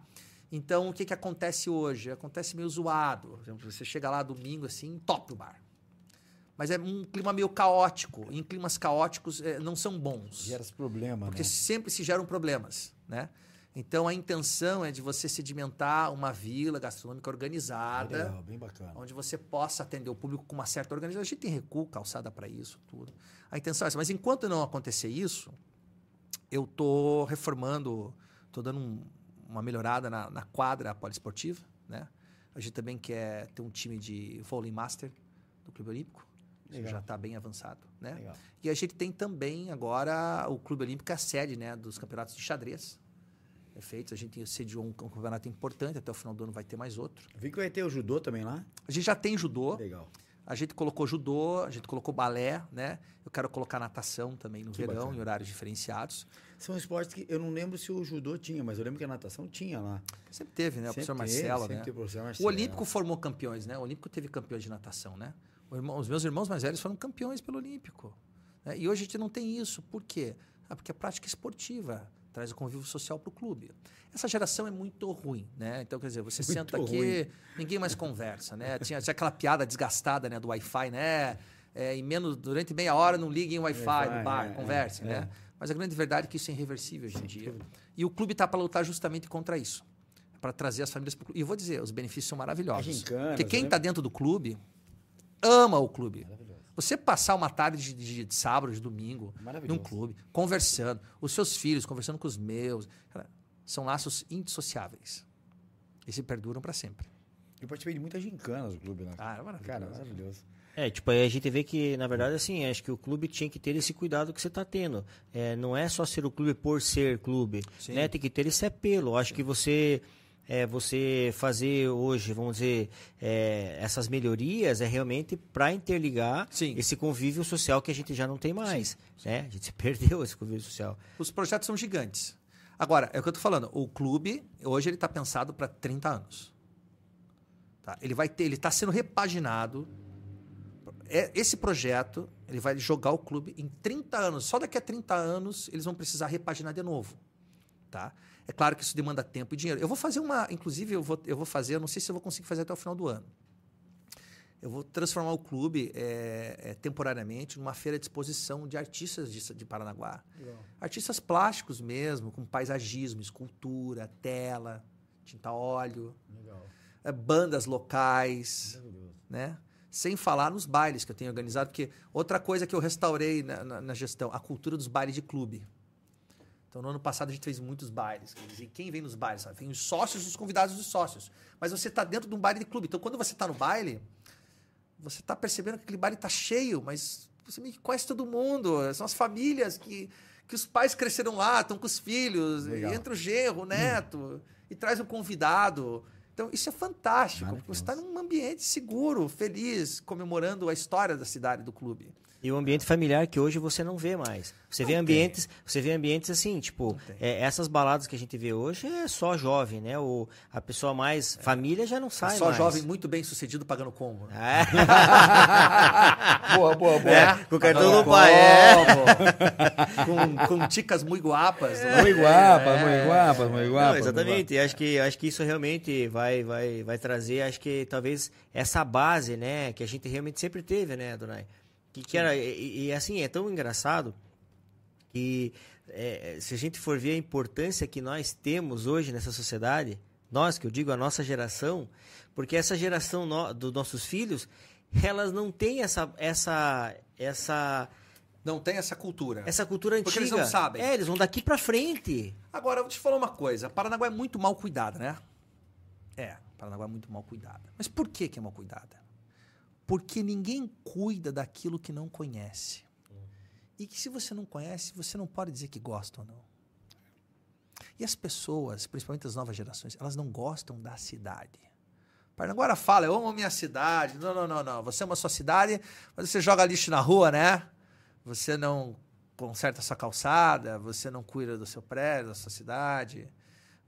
Então, o que, que acontece hoje? Acontece meio zoado. Por exemplo, você chega lá domingo, assim, top o bar. Mas é um clima meio caótico. E em climas caóticos eh, não são bons. Gera esse problema, Porque né? sempre se geram problemas, né? Então, a intenção é de você sedimentar uma vila gastronômica organizada Legal, bem bacana. onde você possa atender o público com uma certa organização. A gente tem recuo, calçada para isso, tudo. A intenção é essa. Mas enquanto não acontecer isso, eu tô reformando, tô dando um- uma melhorada na, na quadra poliesportiva, né? A gente também quer ter um time de vôlei master do Clube Olímpico. Isso já está bem avançado, né? Legal. E a gente tem também agora o Clube Olímpico, é a sede né, dos campeonatos de xadrez. É feito. A gente sediou um, um campeonato importante, até o final do ano vai ter mais outro. Vi que vai ter o judô também lá. A gente já tem judô, Legal. A gente colocou judô, a gente colocou balé, né? Eu quero colocar natação também no Que verão, bacana. em horários diferenciados. São esportes que eu não lembro se o judô tinha, mas eu lembro que a natação tinha lá. Sempre teve, né? O Sempre professor teve, Marcelo, sempre né? teve o professor O Marcelo. Olímpico formou campeões, né? O Olímpico teve campeões de natação, né? O os meus irmãos mais velhos foram campeões pelo Olímpico. né? E hoje a gente não tem isso. Por quê? Ah, porque a prática esportiva traz o convívio social para o clube. Essa geração é muito ruim, né? Então, quer dizer, você Muito senta aqui, ruim. ninguém mais conversa, né? Tinha, tinha aquela piada desgastada, né, do Wi-Fi, né? É, em menos, durante meia hora não liguem o Wi-Fi Wi-Fi, no bar, é, conversem, é, né? Mas a grande verdade é que isso é irreversível hoje em dia. E o clube está para lutar justamente contra isso. Para trazer as famílias para o clube. E vou dizer, os benefícios são maravilhosos. As gincanas, Porque quem né? está dentro do clube ama o clube. Você passar uma tarde de, de- de sábado, de domingo, num clube, conversando, os seus filhos conversando com os meus, cara, são laços indissociáveis. E se perduram para sempre. Eu participei de muitas gincanas do clube lá. Ah, é maravilhoso. Cara, maravilhoso. É, tipo, aí a gente vê que, na verdade, assim, acho que o clube tinha que ter esse cuidado que você está tendo. É, não é só ser o clube por ser clube, Sim. né? Tem que ter esse apelo. Acho que você, é, você fazer hoje, vamos dizer, é, essas melhorias é realmente para interligar Sim. esse convívio social que a gente já não tem mais, né? A gente se perdeu esse convívio social. Os projetos são gigantes. Agora, é o que eu tô falando. O clube, hoje, ele está pensado para 30 anos. Tá? Ele vai ter, ele está sendo repaginado. É, esse projeto, ele vai jogar o clube em 30 anos. Só daqui a 30 anos eles vão precisar repaginar de novo. Tá? É claro que isso demanda tempo e dinheiro. Eu vou fazer uma, inclusive eu vou, eu vou fazer, eu não sei se eu vou conseguir fazer até o final do ano. Eu vou transformar o clube é, é, temporariamente numa feira de exposição de artistas de, de Paranaguá. Artistas plásticos mesmo, com paisagismo, escultura, tela, tinta óleo, Legal. é, bandas locais, né? Sem falar nos bailes que eu tenho organizado, porque outra coisa que eu restaurei na, na- na gestão, a cultura dos bailes de clube. Então, no ano passado, a gente fez muitos bailes. Dizer, quem vem nos bailes? Sabe? Vem os sócios, os convidados dos sócios. Mas você está dentro de um baile de clube. Então, quando você está no baile, você está percebendo que aquele baile está cheio, mas você meio que conhece todo mundo. São as famílias que, que os pais cresceram lá, estão com os filhos. E entra o genro, o neto, e traz um convidado. Então, isso é fantástico. porque Você está num ambiente seguro, feliz, comemorando a história da cidade, do clube. E o ambiente familiar que hoje você não vê mais. Você vê Não ambientes, você vê ambientes assim, tipo, tem. é, essas baladas que a gente vê hoje é só jovem, né? O, a pessoa mais família já não sai Só mais. jovem muito bem sucedido pagando combo. né? É. Boa, boa, boa. É, com o cartão do pai, é. com, com ticas muito guapas. Muito guapa, muito guapa, muito guapa. Não, exatamente. Acho que acho que isso realmente vai vai vai trazer, acho que talvez essa base, né, que a gente realmente sempre teve, né, Donai? Que, que era e, e, assim é tão engraçado que é, se a gente for ver a importância que nós temos hoje nessa sociedade, nós, que eu digo a nossa geração, porque essa geração no, dos nossos filhos, elas não têm essa, essa, essa, Não tem essa cultura. essa cultura antiga. Porque eles não sabem. É, eles vão daqui pra frente. Agora, eu vou te falar uma coisa. Paranaguá é muito mal cuidada, né? É, Paranaguá é muito mal cuidada. Mas por que, que é mal cuidada? Porque ninguém cuida daquilo que não conhece. E que se você não conhece, você não pode dizer que gosta ou não. E as pessoas, principalmente as novas gerações, elas não gostam da cidade. Paranaguara fala, eu amo minha cidade. Não, não, não, não. Você ama sua cidade, mas você joga lixo na rua, né? Você não conserta sua calçada, você não cuida do seu prédio, da sua cidade,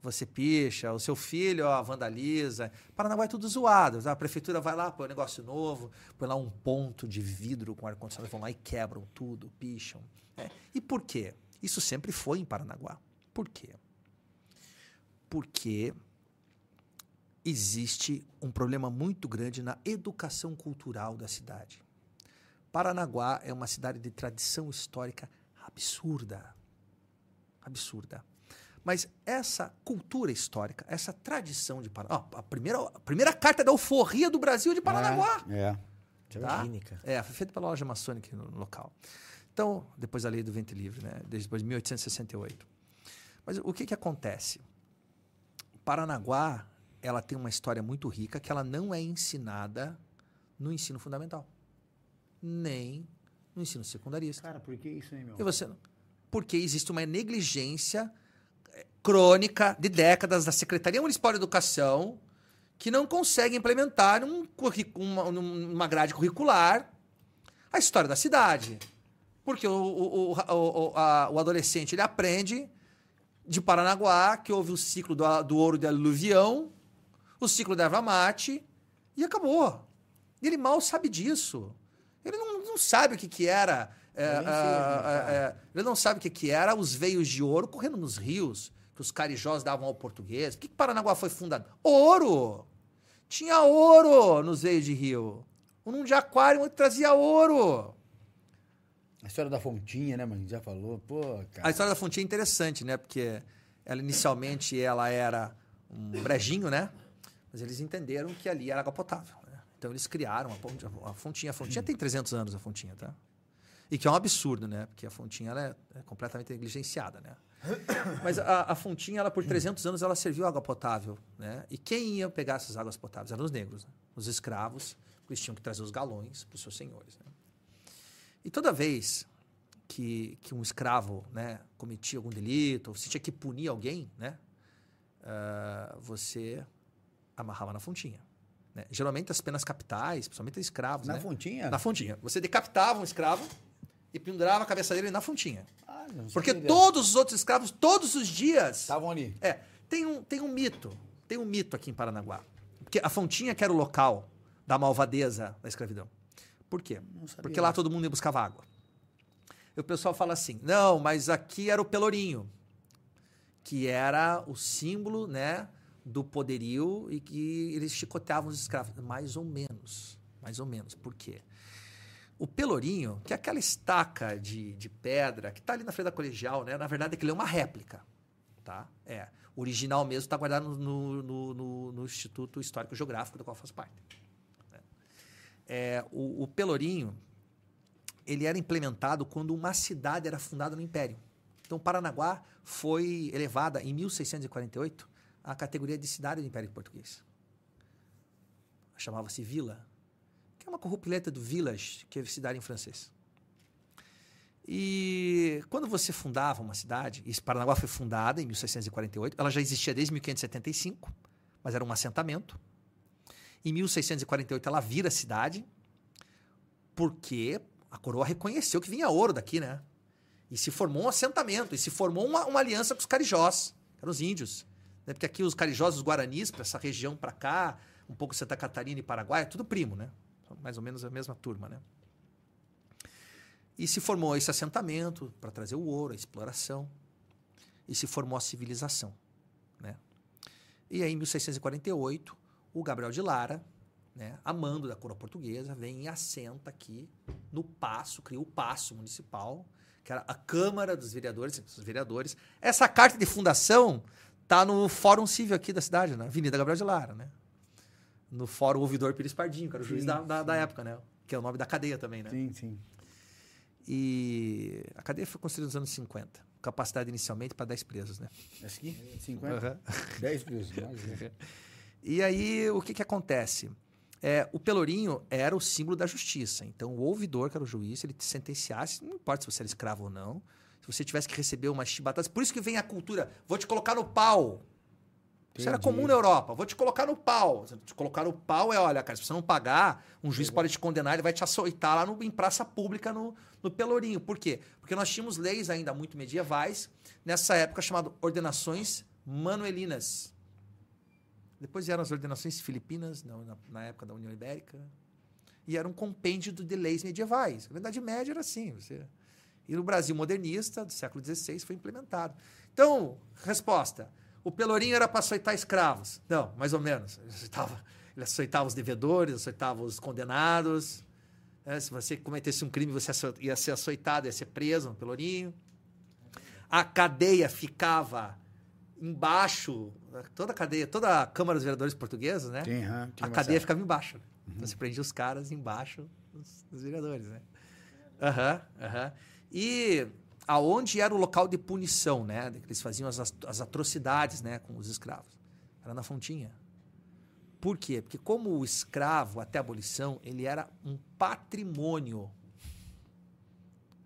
você picha, o seu filho ó, vandaliza. Paranaguá é tudo zoado. A prefeitura vai lá, põe um negócio novo, põe lá um ponto de vidro com ar-condicionado, vão lá e quebram tudo, picham. É. E por quê? Isso sempre foi em Paranaguá. Por quê? Porque existe um problema muito grande na educação cultural da cidade. Paranaguá é uma cidade de tradição histórica absurda. Absurda. Mas essa cultura histórica, essa tradição de Paranaguá. a, primeira, a primeira carta da alforria do Brasil é de Paranaguá. É. é. Tá? Imagine, cara. É, foi feita pela loja maçônica no local. Então, depois da lei do ventre livre, né? Desde depois de 1868. Mas o que, que acontece? Paranaguá, ela tem uma história muito rica que ela não é ensinada no ensino fundamental, nem no ensino secundarista. Cara, por que isso, hein, meu? E você, porque existe uma negligência crônica de décadas da Secretaria Municipal de Educação que não consegue implementar curri- uma, numa grade curricular a história da cidade. Porque o, o, o, a- o adolescente ele aprende de Paranaguá que houve o ciclo do, do ouro de aluvião, o ciclo da erva mate e acabou. Ele mal sabe disso. Ele não, não sabe o que, que era. É, né, ah, cara? é, ele não sabe o que, que era os veios de ouro correndo nos rios que os carijós davam ao português. Por que, que Paranaguá foi fundado? Ouro! Tinha ouro nos veios de rio. Um de aquário onde trazia ouro. A história da fontinha, né, mano? A gente já falou. Pô, A cara. história da fontinha é interessante, né? Porque ela inicialmente ela era um brejinho, né? Mas eles entenderam que ali era água potável. né? Então eles criaram a, a fontinha. A fontinha tem 300 anos, a fontinha, tá? E que é um absurdo, né? Porque a fontinha ela é, é completamente negligenciada, né? Mas a, a fontinha, ela por 300 anos, ela serviu água potável, né? E quem ia pegar essas águas potáveis? Eram os negros, né? os escravos, porque eles tinham que trazer os galões para os seus senhores, né? E toda vez que, que um escravo né, cometia algum delito, ou se tinha que punir alguém, né, ah, você amarrava na fontinha. né? Geralmente as penas capitais, principalmente escravos, Na né? fontinha? Na fontinha. Você decapitava um escravo e pendurava a cabeça dele na fontinha. Ah, Porque todos os outros escravos, todos os dias. Estavam ali. É, tem um, tem um mito. Tem um mito aqui em Paranaguá. Porque a fontinha que era o local da malvadeza da escravidão. Por quê? Porque lá todo mundo ia buscar água. E o pessoal fala assim: não, mas aqui era o Pelourinho, que era o símbolo né, do poderio e que eles chicoteavam os escravos. Mais ou menos. Mais ou menos. Por quê? O Pelourinho, que é aquela estaca de, de pedra que está ali na frente da colegial, né? Na verdade, aquilo é uma réplica. Tá? É. O original mesmo está guardado no, no- no- no Instituto Histórico Geográfico, do qual faço parte. né? É, o, o Pelourinho, ele era implementado quando uma cidade era fundada no Império. Então, Paranaguá foi elevada em 1648 à categoria de cidade do Império Português. Chamava-se vila, que é uma corrupileta do village, que é cidade em francês. E quando você fundava uma cidade, e Paranaguá foi fundada em 1648, ela já existia desde 1575, mas era um assentamento. Em 1648 ela vira cidade, porque a coroa reconheceu que vinha ouro daqui, né? E se formou um assentamento, e se formou uma, uma aliança com os carijós, que eram os índios. Né? Porque aqui os carijós, os guaranis, para essa região para cá, um pouco Santa Catarina e Paraguai, é tudo primo, né? Mais ou menos a mesma turma, né? E se formou esse assentamento para trazer o ouro, a exploração. E se formou a civilização. Né? E aí, em 1648, o Gabriel de Lara, né, amando da coroa portuguesa, vem e assenta aqui no Paço, cria o Paço Municipal, que era a Câmara dos Vereadores, os vereadores. Essa carta de fundação tá no Fórum Civil aqui da cidade, na Avenida Gabriel de Lara, né? No Fórum Ouvidor Pires Pardinho, que era o juiz Sim, da, da, da época, né? Que é o nome da cadeia também, né? Sim, sim. E a cadeia foi construída nos anos 50. Capacidade inicialmente para 10 presos, né? Esse aqui? 50? Aham. 10 presos. mais, E aí, o que, que acontece? É, o Pelourinho era o símbolo da justiça. Então, o ouvidor, que era o juiz, ele te sentenciasse, não importa se você era escravo ou não, se você tivesse que receber umas chibatadas. Por isso que vem a cultura, vou te colocar no pau. Isso era comum na Europa. Vou te colocar no pau. Te colocar no pau é, olha, cara, se você não pagar, um juiz pode te condenar, ele vai te açoitar lá no, em praça pública no, no Pelourinho. Por quê? Porque nós tínhamos leis ainda muito medievais, nessa época chamado ordenações manuelinas. Depois vieram as ordenações filipinas, na, na- na época da União Ibérica. E era um compêndio de leis medievais. Na Idade Média era assim. Você... E no Brasil modernista, do século XVI, foi implementado. Então, resposta. O Pelourinho era para açoitar escravos. Não, mais ou menos. Ele açoitava, ele açoitava os devedores, açoitava os condenados. É, se você cometesse um crime, você ia ser açoitado, ia ser preso no Pelourinho. A cadeia ficava embaixo, toda a cadeia, toda a Câmara dos Vereadores portugueses, né? Aham, tinha a cadeia ficava embaixo. Então você prendia os caras embaixo dos, dos vereadores, né? Aham, aham. E aonde era o local de punição, né? Que eles faziam as, as atrocidades, né, com os escravos. Era na Fontinha. Por quê? Porque como o escravo, até a abolição, ele era um patrimônio.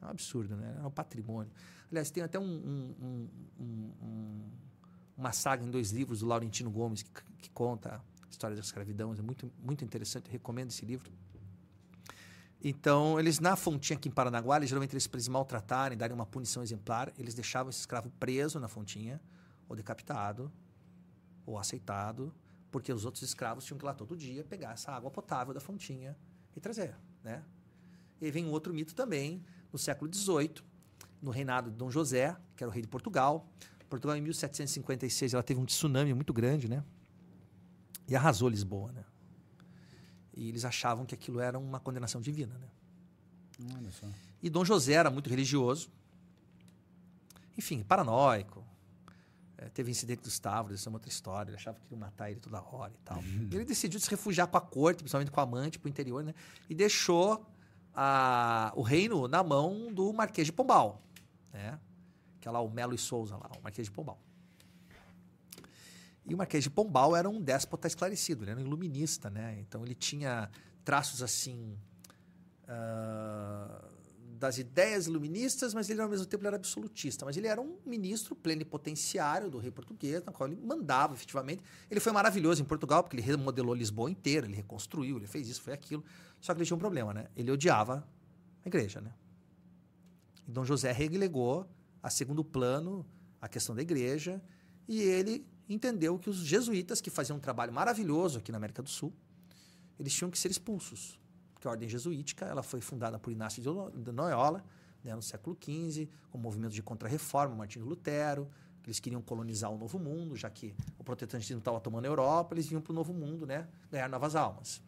É um absurdo, né? Era um patrimônio. Aliás, tem até um, um- um- um- um- uma saga em dois livros do Laurentino Gomes que, que conta a história da escravidão. É muito, muito interessante, recomendo esse livro. Então, eles na fontinha aqui em Paranaguá, eles, geralmente eles, para eles maltratarem, darem uma punição exemplar, eles deixavam esse escravo preso na fontinha, ou decapitado, ou aceitado, porque os outros escravos tinham que ir lá todo dia pegar essa água potável da fontinha e trazer, né? E vem um outro mito também, no século XVIII, no reinado de Dom José, que era o rei de Portugal. Portugal, em 1756, ela teve um tsunami muito grande, né? E arrasou Lisboa, né? E eles achavam que aquilo era uma condenação divina, né? Olha só. E Dom José era muito religioso. Enfim, paranoico. É, teve incidente dos Távoros, isso é uma outra história. Ele achava que iam matar ele toda hora e tal. E ele decidiu se refugiar com a corte, principalmente com a amante, para o interior, né? E deixou a- o reino na mão do Marquês de Pombal, né? Que é lá o Melo e Souza, lá, o Marquês de Pombal. E o Marquês de Pombal era um déspota esclarecido, ele era um iluminista, né? Então ele tinha traços assim ah, das ideias iluministas, mas ele ao mesmo tempo era absolutista. Mas ele era um ministro plenipotenciário do rei português, na qual ele mandava efetivamente. Ele foi maravilhoso em Portugal, porque ele remodelou Lisboa inteira, ele reconstruiu, ele fez isso, foi aquilo. Só que ele tinha um problema, né? Ele odiava a igreja, né? E Dom José relegou a segundo plano a questão da igreja e ele entendeu que os jesuítas, que faziam um trabalho maravilhoso aqui na América do Sul, eles tinham que ser expulsos. Porque a ordem jesuítica ela foi fundada por Inácio de Lo- de Loyola né, no século XV, com o movimento de contra-reforma, Martinho Lutero, eles queriam colonizar o Novo Mundo, já que o protestantismo estava tomando a Europa, eles vinham para o Novo Mundo né, ganhar novas almas.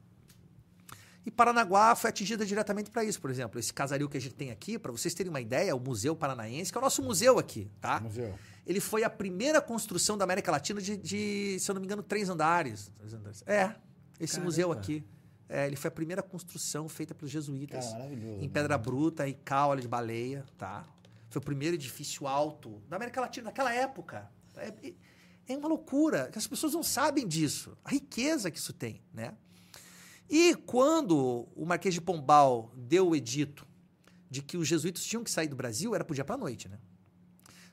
E Paranaguá foi atingida diretamente para isso, por exemplo. Esse casario que a gente tem aqui, para vocês terem uma ideia, o Museu Paranaense, que é o nosso museu aqui, tá? Museu. Ele foi a primeira construção da América Latina de, de, se eu não me engano, três andares. Três andares. É, esse Caramba. museu aqui. É, ele foi a primeira construção feita pelos jesuítas. Cara, maravilhoso. em pedra bruta e caule de baleia, tá? Foi o primeiro edifício alto da América Latina naquela época. É, é uma loucura, as pessoas não sabem disso. A riqueza que isso tem, né? E quando o Marquês de Pombal deu o edito de que os jesuítas tinham que sair do Brasil, era pro dia para noite, né?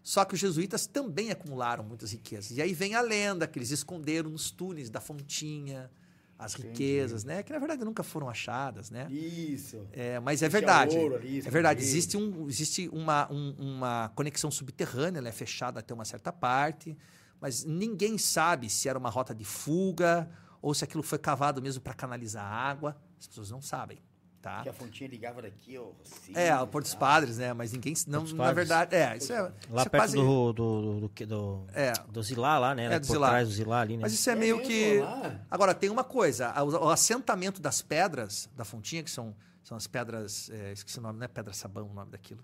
Só que os jesuítas também acumularam muitas riquezas. E aí vem a lenda que eles esconderam nos túneis da Fontinha as Entendi. riquezas, né? Que na verdade nunca foram achadas, né? Isso. É, mas é verdade. ouro ali, é verdade. escondido. Existe, um, existe uma, um- uma conexão subterrânea, ela é fechada até uma certa parte, mas ninguém sabe se era uma rota de fuga ou se aquilo foi cavado mesmo para canalizar a água. As pessoas não sabem, tá? Que a fontinha ligava daqui, ó. É, o Porto dos tá? Padres, né? Mas ninguém. Não, na verdade. É, isso é. Lá isso é perto quase- do, do, do, do, que- do, É. do Zilá lá, né? É, do por Zilá. trás do Zilá ali, né? Mas isso é, É meio que. lá? Agora, tem uma coisa: o assentamento das pedras da fontinha, que são, são as pedras. é, esqueci o nome, não é pedra sabão o nome daquilo.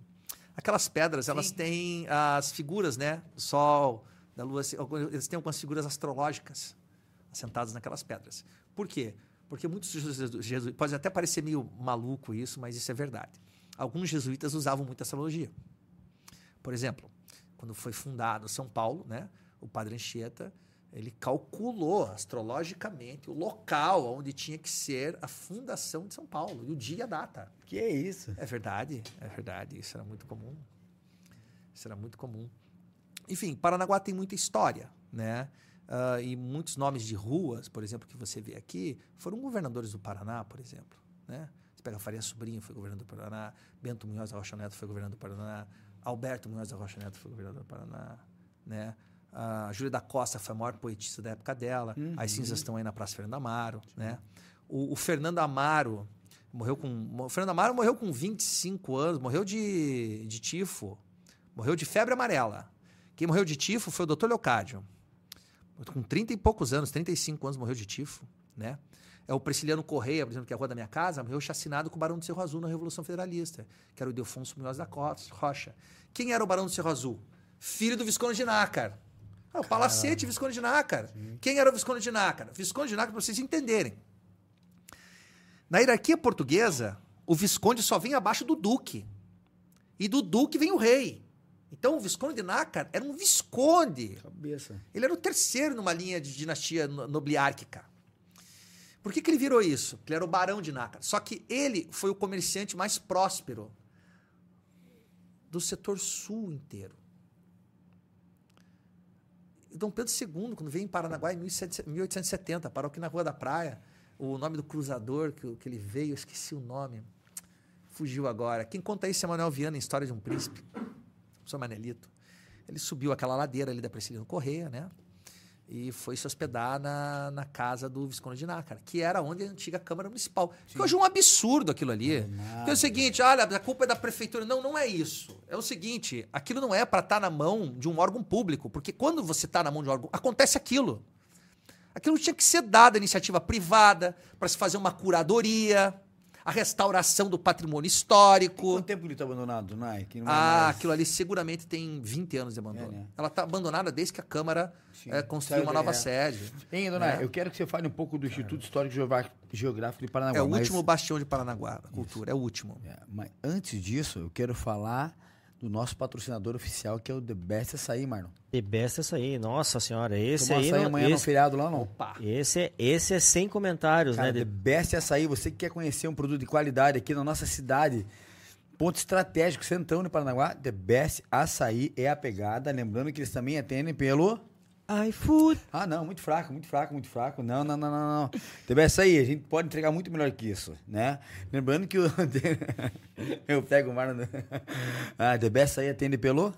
Aquelas pedras, elas têm as figuras, né? Do Sol, da Lua. assim, Eles têm algumas figuras astrológicas assentadas naquelas pedras. Por quê? Porque muitos jesuítas. Pode até parecer meio maluco isso, mas isso é verdade. Alguns jesuítas usavam muito essa astrologia. Por exemplo, quando foi fundado São Paulo, né? O padre Anchieta, ele calculou astrologicamente o local onde tinha que ser a fundação de São Paulo, e o dia e a data. Que é isso? É verdade, é verdade. Isso era muito comum. Isso era muito comum. Enfim, Paranaguá tem muita história, né? Ah, e muitos nomes de ruas, por exemplo, que você vê aqui, foram governadores do Paraná, por exemplo. Né? Você pega Faria Sobrinho, foi governador do Paraná. Bento Munhoz da Rocha Neto foi governador do Paraná. Alberto Munhoz da Rocha Neto foi governador do Paraná. Né? A Júlia da Costa foi a maior poetista da época dela. As cinzas estão aí na Praça Fernando Amaro. Né? O, o Fernando Amaro morreu com. O Fernando Amaro morreu com 25 anos, morreu de, de tifo. Morreu de febre amarela. Quem morreu de tifo foi o Dr. Leocádio. Com 30 e poucos anos, 35 anos, morreu de tifo, né? É o Prisciliano Correia, por exemplo, que é a rua da minha casa, morreu chacinado com o Barão do Cerro Azul na Revolução Federalista, que era o Ildefonso Munhoz da Rocha. Quem era o Barão do Cerro Azul? Filho do Visconde de Nácar. Ah, o Palacete Visconde de Nácar. Quem era o Visconde de Nácar? Visconde de Nácar, para vocês entenderem. Na hierarquia portuguesa, o Visconde só vem abaixo do Duque. E do Duque vem o rei. Então, o Visconde de Nácar era um Visconde. Cabeça. Ele era o terceiro numa linha de dinastia no- nobiliárquica. Por que, que ele virou isso? Porque ele era o barão de Nácar. Só que ele foi o comerciante mais próspero do setor sul inteiro. E Dom Pedro II, quando veio em Paranaguá em 1700 1870, parou aqui na Rua da Praia. O nome do cruzador que, que ele veio, eu esqueci o nome. Fugiu agora. Quem conta isso é Manuel Viana, em História de um Príncipe. São Manelito. Ele subiu aquela ladeira ali da Priscilino Correia, né? E foi se hospedar na, na casa do Visconde de Nácar, que era onde a antiga Câmara Municipal. Que hoje é um absurdo aquilo ali. Porque é o seguinte, olha, a culpa é da prefeitura. Não, não é isso. É o seguinte, aquilo não é para estar na mão de um órgão público, porque quando você está na mão de um órgão, acontece aquilo. Aquilo tinha que ser dado à iniciativa privada, para se fazer uma curadoria, a restauração do patrimônio histórico. Quanto tempo que ele tá abandonado, Nai? É Ah, mais- aquilo ali seguramente tem 20 anos de abandono. É, né? Ela está abandonada desde que a Câmara eh, construiu uma nova é. sede. Hein, Dona, né? eu quero que você fale um pouco do Instituto Histórico Geográfico- de Paranaguá. É o mas- último bastião de Paranaguá, da cultura. É o último. É, mas antes disso, eu quero falar do nosso patrocinador oficial, que é o The Best Açaí, Marlon. The best é isso aí. Nossa senhora, esse Tomar aí. açaí não- amanhã no esse, feriado lá, não? Opa! esse, é, esse é sem comentários, Cara, né? The The- Best Açaí, você que quer conhecer um produto de qualidade aqui na nossa cidade, ponto estratégico, centrão de Paranaguá, The Best Açaí é a pegada. Lembrando que eles também atendem pelo... iFood. Ah, não, muito fraco, muito fraco, muito fraco. Não, não, não, não, não. The Best Açaí, a gente pode entregar muito melhor que isso, né? Lembrando que o... eu pego o Marlon... Ah, The Best Açaí atende pelo...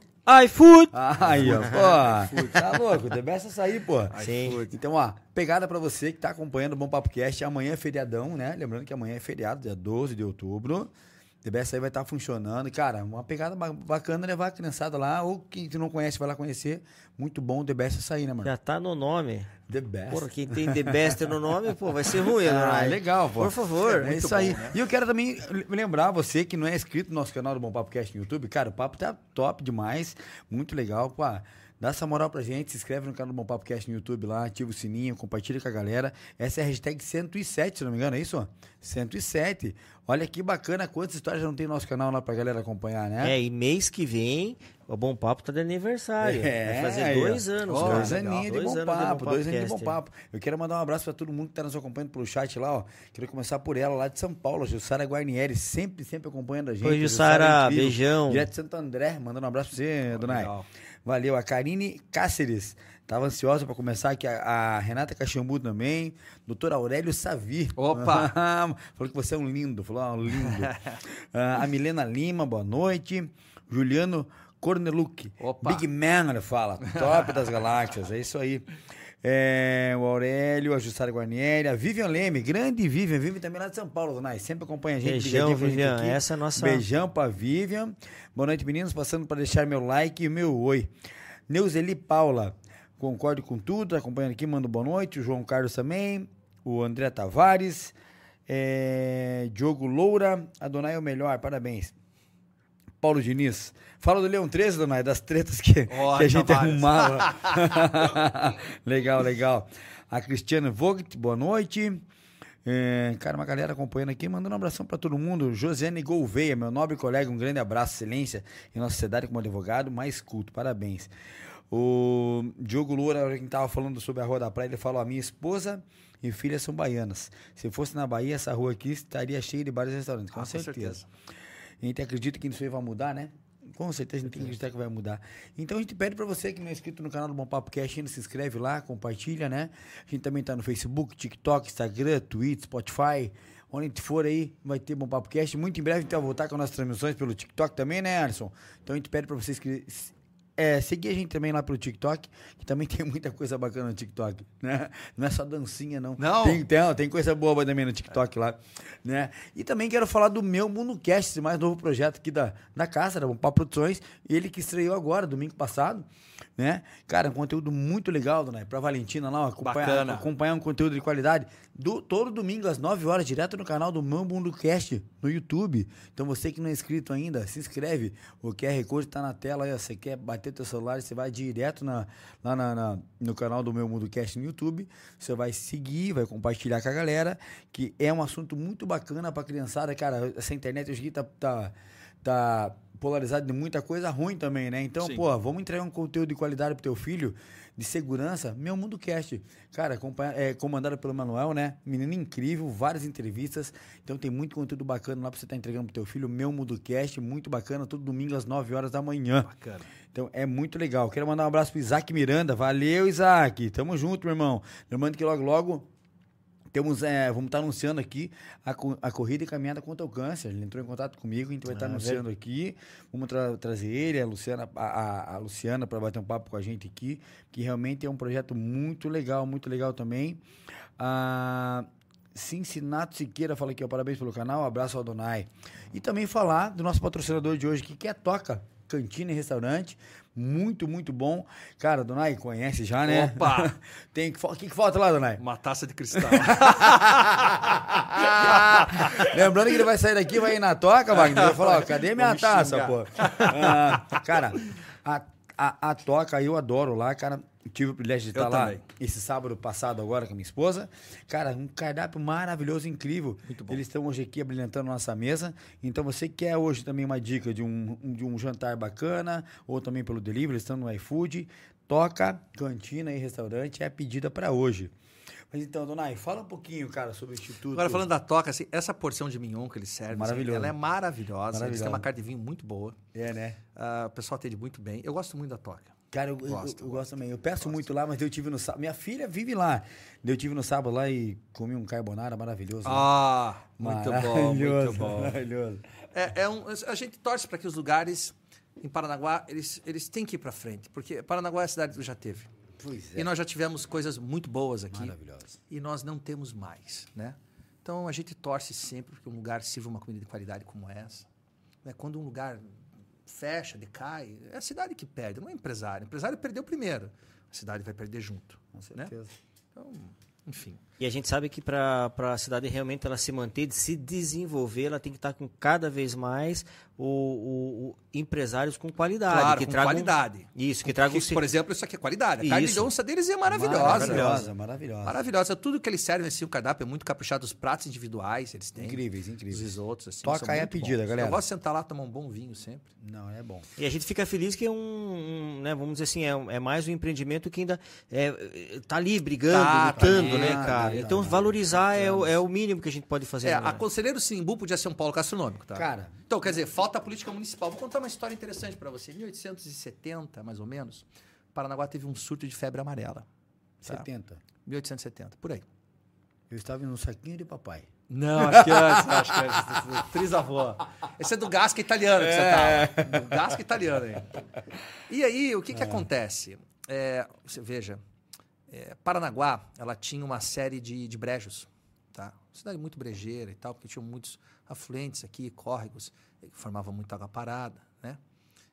iFood. Aí, ó, pô, tá louco, The Best Açaí, pô. Sim. Então, ó, pegada pra você que tá acompanhando o Bom Papo Cast, amanhã é feriadão, né? Lembrando que amanhã é feriado, dia 12 de outubro. The Best aí vai estar funcionando. E, cara, uma pegada ba- bacana levar a criançada lá, ou quem não conhece vai lá conhecer. Muito bom o The Best Açaí, né, mano? Já tá no nome. The Best. Porra, quem tem The Best no nome, pô, vai ser ruim, Ah, né? legal, pô. Por favor. É isso aí. E eu quero também lembrar você que não é inscrito no nosso canal do Bom Papo Cast no YouTube. Cara, o papo tá top demais. Muito legal. Pô, dá essa moral pra gente. Se inscreve no canal do Bom Papo Cast no YouTube lá. Ativa o sininho, compartilha com a galera. Essa é a hashtag 107, se não me engano. É isso? ó? 107. Olha que bacana quantas histórias já não tem no nosso canal lá pra galera acompanhar, né? É, e mês que vem, o Bom Papo tá de aniversário. É, vai fazer ó. dois anos, Ó, cara. Dois aninhos de bom papo, dois aninhos de bom papo. Eu quero mandar um abraço pra todo mundo que tá nos acompanhando pelo chat lá, ó. Quero começar por ela, lá de São Paulo, Jussara Guarnieri, sempre, sempre acompanhando a gente. Oi, A Jussara, é beijão. Direto de Santo André, mandando um abraço pra você, dona Ai. Valeu. A Karine Cáceres, tava ansiosa pra começar aqui. A, a Renata Caxambu também. Doutor Aurélio Savi. Opa! Falou que você é um lindo. Falou, ah, um lindo. Ah, a Milena Lima, boa noite. Juliano Corneluc. Opa! Big Man, ele fala. Top das galáxias. É isso aí. É, o Aurélio, a Jussara Guarnieri, a Vivian Leme, grande Vivian, Vivian também lá de São Paulo, Donai, sempre acompanha a gente. Beijão, a gente Vivian, essa é a nossa- Beijão pra Vivian. Boa noite, meninos, passando para deixar meu like e meu oi. Neuzeli Paula, concordo com tudo, tá acompanhando aqui, manda boa noite. O João Carlos também, o André Tavares, é, Diogo Loura, Adonai é o melhor, parabéns. Paulo Diniz. Fala do Leão 13, dona, das tretas que, Ó, que a gente várias. arrumava. legal, legal. A Cristiane Vogt, boa noite. É, cara, uma galera acompanhando aqui, mandando um abração pra todo mundo. Josiane Gouveia, meu nobre colega, um grande abraço, excelência em nossa sociedade como advogado, mais culto, parabéns. O Diogo Loura, quem tava falando sobre a Rua da Praia, ele falou: a minha esposa e filha são baianas. Se fosse na Bahia, essa rua aqui estaria cheia de bares e restaurantes, com, Ah, com certeza. A gente acredita que isso aí vai mudar, né? Com certeza a gente tem que acreditar que vai mudar. Então a gente pede pra você que não é inscrito no canal do Bom Papo Cast ainda, se inscreve lá, compartilha, né? A gente também tá no Facebook, TikTok, Instagram, Twitter, Spotify. Onde a gente for aí, vai ter Bom Papo Cast. Muito em breve a gente vai voltar com as nossas transmissões pelo TikTok também, né, Alisson? Então a gente pede pra vocês que é, seguir a gente também lá pelo TikTok, que também tem muita coisa bacana no TikTok, né? Não é só dancinha, não. Não? Tem, tem, tem coisa boa também no TikTok lá, né? E também quero falar do meu Mundo Cast, esse mais novo projeto aqui da, da casa, da Bompá Produções, ele que estreou agora, domingo passado, né? Cara, um conteúdo muito legal, né? Pra Valentina lá, acompanhar, Bacana. acompanhar um conteúdo de qualidade. Do, todo domingo, às 9 horas, direto no canal do Meu Mundo Cast, no YouTube. Então, você que não é inscrito ainda, se inscreve. O QR Code tá na tela aí, ó. Você quer bater teu celular, você vai direto na, lá na, na- no canal do Meu Mundo Cast no YouTube. Você vai seguir, vai compartilhar com a galera, que é um assunto muito bacana pra criançada. Cara, essa internet hoje tá, tá, tá polarizado de muita coisa ruim também, né? Então, Sim. pô, vamos entregar um conteúdo de qualidade pro teu filho, de segurança. Meu Mundo Cast, cara, é comandado pelo Manuel, né? Menino incrível, várias entrevistas. Então tem muito conteúdo bacana lá pra você estar entregando pro teu filho. Meu Mundo Cast, muito bacana, todo domingo às 9 horas da manhã. Bacana. Então é muito legal. Quero mandar um abraço pro Isaac Miranda. Valeu, Isaac. Tamo junto, meu irmão. Lembrando que logo, logo temos, é, vamos estar anunciando aqui a, a corrida e caminhada contra o câncer. Ele entrou em contato comigo, a gente vai estar Ah, anunciando aqui. Vamos tra- trazer ele, a Luciana, a, a- Luciana para bater um papo com a gente aqui, que realmente é um projeto muito legal, muito legal também. A Cincinato Siqueira fala aqui, ó, parabéns pelo canal, abraço ao Donai. E também falar do nosso patrocinador de hoje, aqui, que é a Toca Cantina e Restaurante. Muito, muito bom. Cara, Donai, conhece já, né? Opa! Tem que, que, que falta lá, Donai? Uma taça de cristal. Lembrando que ele vai sair daqui, vai ir na toca, Wagner. Falar, ó, cadê minha taça, xingar. pô? Ah, cara, a, a, a toca eu adoro lá, cara. Tive o privilégio de Eu estar lá também. esse sábado passado agora com a minha esposa. Cara, um cardápio maravilhoso, incrível. Muito bom. Eles estão hoje aqui abrilhantando nossa mesa. Então, você quer hoje também uma dica de um, de um jantar bacana, ou também pelo delivery, eles estão no iFood. Toca, cantina e restaurante é a pedida para hoje. Mas então, Donai, fala um pouquinho, cara, sobre o Instituto. Agora, falando da toca, assim, essa porção de mignon que eles servem, assim, Maravilhoso. ela é maravilhosa. Eles Maravilhosa. têm uma carne de vinho muito boa. É, né? Ah, o pessoal atende muito bem. Eu gosto muito da toca. Cara, eu, eu- Gosto, eu, gosto. gosto também. Eu peço muito lá, mas eu tive no sábado. Minha filha vive lá. Eu tive no sábado lá e comi um carbonara maravilhoso. né? Ah, muito bom, muito Maravilhoso, bom. Maravilhoso. É, é um, a gente torce para que os lugares em Paranaguá, eles, eles têm que ir para frente. Porque Paranaguá é a cidade que já teve. Pois E nós já tivemos coisas muito boas aqui. Maravilhoso. E nós não temos mais, né? Então a gente torce sempre que um lugar sirva uma comida de qualidade como essa. Né? Quando um lugar fecha, decai, é a cidade que perde, não é o empresário. O empresário perdeu primeiro, a cidade vai perder junto. Com né? certeza. Então, enfim. E a gente sabe que para a cidade realmente ela se manter, de se desenvolver, ela tem que estar com cada vez mais o, o- o empresários com qualidade. claro, que com tragam, qualidade. Isso, que tragam... Porque, por exemplo, isso aqui é qualidade. A carne de onça deles é maravilhosa. Maravilhosa, maravilhosa. Maravilhosa. Tudo que eles servem, assim, o cardápio é muito caprichado. Os pratos individuais eles têm. Incríveis, Os incríveis. risotos, assim. Toca aí a pedida, bons. galera. Eu gosto de sentar lá tomar um bom vinho sempre. Não, é bom. E a gente fica feliz que é um, um, né, vamos dizer assim, é, é mais um empreendimento que ainda é, é, tá ali brigando, Tá, lutando, tá, né, tá, cara? Tá, então tá. valorizar é o, é o mínimo que a gente pode fazer. É, né? a Conselheiro Simbu podia ser um polo gastronômico, tá? Cara. Então, quer dizer, falta a política municipal. Vou contar uma história interessante para você. Em 1870, mais ou menos, Paranaguá teve um surto de febre amarela. Tá. 70. 1870, por aí. Eu estava no saquinho de papai. Não, acho que antes, acho que antes. Trisavô. Esse é do Gasca italiano que você tava. Do Gasca italiano aí. E aí, o que que acontece? É, você veja, é, Paranaguá, ela tinha uma série de, de brejos, tá? Cidade muito brejeira e tal, porque tinham muitos afluentes aqui, córregos, que formavam muita água parada, né?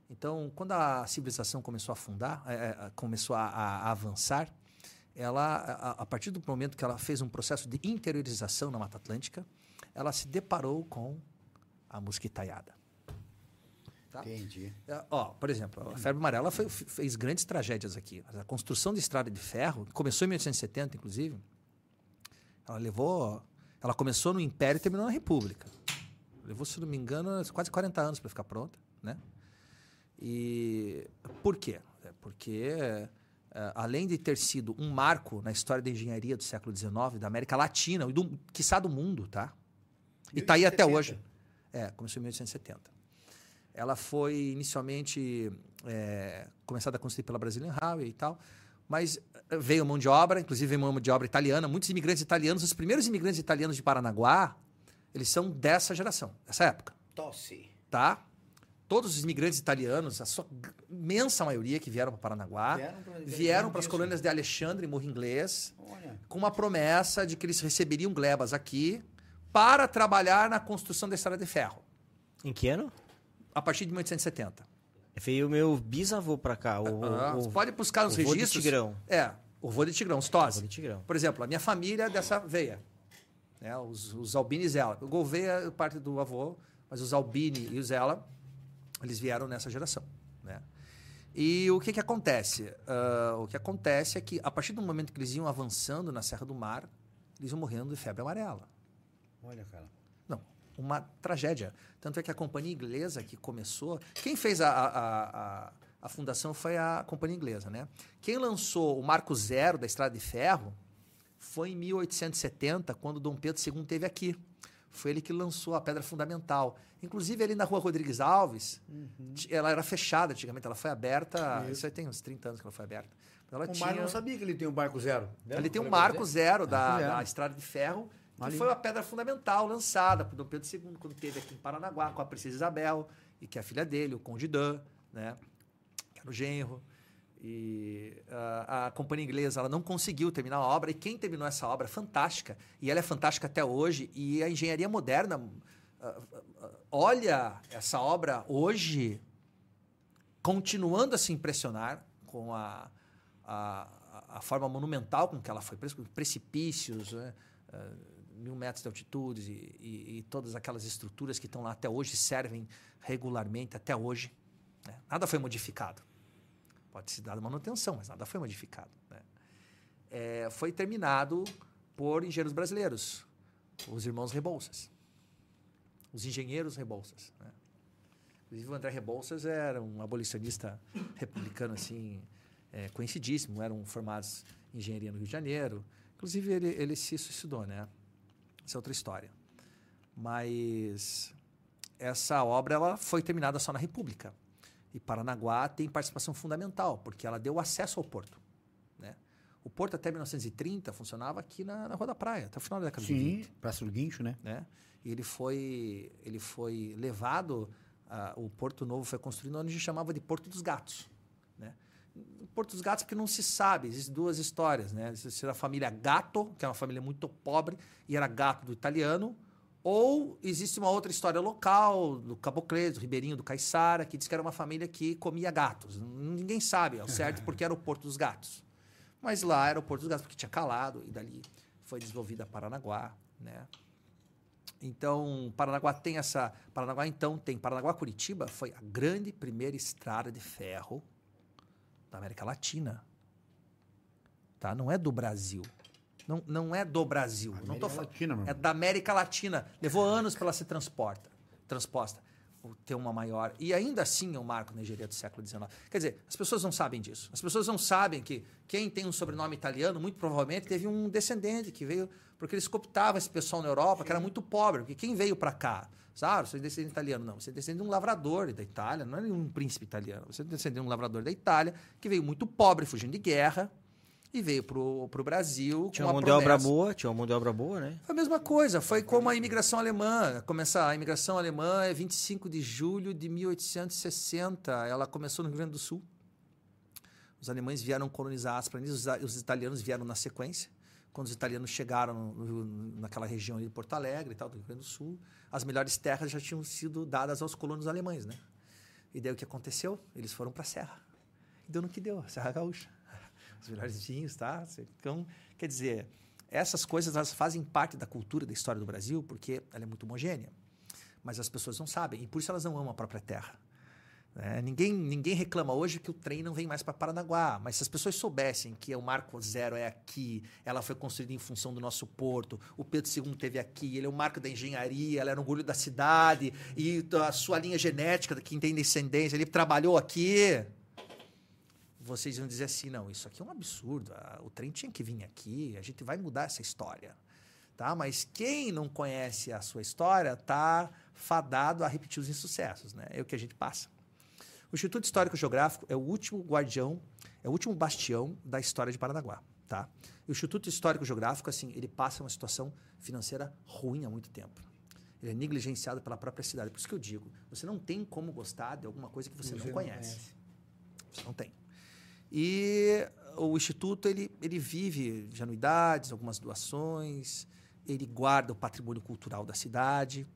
Então, quando a civilização começou a afundar, é, começou a- a avançar, ela, a, a partir do momento que ela fez um processo de interiorização na Mata Atlântica, ela se deparou com a mosquitaiada. Tá? Entendi. É, Ó, por exemplo, a febre amarela foi- fez grandes tragédias aqui. A construção de estrada de ferro, que começou em 1870, inclusive, ela levou. Ela começou no Império e terminou na República. Levou, se não me engano, quase 40 anos para ficar pronta. Né? E por quê? É Porque, é, além de ter sido um marco na história da engenharia do século XIX, da América Latina, e do, quiçá do mundo, tá? E está aí até 1870. hoje. É, começou em 1870. Ela foi inicialmente é, começada a construir pela Brazilian Highway e tal, mas eh, veio mão de obra, inclusive veio mão de obra italiana, muitos imigrantes italianos, os primeiros imigrantes italianos de Paranaguá, eles são dessa geração, dessa época, Tosse. tá? Todos os imigrantes italianos, a sua imensa maioria que vieram para Paranaguá, Vieram para as colônias de Alexandre e Morro Inglês, Olha. com uma promessa de que eles receberiam glebas aqui para trabalhar na construção da estrada de ferro, Em que ano? A partir de 1870. Veio o meu bisavô pra cá. O, Ah, o, pode buscar nos o registros. Tigrão. É, o vô de Tigrão, Tigrão. Por exemplo, a minha família é dessa veia. Né? Os, os Albini e Zela. O Gouveia é parte do avô, mas os Albini e o Zela, eles vieram nessa geração. Né? E o que, que acontece? Ah, o que acontece é que, a partir do momento que eles iam avançando na Serra do Mar, eles iam morrendo de febre amarela. Olha, cara. Uma tragédia. Tanto é que a companhia inglesa que começou. Quem fez a, a, a, a fundação foi a companhia inglesa, né? Quem lançou o Marco Zero da Estrada de Ferro foi em 1870, quando Dom Pedro II esteve aqui. Foi ele que lançou a pedra fundamental. Inclusive, ali na rua Rodrigues Alves, t- ela era fechada antigamente, ela foi aberta. Isso aí tem uns 30 anos que ela foi aberta. Ela O tinha... Mário não sabia que ele tem um barco zero. Ele tem um marco você. zero da, zero. da estrada de ferro, que foi a pedra fundamental lançada por Dom Pedro II quando esteve aqui em Paranaguá com a princesa Isabel e que é a filha dele, o Conde Dan, né? Que era o genro. E ah, a companhia inglesa ela não conseguiu terminar a obra e quem terminou essa obra fantástica e ela é fantástica até hoje e a engenharia moderna ah, ah, olha essa obra hoje continuando a se impressionar com a, a, a forma monumental com que ela foi, pre- precipícios, né? eh, mil metros de altitude e, e- e todas aquelas estruturas que estão lá até hoje servem regularmente até hoje. né? Nada foi modificado. Pode se dar manutenção, mas nada foi modificado. né? Eh, foi terminado por engenheiros brasileiros, os irmãos Rebouças, os engenheiros Rebouças. Né? Inclusive, o André Rebouças era um abolicionista republicano, assim, é, conhecidíssimo. Eram formados em engenharia no Rio de Janeiro. Inclusive, ele, ele se suicidou, né? Essa é outra história. Mas essa obra ela foi terminada só na República. E Paranaguá tem participação fundamental, porque ela deu acesso ao porto. Né? O porto, até 1930, funcionava aqui na, na Rua da Praia, até o final da década de 20 Sim, Praça do Guincho, né? né? E ele foi, ele foi levado, ah, o Porto Novo foi construído onde a gente chamava de Porto dos Gatos? Porto dos Gatos porque não se sabe, existem duas histórias, né? Se era a família Gatto, que é uma família muito pobre e era gato do italiano, ou existe uma outra história local, do Cabocles, do Ribeirinho, do Caiçara, que diz que era uma família que comia gatos. Ninguém sabe ao certo porque era o Porto dos Gatos. Mas lá era o Porto dos Gatos, porque tinha calado, e dali foi desenvolvida Paranaguá, né? Então, Paranaguá tem essa. Paranaguá, então, tem. Paranaguá-Curitiba foi a grande primeira estrada de ferro da América Latina. Tá? Não é do Brasil. Não, não é do Brasil. não tô América falando. Latina, meu É da América Latina. Levou anos para ela ser transporta, transposta. Ter uma maior. E ainda assim é um marco na engenharia do século XIX. Quer dizer, as pessoas não sabem disso. As pessoas não sabem que quem tem um sobrenome italiano, muito provavelmente teve um descendente que veio. Porque eles cooptavam esse pessoal na Europa, que era muito pobre. Porque quem veio para cá? Sabe, você é descendente italiano. Não, você é descendente de um lavrador da Itália, não é nenhum príncipe italiano. Você é descendente de um lavrador da Itália, que veio muito pobre, fugindo de guerra, e veio pro, pro Brasil. Tinha uma mão de obra boa, tinha uma mão de obra boa, né? foi a mesma coisa, foi como a imigração alemã. Começa, a imigração alemã é 25 de julho de 1860. Ela começou no Rio Grande do Sul. Os alemães vieram colonizar as planícies, os, os italianos vieram na sequência. Quando os italianos chegaram no- no- naquela região ali de Porto Alegre e tal, do Rio Grande do Sul, as melhores terras já tinham sido dadas aos colonos alemães, né? E daí o que aconteceu? Eles foram para a serra. E deu no que deu, a Serra Gaúcha. Os melhores vinhos, tá? Então, quer dizer, essas coisas elas fazem parte da cultura, da história do Brasil, porque ela é muito homogênea. Mas as pessoas não sabem, e por isso elas não amam a própria terra. Né? ninguém, ninguém reclama hoje que o trem não vem mais para Paranaguá, mas se as pessoas soubessem que o Marco Zero é aqui, ela foi construída em função do nosso porto, o Pedro II teve aqui, ele é o marco da engenharia, ela era um orgulho da cidade, e a sua linha genética, quem tem descendência, ele trabalhou aqui. Vocês iam dizer assim: não, isso aqui é um absurdo, o trem tinha que vir aqui, a gente vai mudar essa história. Tá? Mas quem não conhece a sua história está fadado a repetir os insucessos. Né? É o que a gente passa. O Instituto Histórico Geográfico é o último guardião, é o último bastião da história de Paranaguá. Tá? E o Instituto Histórico Geográfico, assim, ele passa uma situação financeira ruim há muito tempo. Ele é negligenciado pela própria cidade. Por isso que eu digo, você não tem como gostar de alguma coisa que você, não, conhece. não conhece. Você não tem. E o Instituto, ele, ele vive de anuidades, algumas doações, ele guarda o patrimônio cultural da cidade.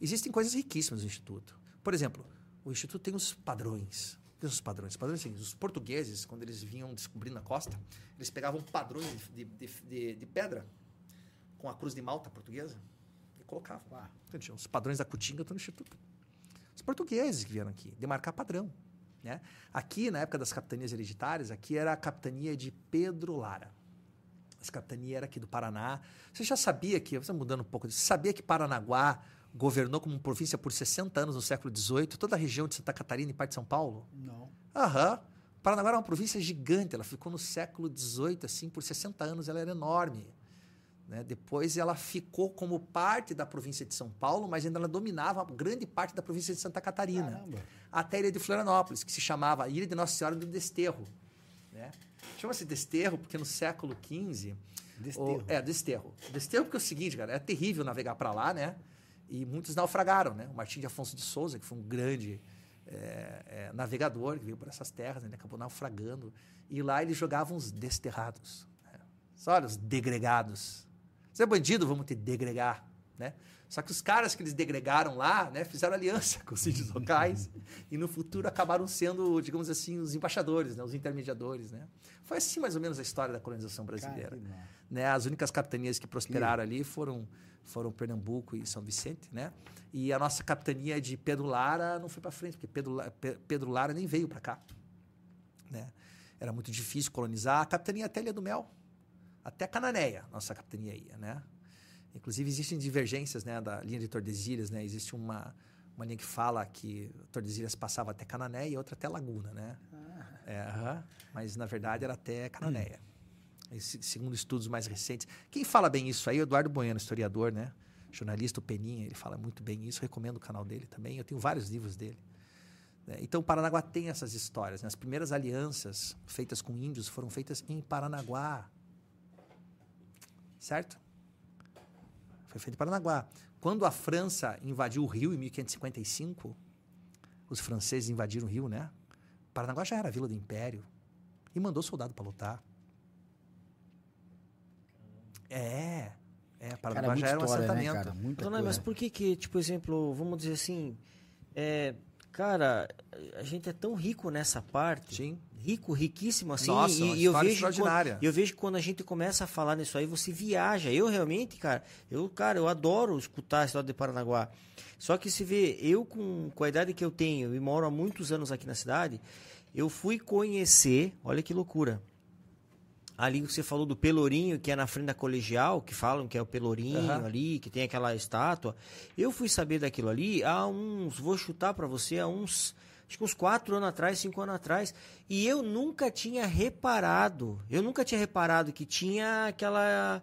Existem coisas riquíssimas no Instituto. Por exemplo, o Instituto tem os padrões. São os padrões? Padrões, assim, os portugueses, quando eles vinham descobrindo a costa, eles pegavam padrões de, de, de, de pedra com a cruz de malta portuguesa e colocavam lá. Então, os padrões da Cutinga estão no Instituto. Os portugueses que vieram aqui, demarcar padrão. Né? Aqui, na época das capitanias hereditárias, aqui era a capitania de Pedro Lara. Essa capitania era aqui do Paraná. Você já sabia que, você mudando um pouco disso, sabia que Paranaguá governou como província por 60 anos no século XVIII, toda a região de Santa Catarina e parte de São Paulo? Não. Aham. Paranaguá era uma província gigante, ela ficou no século XVIII, assim, por 60 anos ela era enorme. Né? Depois ela ficou como parte da província de São Paulo, mas ainda ela dominava grande parte da província de Santa Catarina. Caramba. Até a ilha de Florianópolis, que se chamava Ilha de Nossa Senhora do Desterro. Né? Chama-se Desterro porque no século XV. Desterro. O, é, Desterro. Desterro porque é o seguinte, cara, é terrível navegar para lá, né? E muitos naufragaram, né? O Martim de Afonso de Souza, que foi um grande é, é, navegador que veio por essas terras, né? ele acabou naufragando. E lá eles jogavam os desterrados. Né? Olha, os degregados. Você é bandido, vamos te degregar, né? Só que os caras que eles degregaram lá, né, fizeram aliança com os índios locais e no futuro acabaram sendo, digamos assim, os embaixadores, né, os intermediadores, né? Foi assim mais ou menos a história da colonização brasileira. Cara, né? As únicas capitanias que prosperaram ali foram foram Pernambuco e São Vicente, né? E a nossa capitania de Pedro Lara não foi para frente, porque Pedro, Pedro Lara nem veio para cá, né? Era muito difícil colonizar. A capitania até Ilha do Mel, até Cananéia, nossa capitania ia, né? Inclusive, existem divergências né, da linha de Tordesilhas. Né? Existe uma, uma linha que fala que Tordesilhas passava até Canané e outra até Laguna. Né? Ah. É, uh -huh, mas, na verdade, era até Cananéia. Hum. Segundo estudos mais recentes. Quem fala bem isso aí é o Eduardo Bueno, historiador, né? jornalista, o Peninha. Ele fala muito bem isso. Recomendo o canal dele também. Eu tenho vários livros dele. Né? Então, Paranaguá tem essas histórias. Né? As primeiras alianças feitas com índios foram feitas em Paranaguá. Certo? Foi feito em Paranaguá. Quando a França invadiu o Rio em 1555, os franceses invadiram o Rio, né? Paranaguá já era a vila do Império e mandou soldado para lutar. É. É, Paranaguá cara, já era um história, né, assentamento. Né, cara? Muita Dona, mas por que que, tipo, exemplo, vamos dizer assim, é, cara, a gente é tão rico nessa parte. Sim rico, riquíssimo assim. Nossa, e, e eu vejo quando, eu vejo que quando a gente começa a falar nisso aí, você viaja. Eu realmente, cara, eu, cara, eu adoro escutar a história de Paranaguá. Só que se vê, eu com, com a idade que eu tenho e moro há muitos anos aqui na cidade, eu fui conhecer, olha que loucura. Ali você falou do Pelourinho, que é na frente da colegial, que falam que é o Pelourinho uhum. ali, que tem aquela estátua. Eu fui saber daquilo ali há uns, vou chutar para você, há uns acho que uns quatro anos atrás, cinco anos atrás, e eu nunca tinha reparado, eu nunca tinha reparado que tinha aquela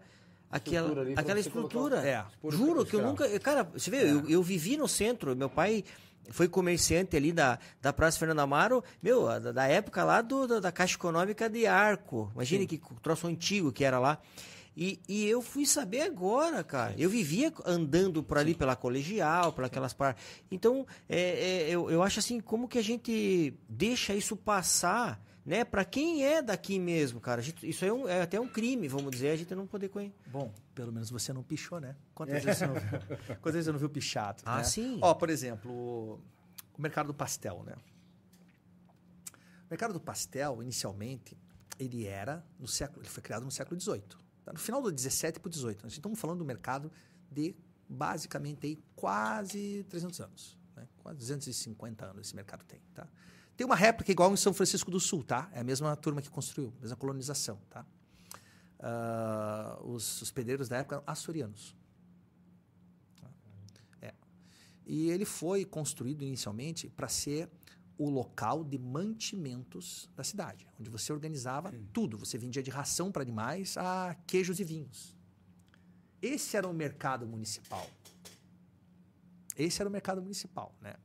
aquela estrutura, ali, aquela estrutura. É. Juro que eu nunca, cara, você vê, é. eu, eu vivi no centro, meu pai foi comerciante ali da, da Praça Fernando Amaro, meu, da, da época lá do, da, da, Caixa Econômica de Arco. Imagine Sim. que troço antigo que era lá. E, e eu fui saber agora, cara. Eu vivia andando por ali pela colegial, por aquelas partes. Então, é, é, eu, eu acho assim, como que a gente deixa isso passar, né? Para quem é daqui mesmo, cara. Gente, isso é, um, é, até um crime, vamos dizer, a gente não poder conhecer. Bom, pelo menos você não pichou, né? Quantas é. vezes você não viu? Quantas vezes você não viu pichado? Ah, né? sim. Ó, por exemplo, o, o mercado do pastel, né? O mercado do pastel, inicialmente, ele era no século, ele foi criado no século XVIII. Tá no final do 17 para o 18. Nós estamos falando do mercado de basicamente aí, quase 300 anos. Né? Quase 250 anos esse mercado tem, tá? Tem uma réplica igual em São Francisco do Sul, tá? É a mesma turma que construiu, mesma colonização, tá? Ah, os, os pedreiros da época eram açorianos. É. E ele foi construído inicialmente para ser o local de mantimentos da cidade, onde você organizava tudo. Você vendia de ração para animais a queijos e vinhos. Esse era o mercado municipal. Esse era o mercado municipal, né?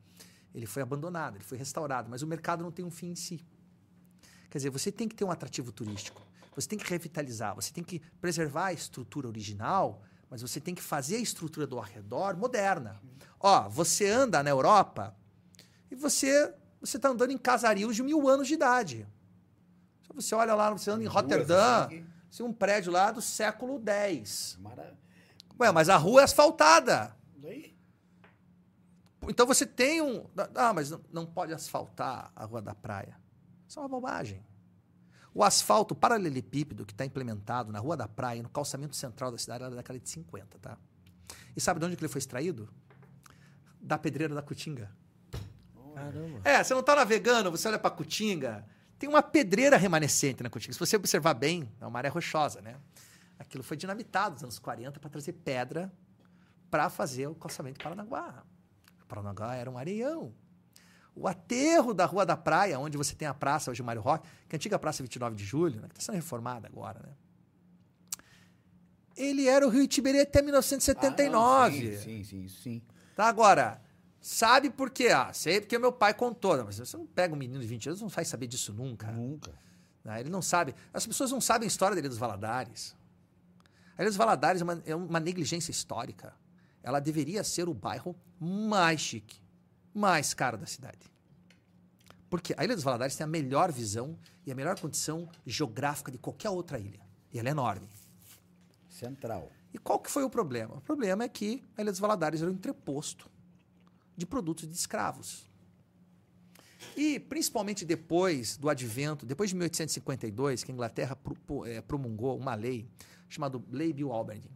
Ele foi abandonado, ele foi restaurado, mas o mercado não tem um fim em si. Quer dizer, você tem que ter um atrativo turístico, você tem que revitalizar, você tem que preservar a estrutura original, mas você tem que fazer a estrutura do arredor moderna. Ó, você anda na Europa e você você está andando em casarios de mil anos de idade. Você olha lá, você anda em Ruas, Roterdã, assim, tem um prédio lá do século X. Ué, mas a rua é asfaltada. Daí? Então você tem um. Ah, mas não- não pode asfaltar a rua da praia. Isso é uma bobagem. O asfalto paralelepípedo que está implementado na Rua da Praia, no calçamento central da cidade, era da década de 50, tá? E sabe de onde que ele foi extraído? Da pedreira da Cutinga. Caramba. É, você não está navegando, você olha para Cutinga, tem uma pedreira remanescente na Cutinga. Se você observar bem, é uma área rochosa, né? Aquilo foi dinamitado nos anos 40 para trazer pedra para fazer o calçamento de Paranaguá. O Paranaguá era um areião. O aterro da Rua da Praia, onde você tem a praça hoje, o Mário Roque, que é a antiga Praça 29 de Julho, né, que está sendo reformada agora, né? Ele era o Rio Tiberê até 1979. Ah, não, sim, sim, sim, sim. Tá, agora, sabe por quê? Ah, sei porque meu pai contou. Não, Mas você não pega um menino de 20 anos, não vai saber disso nunca. Nunca. né? Ele não sabe. As pessoas não sabem a história da Ilha dos Valadares. A Ilha dos Valadares é uma, é uma negligência histórica. Ela deveria ser o bairro mais chique, mais caro da cidade. Porque a Ilha dos Valadares tem a melhor visão e a melhor condição geográfica de qualquer outra ilha. E ela é enorme. Central. E qual que foi o problema? O problema é que a Ilha dos Valadares era um entreposto de produtos de escravos. E, principalmente depois do advento, depois de 1852, que a Inglaterra eh, promulgou uma lei chamada Lei Bill Albany.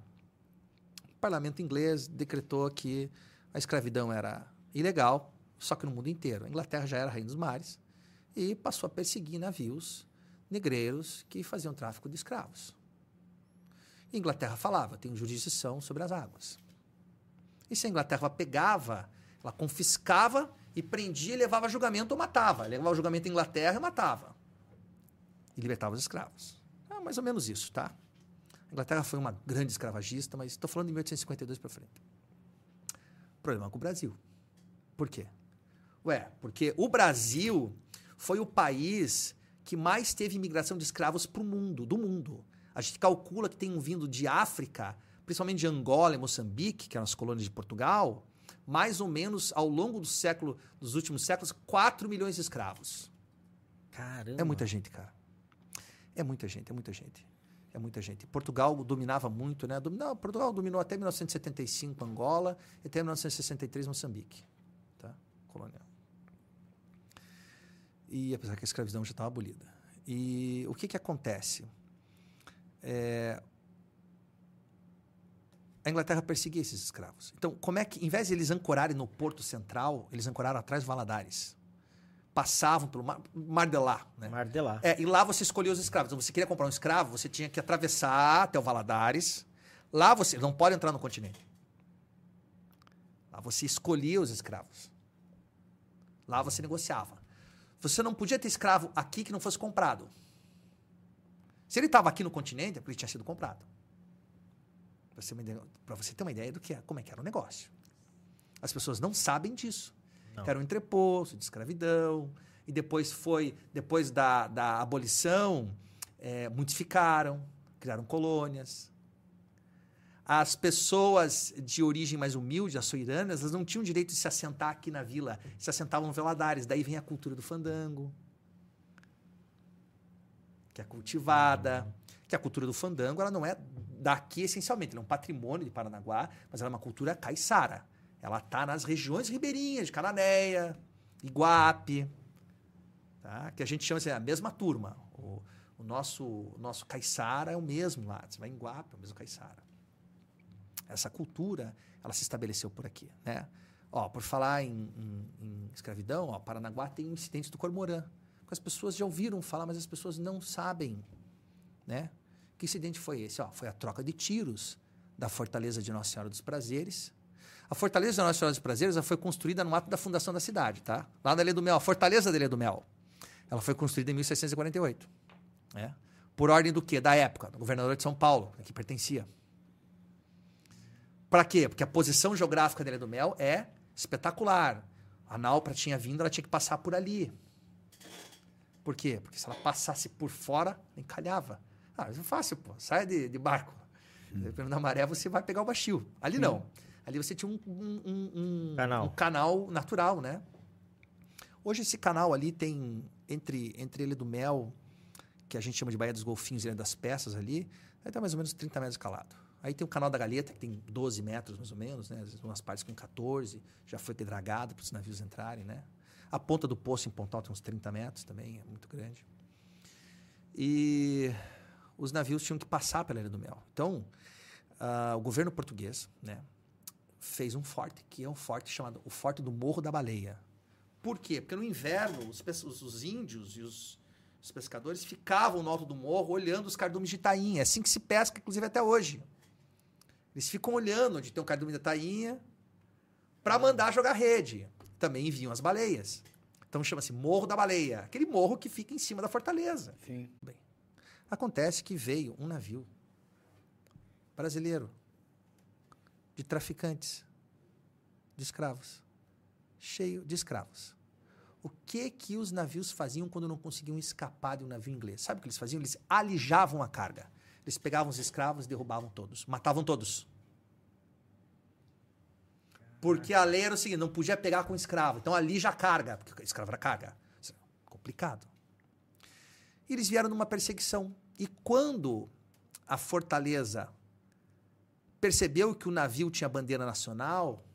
O parlamento inglês decretou que a escravidão era ilegal, só que no mundo inteiro. A Inglaterra já era rainha dos mares e passou a perseguir navios negreiros que faziam tráfico de escravos. A Inglaterra falava, tem jurisdição sobre as águas. E se a Inglaterra pegava, ela confiscava e prendia e levava a julgamento ou matava. Levava o julgamento à Inglaterra e matava. E libertava os escravos. É mais ou menos isso, tá? A Inglaterra foi uma grande escravagista, mas estou falando de 1852 para frente. Problema com o Brasil. Por quê? Ué, porque o Brasil foi o país que mais teve imigração de escravos para o mundo, do mundo. A gente calcula que tem vindo de África, principalmente de Angola e Moçambique, que eram as colônias de Portugal, mais ou menos ao longo do século, dos últimos séculos, 4 milhões de escravos. Caramba. É muita gente, cara. É muita gente, é muita gente. É muita gente. Portugal dominava muito, né? Dominava, Portugal dominou até 1975 Angola e até 1963 Moçambique. Colonial. E apesar que a escravidão já estava abolida. E o que, que acontece? É, a Inglaterra perseguia esses escravos. Então, como é que, em vez de eles ancorarem no Porto Central, eles ancoraram atrás de Valadares. Passavam pelo Mar, Mar de Lá, né? Mar de lá. É, e lá você escolhia os escravos. Então, você queria comprar um escravo, você tinha que atravessar até o Valadares. Lá você não pode entrar no continente. Lá você escolhia os escravos. Lá você negociava. Você não podia ter escravo aqui que não fosse comprado. Se ele estava aqui no continente, é porque ele tinha sido comprado. Para você, ter uma ideia- do que é, como é que era o negócio. As pessoas não sabem disso. Não. Era um entreposto de escravidão. E depois foi, depois da, da abolição, é, muitos ficaram, criaram colônias. As pessoas de origem mais humilde, açoiranas, elas não tinham direito de se assentar aqui na vila, se assentavam no Veladares. Daí vem a cultura do fandango, que é cultivada, que a cultura do fandango ela não é daqui essencialmente, ela é um patrimônio de Paranaguá, mas ela é uma cultura caiçara. Ela está nas regiões ribeirinhas de Cananéia, Iguape, tá? que a gente chama assim, a mesma turma. O, o nosso, o nosso caiçara é o mesmo lá. Você vai em Iguape, é o mesmo caiçara. Essa cultura, ela se estabeleceu por aqui, né? Ó, por falar em, em- em escravidão, ó, Paranaguá tem um incidente do Cormorã. Porque as pessoas já ouviram falar, mas as pessoas não sabem, né? Que incidente foi esse? Ó, foi a troca de tiros da Fortaleza de Nossa Senhora dos Prazeres. A Fortaleza de Nossa Senhora dos Prazeres foi construída no ato da fundação da cidade, tá? Lá na Ilha do Mel, a Fortaleza da Ilha do Mel. Ela foi construída em 1648, né? Por ordem do quê? Da época, do governador de São Paulo, a que pertencia. Para quê? Porque a posição geográfica da Ilha do Mel é espetacular. A nau, para tinha vindo, ela tinha que passar por ali. Por quê? Porque se ela passasse por fora, encalhava. Ah, isso é fácil, pô. Sai de, de barco. Dependendo da maré, você vai pegar o baixio. Ali não. Ali você tinha um, um- um- Canal. um canal natural, né? Hoje esse canal ali tem entre, entre Ilha do Mel, que a gente chama de Baía dos Golfinhos e Ilha das Peças ali, aí tá mais ou menos 30 metros escalado. Aí tem o canal da Galeta, que tem 12 metros mais ou menos, né? Umas partes com 14, já foi pedragado para os navios entrarem, né? A ponta do poço em Pontal tem uns 30 metros também, é muito grande. E os navios tinham que passar pela Ilha do Mel. Então, ah, o governo português, né? Fez um forte, que é um forte chamado o Forte do Morro da Baleia. Por quê? Porque no inverno, os- os índios e os, os pescadores ficavam no alto do morro olhando os cardumes de tainha. É assim que se pesca, inclusive, até hoje. Eles ficam olhando onde tem o cardume da tainha para mandar jogar rede. Também enviam as baleias. Então chama-se Morro da Baleia. Aquele morro que fica em cima da fortaleza. Sim. Acontece que veio um navio brasileiro de traficantes de escravos, cheio de escravos. O que que os navios faziam quando não conseguiam escapar de um navio inglês? Sabe o que eles faziam? Eles alijavam a carga. Eles pegavam os escravos e derrubavam todos, matavam todos. Porque a lei era o seguinte, não podia pegar com escravo. Então alija a carga, porque escravo era carga. É Complicado. E eles vieram numa perseguição. E quando a fortaleza percebeu que o navio tinha bandeira nacional,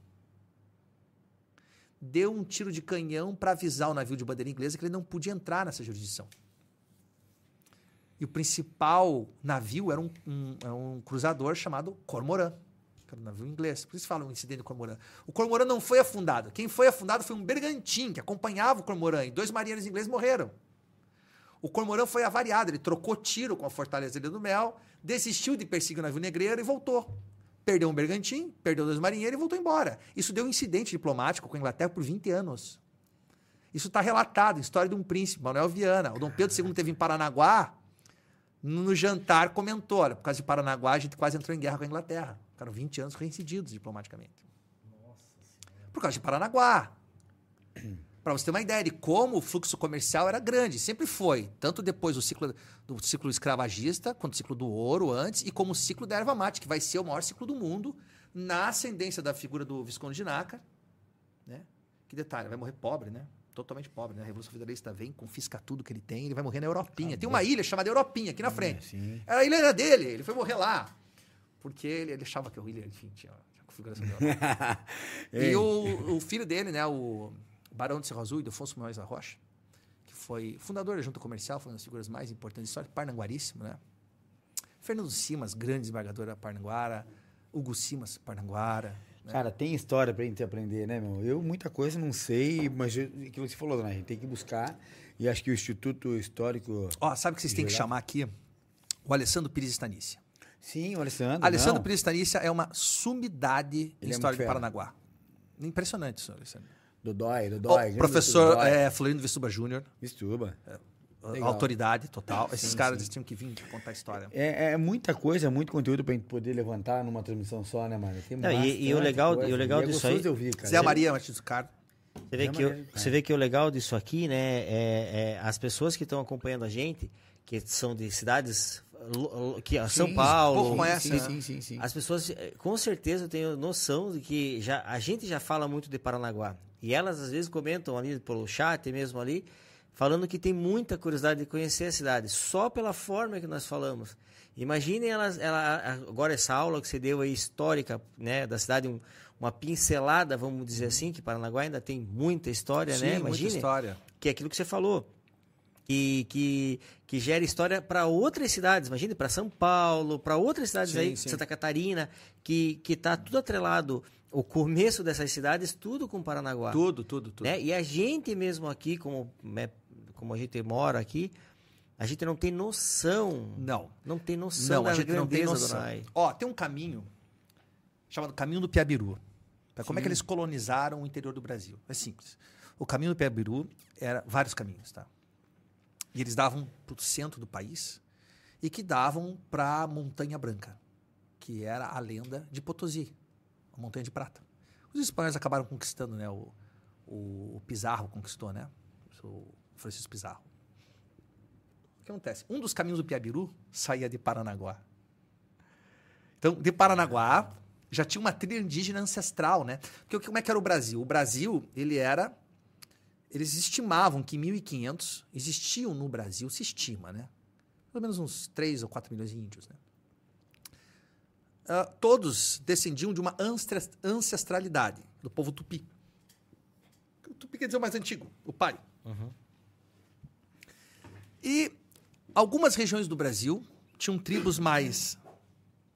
deu um tiro de canhão para avisar o navio de bandeira inglesa que ele não podia entrar nessa jurisdição. E o principal navio era um, um- era um cruzador chamado Cormorã, que era um navio inglês. Por isso falam o incidente do Cormorã. O Cormorã não foi afundado. Quem foi afundado foi um bergantim que acompanhava o Cormorã e dois marinheiros ingleses morreram. O Cormorã foi avariado, ele trocou tiro com a Fortaleza Ilha do Mel, desistiu de perseguir o navio negreiro e voltou. Perdeu um bergantim, perdeu dois marinheiros e voltou embora. Isso deu um incidente diplomático com a Inglaterra por 20 anos. Isso está relatado, História de um Príncipe, Manuel Viana. O Dom Pedro II teve em Paranaguá, no jantar comentou, olha, por causa de Paranaguá a gente quase entrou em guerra com a Inglaterra. Ficaram 20 anos reincididos diplomaticamente. Por causa de Paranaguá. Para você ter uma ideia de como o fluxo comercial era grande, sempre foi, tanto depois do ciclo do ciclo escravagista, quanto o ciclo do ouro antes, e como o ciclo da erva mate, que vai ser o maior ciclo do mundo, na ascendência da figura do Visconde de Nácar, né? Que detalhe, vai morrer pobre, né? Totalmente pobre, né? A Revolução Federalista vem, confisca tudo que ele tem, ele vai morrer na Europinha. Tem uma ilha chamada Europinha aqui na frente. Sim. Era a ilha era dele, ele foi morrer lá. Porque ele, ele achava que a ilha, enfim, tinha, tinha configuração dela. e o, o filho dele, né, o Barão de Cerro Azul, Ildefonso Moraes da Rocha, que foi fundador da Junta Comercial, foi uma das figuras mais importantes da história, parnanguaríssimo, né? Fernando Simas, grande desembargador da Parnanguara, Hugo Simas, Parnanguara. Né? Cara, tem história pra gente aprender, né, meu? Eu muita coisa não sei, mas eu- aquilo que você falou, né? A gente tem que buscar. E acho que o Instituto Histórico. Ó, sabe o que vocês têm que chamar aqui? O Alessandro Pires Stanícia. Sim, o Alessandro. Alessandro não. Pires Stanícia é uma sumidade em Ele é história fera. Paranaguá. Impressionante isso, Alessandro. Dodói, Dodói. grande professor Dodói. é, Florindo Vistuba Júnior, Mistuba. Legal. autoridade total. Esses Sim, caras sim. eles tinham que vir contar a história. É, é muita coisa, muito conteúdo pra gente poder levantar numa transmissão só, né, mano? Tem Não, e- e o legal- coisa. e o legal é disso aí- de ouvir, cara. Zé Maria Martins do Carmo. Você vê, É que, o- maneiro, você vê que o legal disso aqui, né, é, é as pessoas que estão acompanhando a gente, que são de cidades, que ó, São Paulo, pouco conhece, sim, né? sim, sim, sim. As pessoas, eh, com certeza, têm noção de que já, a gente já fala muito de Paranaguá. E elas, às vezes, comentam ali pelo chat mesmo ali, falando que tem muita curiosidade de conhecer a cidade, só pela forma que nós falamos. Imaginem elas, ela, agora essa aula que você deu aí, histórica, né, da cidade, um- uma pincelada, vamos dizer assim, que Paranaguá ainda tem muita história, Sim, né? muita Imagine história. que é aquilo que você falou. que, que, que gera história para outras cidades. Imagine, para São Paulo, para outras cidades Sim, aí, sim. Santa Catarina, que, que tá tudo atrelado. O começo dessas cidades, tudo com Paranaguá. Tudo, tudo, tudo. né? E a gente mesmo aqui, como, né, como a gente mora aqui, a gente não tem noção. Não. Não tem noção Não, da a gente não tem noção. Ó, tem um caminho chamado Caminho do Piabiru. Como é que eles colonizaram o interior do Brasil? É simples. O Caminho do Piabiru era vários caminhos, tá? E eles davam para o centro do país e que davam para Montanha Branca, que era a lenda de Potosí, a Montanha de Prata. Os espanhóis acabaram conquistando, né? O, o, Pizarro conquistou, né? O Francisco Pizarro. O que acontece? Um dos caminhos do Piabiru saía de Paranaguá. Então, de Paranaguá, já tinha uma trilha indígena ancestral, né? Porque como é que era o Brasil? O Brasil, ele era... Eles estimavam que em 1500 existiam no Brasil, se estima, né? Pelo menos uns 3 ou 4 milhões de índios, né? Ah, todos descendiam de uma ancestra- ancestralidade do povo tupi. O tupi quer dizer o mais antigo, o pai. E algumas regiões do Brasil tinham tribos mais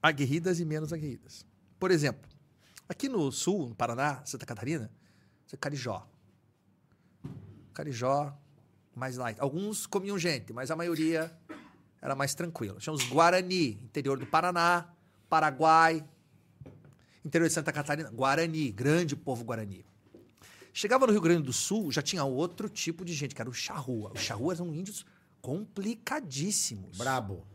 aguerridas e menos aguerridas. Por exemplo, aqui no sul, no Paraná, Santa Catarina, você é Carijó. Carijó, mais light. Alguns comiam gente, mas a maioria era mais tranquila. Tinha os Guarani, interior do Paraná, Paraguai, interior de Santa Catarina, Guarani, grande povo Guarani. Chegava no Rio Grande do Sul, já tinha outro tipo de gente, que era o charrua. Os charruas eram índios complicadíssimos. Brabo.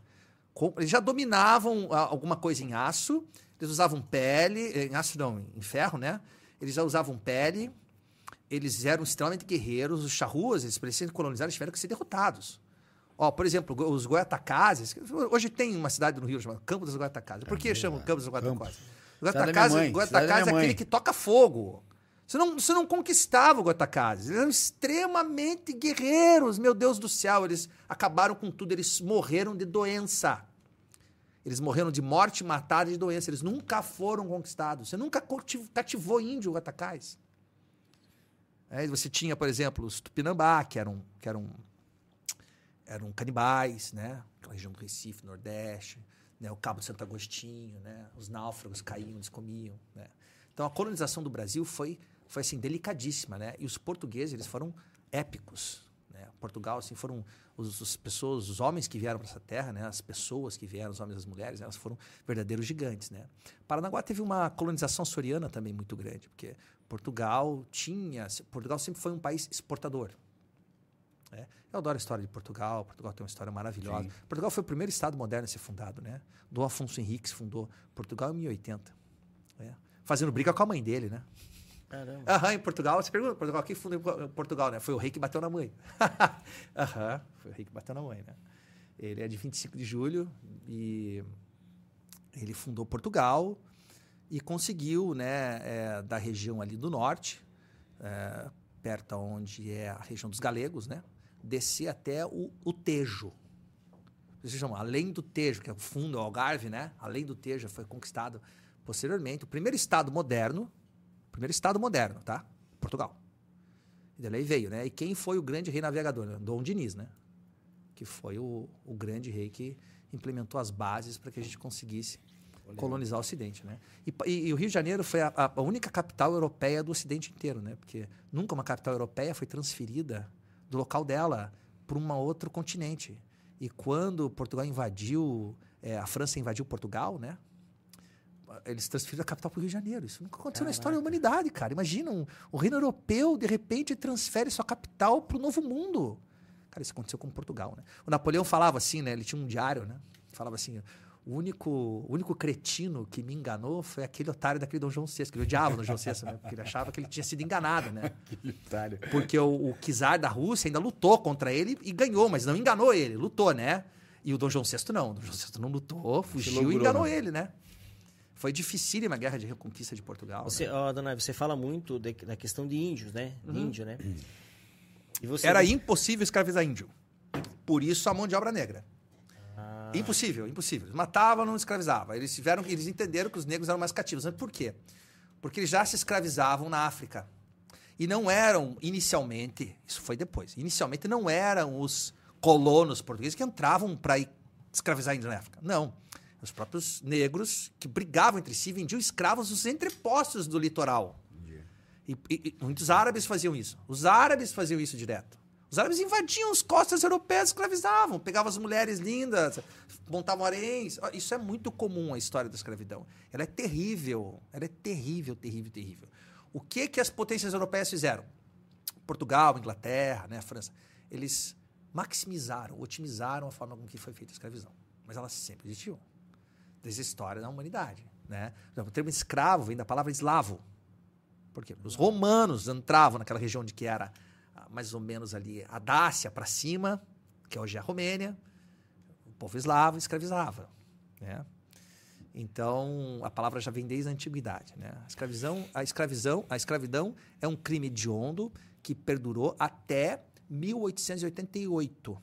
Eles já dominavam ah, alguma coisa em aço, eles usavam pele, eh, em aço não, em ferro, né? Eles já usavam pele, eles eram extremamente guerreiros. Os charruas, eles colonizados, eles tiveram que ser derrotados. Ó, por exemplo, os goiatacazes, hoje tem uma cidade no Rio chamada Campos dos Goiatacazes. Por que chamam Campos dos Goiatacazes? Goiatacazes Goiatacazes é aquele que toca fogo. Você não, você não conquistava o Goitacazes. Eles eram extremamente guerreiros. Meu Deus do céu, eles acabaram com tudo. Eles morreram de doença. Eles morreram de morte, matada e de doença. Eles nunca foram conquistados. Você nunca cativou índio Goitacás. Aí você tinha, por exemplo, os Tupinambá, que eram, que eram, eram canibais, né? Aquela região do Recife, Nordeste, né? o Cabo de Santo Agostinho, né? Os náufragos caíam, eles comiam, né? Então a colonização do Brasil foi, foi assim, delicadíssima, né? E os portugueses, eles foram épicos, né? Portugal, assim, foram os, os pessoas, os homens que vieram para essa terra, né? As pessoas que vieram, os homens e as mulheres, elas foram verdadeiros gigantes, né? Paranaguá teve uma colonização soriana também muito grande, porque Portugal tinha, Portugal sempre foi um país exportador. Né? Eu adoro a história de Portugal. Portugal tem uma história maravilhosa. Sim. Portugal foi o primeiro estado moderno a ser fundado, né? Dom Afonso Henriques fundou Portugal em 1080. né? Fazendo briga com a mãe dele, né? Caramba. Aham, em Portugal, você pergunta, Portugal, quem fundou Portugal, né? Foi o rei que bateu na mãe. Aham, foi o rei que bateu na mãe, né? Ele é de 25 de julho e ele fundou Portugal e conseguiu, né, é, da região ali do norte, é, perto onde é a região dos galegos, né, descer até o, o Tejo. Vocês chamam, além do Tejo, que é o fundo, o Algarve, né? Além do Tejo, foi conquistado posteriormente o primeiro estado moderno, primeiro estado moderno, tá? Portugal. E daí veio, né? E quem foi o grande rei navegador? né? Dom Diniz, né? Que foi o, o grande rei que implementou as bases para que a gente conseguisse colonizar o Ocidente, né? E, e- e o Rio de Janeiro foi a- a única capital europeia do Ocidente inteiro, né? Porque nunca uma capital europeia foi transferida do local dela para um outro continente. E quando Portugal invadiu, eh, a França invadiu Portugal, né? Eles transferiram a capital para o Rio de Janeiro. Isso nunca aconteceu na história da humanidade, cara. Imagina, um, o reino europeu, de repente, transfere sua capital para o novo mundo. Cara, isso aconteceu com Portugal, né? O Napoleão falava assim, né? Ele tinha um diário, né? Falava assim, o único, o único cretino que me enganou foi aquele otário daquele Dom João VI, que ele odiava o Dom João VI, né? Porque ele achava que ele tinha sido enganado, né? Otário. Porque o, o czar da Rússia ainda lutou contra ele e ganhou, mas não enganou ele, lutou, né? E o Dom João VI não. O Dom João VI não lutou, fugiu logrou, e enganou né? ele, né? Foi dificílima a guerra de reconquista de Portugal. Você, né? ó, dona, você fala muito de- da questão de índios, né? Índio, né? E você Era impossível escravizar índio. Por isso a mão de obra negra. Ah, Impossível, impossível. Eles matavam, não escravizavam. Eles tiveram, eles entenderam que os negros eram mais cativos. Mas por quê? Porque eles já se escravizavam na África. E não eram inicialmente, isso foi depois. Inicialmente não eram os colonos portugueses que entravam para escravizar índios na África. Não. Os próprios negros que brigavam entre si vendiam escravos nos entrepostos do litoral. E, e, e, muitos árabes faziam isso. Os árabes faziam isso direto. Os árabes invadiam as costas europeias, escravizavam, pegavam as mulheres lindas, montavam haréns. Isso é muito comum a história da escravidão. Ela é terrível. Ela é terrível, terrível, terrível. O que que as potências europeias fizeram? Portugal, Inglaterra, né, França, eles maximizaram, otimizaram a forma com que foi feita a escravidão. Mas ela sempre existiu. Desde a história da humanidade. Né? O termo escravo vem da palavra eslavo. Por quê? Os romanos entravam naquela região de que era mais ou menos ali a Dácia para cima, que hoje é a Romênia. O povo eslavo escravizava. Né? Então, a palavra já vem desde a antiguidade. Né? A, escravidão, a, escravidão, a escravidão é um crime hediondo que perdurou até 1888.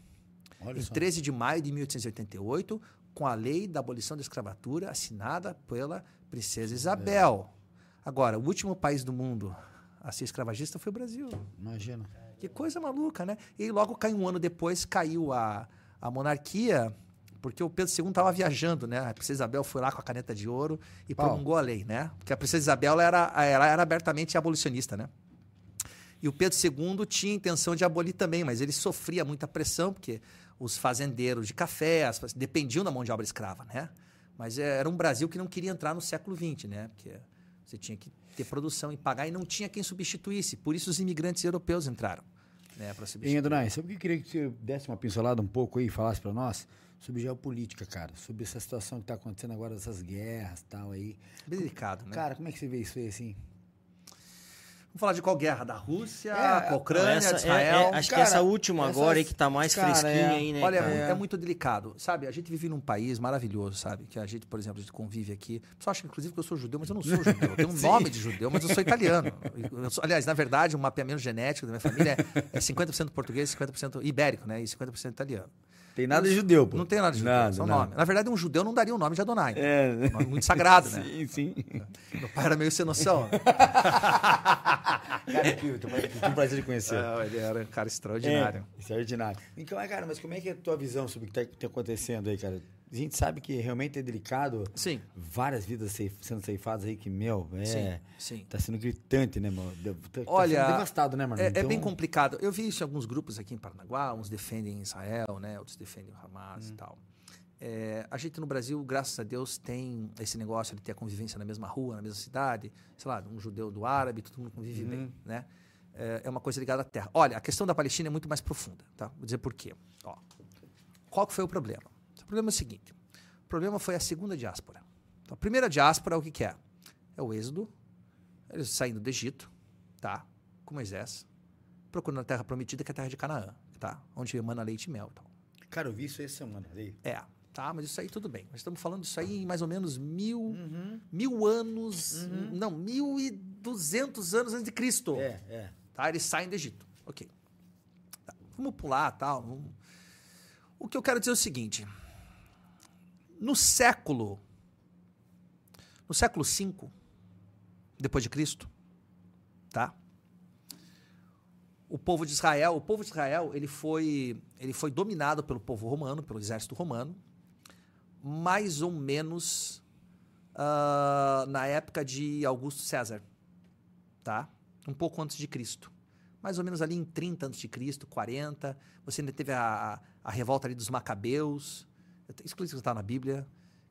Olha em só. 13 de maio de 1888, com a lei da abolição da escravatura assinada pela princesa Isabel. É. Agora, o último país do mundo a ser escravagista foi o Brasil. Imagina. Que coisa maluca, né? E logo caiu um ano depois, caiu a, a monarquia porque o Pedro II estava viajando, né? A princesa Isabel foi lá com a caneta de ouro e promulgou a lei, né? Porque a princesa Isabel era, ela era abertamente abolicionista, né? E o Pedro II tinha intenção de abolir também, mas ele sofria muita pressão, porque os fazendeiros de café as, dependiam da mão de obra escrava, né? Mas é, era um Brasil que não queria entrar no século XX, né? Porque você tinha que ter produção e pagar e não tinha quem substituísse. Por isso os imigrantes europeus entraram. Né, para substituir. E Adonai, sabe que eu queria que você desse uma pincelada um pouco aí e falasse para nós? sobre geopolítica, cara, sobre essa situação que está acontecendo agora, dessas guerras tal aí. Delicado, né? Cara, como é que você vê isso aí assim? Vamos falar de qual guerra? Da Rússia, é, Ucrânia, essa, de Israel? É, é, acho cara, que essa última agora aí que está mais cara, fresquinha é. aí, né? Olha, é. é. muito delicado. Sabe, a gente vive num país maravilhoso, sabe? Que a gente, por exemplo, a gente convive aqui. O pessoal acha, inclusive, que eu sou judeu, mas eu não sou judeu. Eu tenho um nome de judeu, mas eu sou italiano. Eu sou, aliás, na verdade, o um mapeamento genético da minha família é 50% português, 50% ibérico, né? E 50% italiano. Tem nada de judeu, pô. Não tem nada de judeu, nada, só nada. nome. Na verdade, um judeu não daria o nome de Adonai. É. Um nome muito sagrado, né? Sim, sim. Meu pai era meio sem noção. cara, eu tenho um prazer de conhecer. É, ele era um cara extraordinário. É, extraordinário. Então, cara, mas como é que é a tua visão sobre o que está tá acontecendo aí, cara? A gente sabe que realmente é delicado. Sim. Várias vidas sendo ceifadas aí que, meu, é. Sim, sim. Tá sendo gritante, né, mano? Tá, Olha. Tá devastado, né, mano? É, então... é, bem complicado. Eu vi isso em alguns grupos aqui em Paranaguá, uns defendem Israel, né? Outros defendem o Hamas hum. e tal. É, a gente no Brasil, graças a Deus, tem esse negócio de ter a convivência na mesma rua, na mesma cidade. Sei lá, um judeu do árabe, todo mundo convive bem, uhum. né? É, é uma coisa ligada à terra. Olha, a questão da Palestina é muito mais profunda, tá? Vou dizer por quê. Ó, qual que foi o problema? O problema é o seguinte problema foi a segunda diáspora. Então, a primeira diáspora, o que, que é? É o êxodo, eles saindo do Egito, tá? Com Moisés, procurando a terra prometida, que é a terra de Canaã, tá? Onde emana leite e mel. Tá? Cara, eu vi isso essa semana. Aí. É, tá? Mas isso aí tudo bem. Nós estamos falando disso aí em mais ou menos mil, uhum. mil anos, uhum. não, mil e duzentos anos antes de Cristo. É, é. Tá? Eles saem do Egito. Ok. Tá. Vamos pular, tal. Vamos... O que eu quero dizer é o seguinte no século no século V depois de Cristo, tá? O povo de Israel, o povo de Israel, ele foi ele foi dominado pelo povo romano, pelo exército romano, mais ou menos uh, na época de Augusto César, tá? Um pouco antes de Cristo. Mais ou menos ali em 30 antes de Cristo, 40. Você ainda teve a, a revolta ali dos Macabeus, isso está na Bíblia.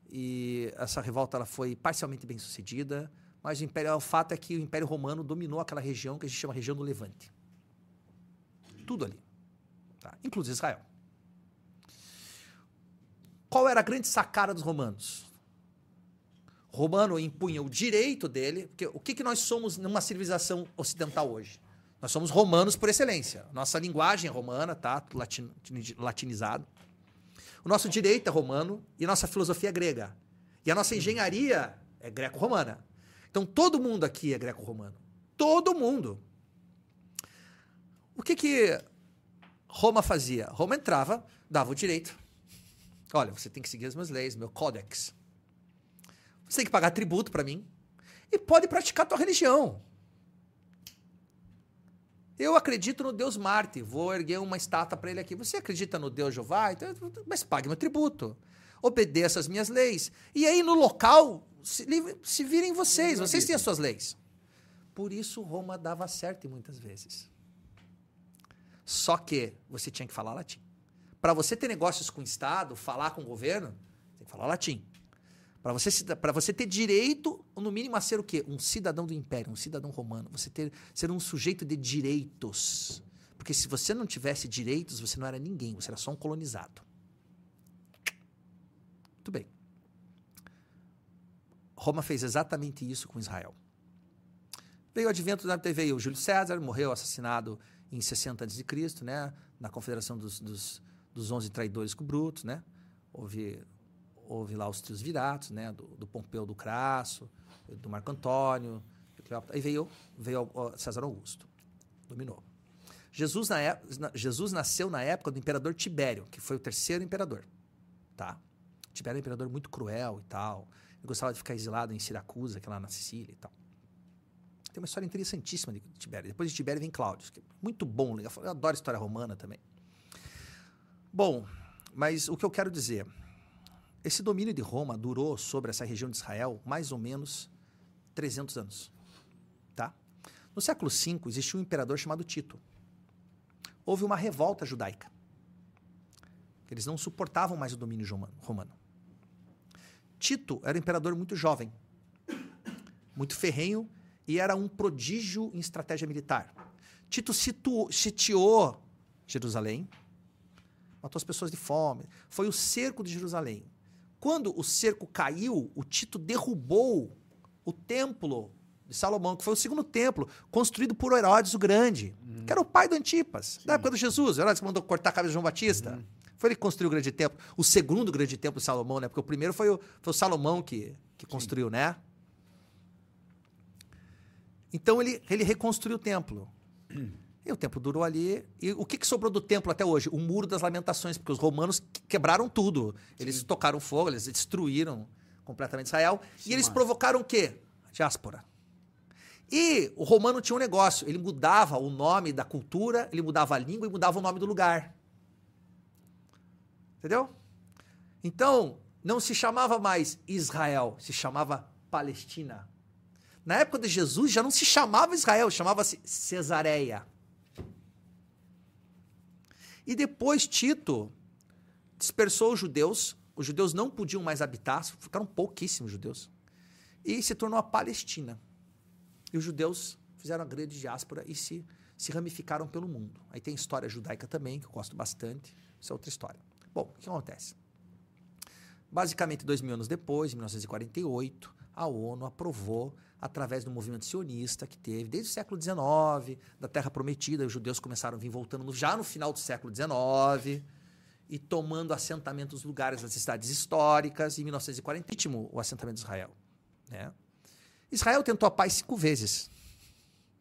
E essa revolta ela foi parcialmente bem sucedida, mas o, império, o fato é que o Império Romano dominou aquela região que a gente chama região do Levante. Tudo ali. Tá? Inclusive Israel. Qual era a grande sacada dos romanos? O romano impunha o direito dele, porque o que, que nós somos numa civilização ocidental hoje? Nós somos romanos por excelência. Nossa linguagem é romana, tá? Latin, latinizado. O nosso direito é romano e nossa filosofia é grega. E a nossa engenharia é greco-romana. Então todo mundo aqui é greco-romano. Todo mundo. O que que Roma fazia? Roma entrava, dava o direito. Olha, você tem que seguir as minhas leis, meu códex. Você tem que pagar tributo para mim e pode praticar a tua religião. Eu acredito no Deus Marte, vou erguer uma estátua para ele aqui. Você acredita no Deus Jeová? Então, mas pague meu tributo. Obedeça as minhas leis. E aí no local, se, se virem vocês, vocês têm as suas leis. Por isso Roma dava certo muitas vezes. Só que você tinha que falar latim. Para você ter negócios com o Estado, falar com o governo, tem que falar latim. Para você, você ter direito, no mínimo, a ser o quê? Um cidadão do império, um cidadão romano. Você ter, ser um sujeito de direitos. Porque se você não tivesse direitos, você não era ninguém, você era só um colonizado. Muito bem. Roma fez exatamente isso com Israel. Veio o advento da veio Júlio César, morreu assassinado em 60 a.C., né? na confederação dos, dos, dos 11 traidores com Brutus, né? Houve houve lá os trios viratos, né? Do, do Pompeu do Crasso, do Marco Antônio, Aí veio, veio César Augusto, dominou. Jesus, na, Jesus nasceu na época do imperador Tibério, que foi o terceiro imperador, tá? Tibério é um imperador muito cruel e tal. Ele gostava de ficar exilado em Siracusa, que é lá na Sicília e tal. Tem uma história interessantíssima de Tibério. Depois de Tibério vem Cláudio, que é muito bom. Eu adoro história romana também. Bom, mas o que eu quero dizer esse domínio de Roma durou sobre essa região de Israel mais ou menos 300 anos. Tá? No século V, existiu um imperador chamado Tito. Houve uma revolta judaica. Eles não suportavam mais o domínio romano. Tito era um imperador muito jovem, muito ferrenho e era um prodígio em estratégia militar. Tito situou, sitiou Jerusalém, matou as pessoas de fome. Foi o cerco de Jerusalém. Quando o cerco caiu, o Tito derrubou o templo de Salomão, que foi o segundo templo, construído por Herodes o Grande, uhum. que era o pai do Antipas, Sim. da época do Jesus. Herodes que mandou cortar a cabeça de João Batista. Uhum. Foi ele que construiu o grande templo. O segundo grande templo de Salomão, né? Porque o primeiro foi o, foi o Salomão que, que construiu, né? Então ele, ele reconstruiu o templo. E o templo durou ali. E o que, que, sobrou do templo até hoje? O muro das lamentações, porque os romanos quebraram tudo. Eles Sim. tocaram fogo, eles destruíram completamente Israel. Sim, e eles provocaram o quê? A diáspora. E o romano tinha um negócio: ele mudava o nome da cultura, ele mudava a língua e mudava o nome do lugar. Entendeu? Então, não se chamava mais Israel, se chamava Palestina. Na época de Jesus já não se chamava Israel, chamava-se Cesareia. E depois Tito dispersou os judeus, os judeus não podiam mais habitar, ficaram pouquíssimos judeus, e se tornou a Palestina. E os judeus fizeram a grande diáspora e se, se ramificaram pelo mundo. Aí tem história judaica também, que eu gosto bastante, isso é outra história. Bom, o que acontece? Basicamente, dois mil anos depois, em 1948, a ONU aprovou através do movimento sionista que teve desde o século XIX, da Terra Prometida. Os judeus começaram a vir voltando no, já no final do século XIX e tomando assentamento nos lugares das cidades históricas. Em 1940, último o assentamento de Israel. Né? Israel tentou a paz cinco vezes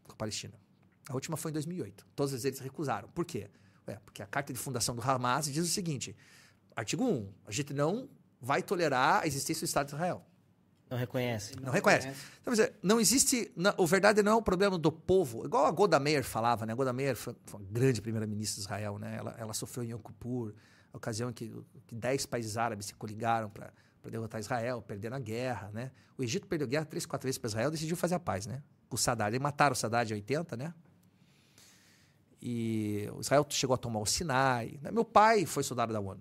com a Palestina. A última foi em 2008. Todas as vezes eles recusaram. Por quê? Ué, porque a carta de fundação do Hamas diz o seguinte: artigo 1, a gente não vai tolerar a existência do Estado de Israel. Não reconhece. Não, não reconhece. reconhece. Então, dizer, não existe. Não, o verdade não é o problema do povo. Igual a Golda Meir falava, né? A Golda Meir foi, foi uma grande primeira-ministra de Israel, né? Ela, ela sofreu em Yom Kippur, a ocasião em que, que dez países árabes se coligaram para derrotar Israel, perderam a guerra, né? O Egito perdeu guerra três, quatro vezes para Israel e decidiu fazer a paz, né? Com o Saddam. Eles mataram o Saddam em 80, né? E Israel chegou a tomar o Sinai. Né? Meu pai foi soldado da ONU.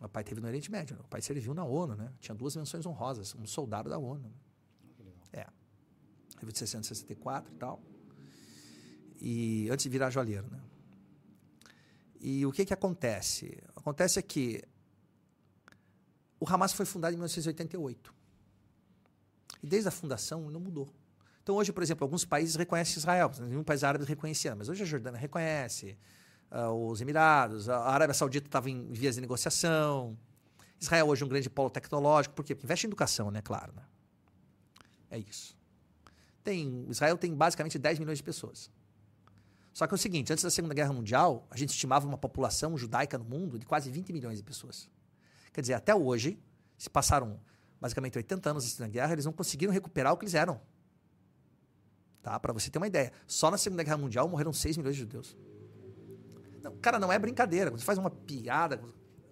Meu pai teve no Oriente Médio. Meu pai serviu na ONU, né? Tinha duas menções honrosas, um soldado da ONU. É. Teve de 664 e tal. E antes de virar joalheiro, né? E o que que acontece? Acontece é que o Hamas foi fundado em 1988. E desde a fundação não mudou. Então hoje, por exemplo, alguns países reconhecem Israel. Nenhum país árabe reconhecia, mas hoje a Jordânia reconhece uh, os Emirados, a Arábia Saudita estava em vias de negociação. Israel hoje é um grande polo tecnológico, por quê? Porque investe em educação, né? Claro. Né? É isso. Tem, Israel tem basicamente 10 milhões de pessoas. Só que é o seguinte, antes da Segunda Guerra Mundial, a gente estimava uma população judaica no mundo de quase 20 milhões de pessoas. Quer dizer, até hoje, se passaram basicamente 80 anos na guerra, eles não conseguiram recuperar o que eles eram. Tá? Para você ter uma ideia. Só na Segunda Guerra Mundial morreram 6 milhões de judeus. Não, cara, não é brincadeira. Quando você faz uma piada,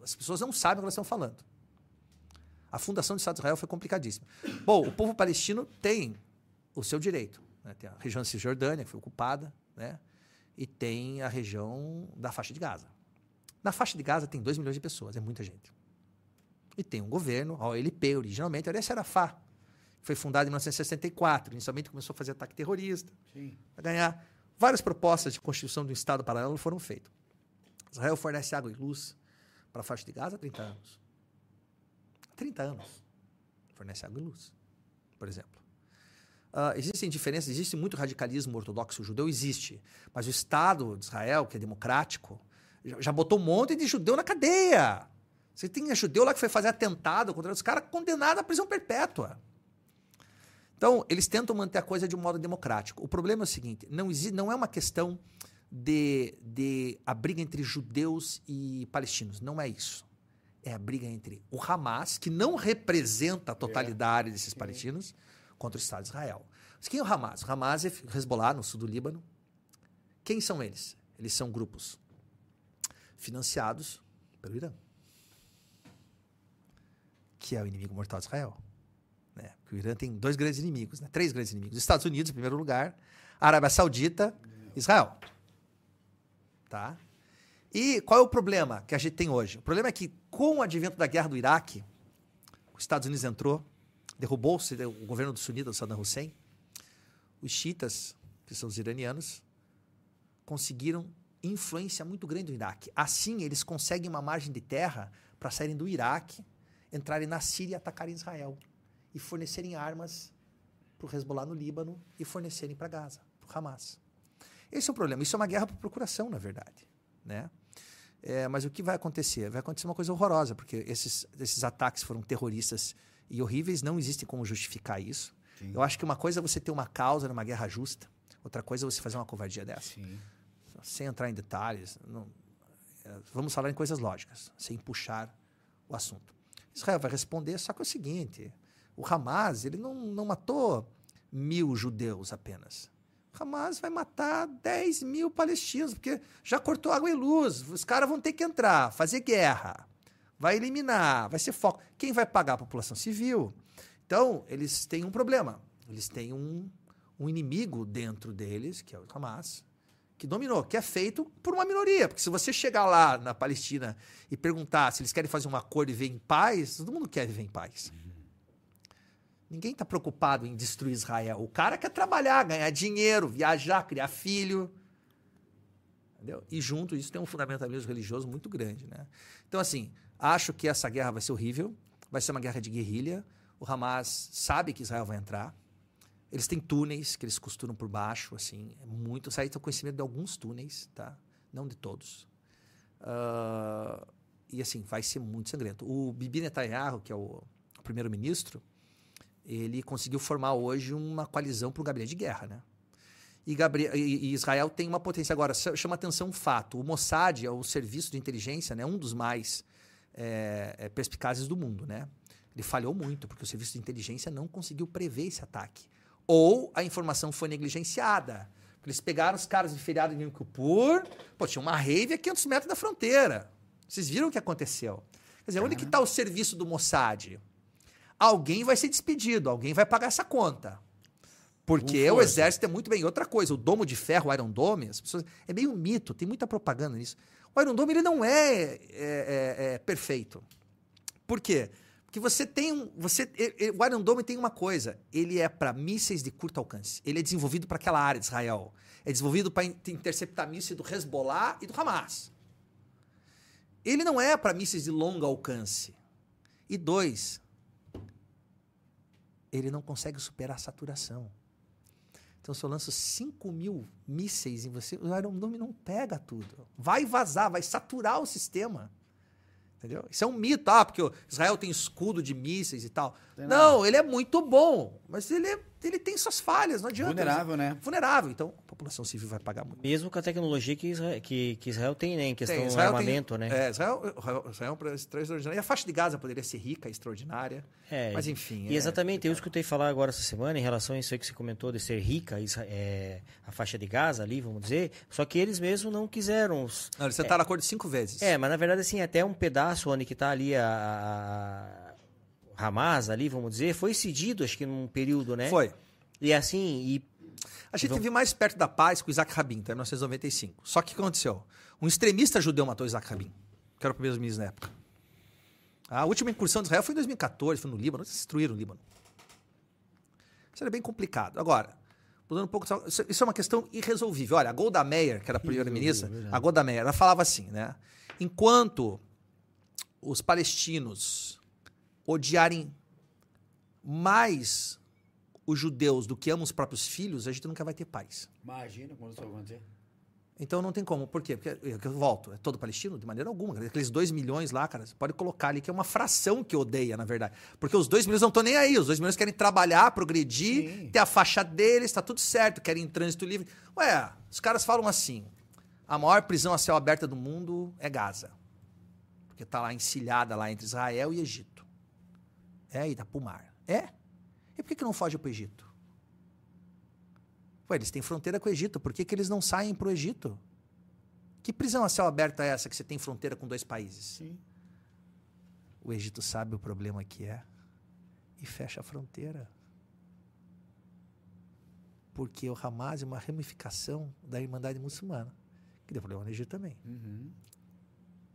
as pessoas não sabem o que elas estão falando. A fundação do Estado de Israel foi complicadíssima. Bom, o povo palestino tem o seu direito. Né? Tem a região da Cisjordânia, que foi ocupada, né? e tem a região da faixa de Gaza. Na faixa de Gaza tem 2 milhões de pessoas, é muita gente. E tem um governo, a OLP, originalmente era esse Arafat, foi fundado em 1964. Inicialmente começou a fazer ataque terrorista, a ganhar. Várias propostas de constituição de um Estado paralelo foram feitas. Israel fornece água e luz para a faixa de Gaza há 30 anos. 30 anos. Fornece água e luz, por exemplo. Uh, existem diferenças, existe muito radicalismo ortodoxo judeu, existe. Mas o Estado de Israel, que é democrático, já, já botou um monte de judeu na cadeia. Você tem judeu lá que foi fazer atentado contra os caras condenado à prisão perpétua. Então, eles tentam manter a coisa de um modo democrático. O problema é o seguinte: não, existe, não é uma questão de, de a briga entre judeus e palestinos. Não é isso. É a briga entre o Hamas, que não representa a totalidade desses palestinos, contra o Estado de Israel. Mas quem é o Hamas? O Hamas é o Hezbollah, no sul do Líbano. Quem são eles? Eles são grupos financiados pelo Irã, que é o inimigo mortal de Israel. Né? Porque o Irã tem dois grandes inimigos, né? três grandes inimigos. Os Estados Unidos, em primeiro lugar, a Arábia Saudita, Israel. Tá? E qual é o problema que a gente tem hoje? O problema é que, com o advento da guerra do Iraque, os Estados Unidos entrou, derrubou o governo do sunita, do Saddam Hussein, os chiitas, que são os iranianos, conseguiram influência muito grande no Iraque. Assim, eles conseguem uma margem de terra para saírem do Iraque, entrarem na Síria e atacarem Israel. E fornecerem armas para o Hezbollah no Líbano e fornecerem para Gaza, para o Hamas. Esse é o problema. Isso é uma guerra por procuração, na verdade. Né? É, mas o que vai acontecer? Vai acontecer uma coisa horrorosa, porque esses, esses ataques foram terroristas e horríveis, não existe como justificar isso. Sim. Eu acho que uma coisa é você ter uma causa numa guerra justa, outra coisa é você fazer uma covardia dessa. Sim. Sem entrar em detalhes, não, é, vamos falar em coisas lógicas, sem puxar o assunto. Israel vai responder, só que é o seguinte: o Hamas ele não, não matou mil judeus apenas. Hamas vai matar 10 mil palestinos, porque já cortou água e luz. Os caras vão ter que entrar, fazer guerra vai eliminar, vai ser foco. Quem vai pagar a população civil? Então, eles têm um problema. Eles têm um, um inimigo dentro deles, que é o Hamas, que dominou, que é feito por uma minoria. Porque se você chegar lá na Palestina e perguntar se eles querem fazer um acordo e viver em paz, todo mundo quer viver em paz. Ninguém está preocupado em destruir Israel. O cara quer trabalhar, ganhar dinheiro, viajar, criar filho. Entendeu? E junto isso tem um fundamentalismo religioso muito grande. Né? Então, assim, Acho que essa guerra vai ser horrível, vai ser uma guerra de guerrilha. O Hamas sabe que Israel vai entrar. Eles têm túneis que eles costuram por baixo, assim, é muito. Saí com conhecimento de alguns túneis, tá? Não de todos. Uh, e assim, vai ser muito sangrento. O Bibi Netanyahu, que é o primeiro-ministro, ele conseguiu formar hoje uma coalizão para um gabinete de guerra, né? E, Gabriel, e, Israel tem uma potência. Agora, chama atenção um fato: o Mossad é o serviço de inteligência, né, um dos mais é, é, perspicazes do mundo, né? Ele falhou muito, porque o serviço de inteligência não conseguiu prever esse ataque. Ou a informação foi negligenciada. Eles pegaram os caras de feriado em Yom Kippur, pô, tinha uma rave a 500 metros da fronteira. Vocês viram o que aconteceu? Quer dizer, onde que está o serviço do Mossad? Alguém vai ser despedido, alguém vai pagar essa conta. Porque o exército é muito bem. Outra coisa, o domo de ferro, o Iron Dome, as pessoas, é meio mito, tem muita propaganda nisso. O Iron Dome ele não é, é, é, é perfeito. Por quê? Porque você tem um. Você, o Iron Dome tem uma coisa: ele é para mísseis de curto alcance. Ele é desenvolvido para aquela área de Israel. É desenvolvido para interceptar mísseis do Hezbollah e do Hamas. Ele não é para mísseis de longo alcance. E dois, ele não consegue superar a saturação. Então, se eu lanço 5 mil mísseis em você, o Iron Dome não pega tudo. Vai vazar, vai saturar o sistema. Entendeu? Isso é um mito. Ah, porque Israel tem escudo de mísseis e tal. Não, ele é muito bom, mas ele é ele tem suas falhas, não adianta. Vulnerável, né? Vulnerável. Então, a população civil vai pagar muito. Mesmo com a tecnologia que Israel, que, que Israel tem, né? Em questão Tem, do Israel tem- armamento, né? É, Israel, Israel- Israel é um país extraordinário. E a faixa de Gaza poderia ser rica, extraordinária. É, Mas, enfim, E é exatamente, eu escutei falar agora essa semana em relação a isso aí que você comentou de ser rica, é, a faixa de Gaza ali, vamos dizer. Só que eles mesmos não quiseram. os- Não, eles tentaram acordo cinco vezes. É, mas na verdade, assim, até um pedaço onde que tá ali a, a- a Hamas ali, vamos dizer, foi cedido, acho que num período, né? Foi. E assim, e A gente teve mais perto da paz com o Isaac Rabin, tá? em 1995. Só que o que aconteceu? Um extremista judeu matou Isaac Rabin, que era o primeiro-ministro na época. A última incursão de Israel foi em 2014, foi no Líbano, eles destruíram o Líbano. Isso era bem complicado. Agora, mudando um pouco, isso isso é uma questão irresolvível. Olha, a Golda Meir, que era a primeira-ministra, a Golda Meir, ela falava assim, né? Enquanto os palestinos odiarem mais os judeus do que amam os próprios filhos, a gente nunca vai ter paz. Imagina quando isso vai acontecer. Então não tem como. Por quê? Porque eu eu volto, é todo palestino? De maneira alguma. Aqueles 2 milhões lá, cara, você pode colocar ali que é uma fração que odeia, na verdade. Porque os 2 milhões não estão nem aí. Os 2 milhões querem trabalhar, progredir, Sim. ter a faixa deles, tá tudo certo, querem em trânsito livre. Ué, os caras falam assim: a maior prisão a céu aberto do mundo é Gaza. Porque tá lá encilhada lá entre Israel e Egito. É, e mar. É? E por que, que não foge pro Egito? Ué, eles têm fronteira com o Egito, por que, que eles não saem pro Egito? Que prisão a céu aberto é essa que você tem fronteira com dois países? Sim. O Egito sabe o problema que é e fecha a fronteira. Porque o Hamas é uma ramificação da Irmandade Muçulmana, que deu problema no Egito também. Uhum.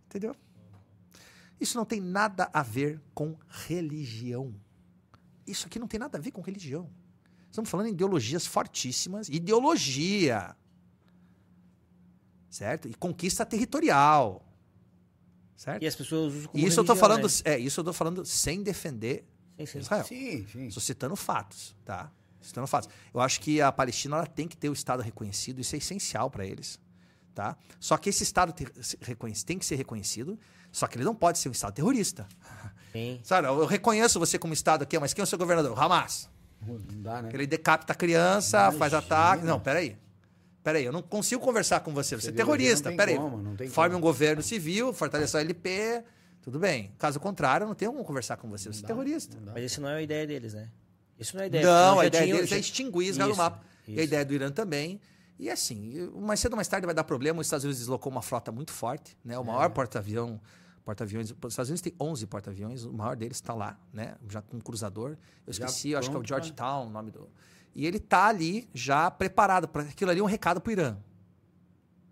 Entendeu? Isso não tem nada a ver com religião. Isso aqui não tem nada a ver com religião. Estamos falando em ideologias fortíssimas. Ideologia. Certo? E conquista territorial. Certo? E as pessoas usam como isso eu tô religião, falando, né? é, isso eu tô falando sem defender Sim, sim. Israel. Sim, sim. Estou citando fatos, tá? Citando fatos. Eu acho que a Palestina ela tem que ter o Estado reconhecido, isso é essencial para eles, tá? Só que esse Estado ter- se- reconhece- tem que ser reconhecido, só que ele não pode ser um Estado terrorista. Sim. Sabe, eu reconheço você como Estado aqui, mas quem é o seu governador? O Hamas. Não dá, né? Ele decapita a criança, Imagina. faz ataque. Não, peraí. Peraí, eu não consigo conversar com você. Você é terrorista. não tem Peraí. como, não tem Forme como. um governo civil, fortaleça a LP. Tudo bem. Caso contrário, eu não tenho como conversar com você. Você é dá, terrorista. não dá. Mas isso não é a ideia deles, né? Isso não é a ideia. Não, a ideia deles já- é extinguir Israel do Isso, mapa. E a isso. ideia do Irã também. E assim, mais cedo ou mais tarde vai dar problema. Os Estados Unidos deslocou uma frota muito forte, né? O maior porta-avião, porta-aviões, os Estados Unidos tem 11 porta-aviões, o maior deles está lá, né? Já com um cruzador. Eu Já esqueci, eu acho que é o pronto pra- Georgetown, o nome do. E ele tá ali já preparado para aquilo ali é um recado para o Irã.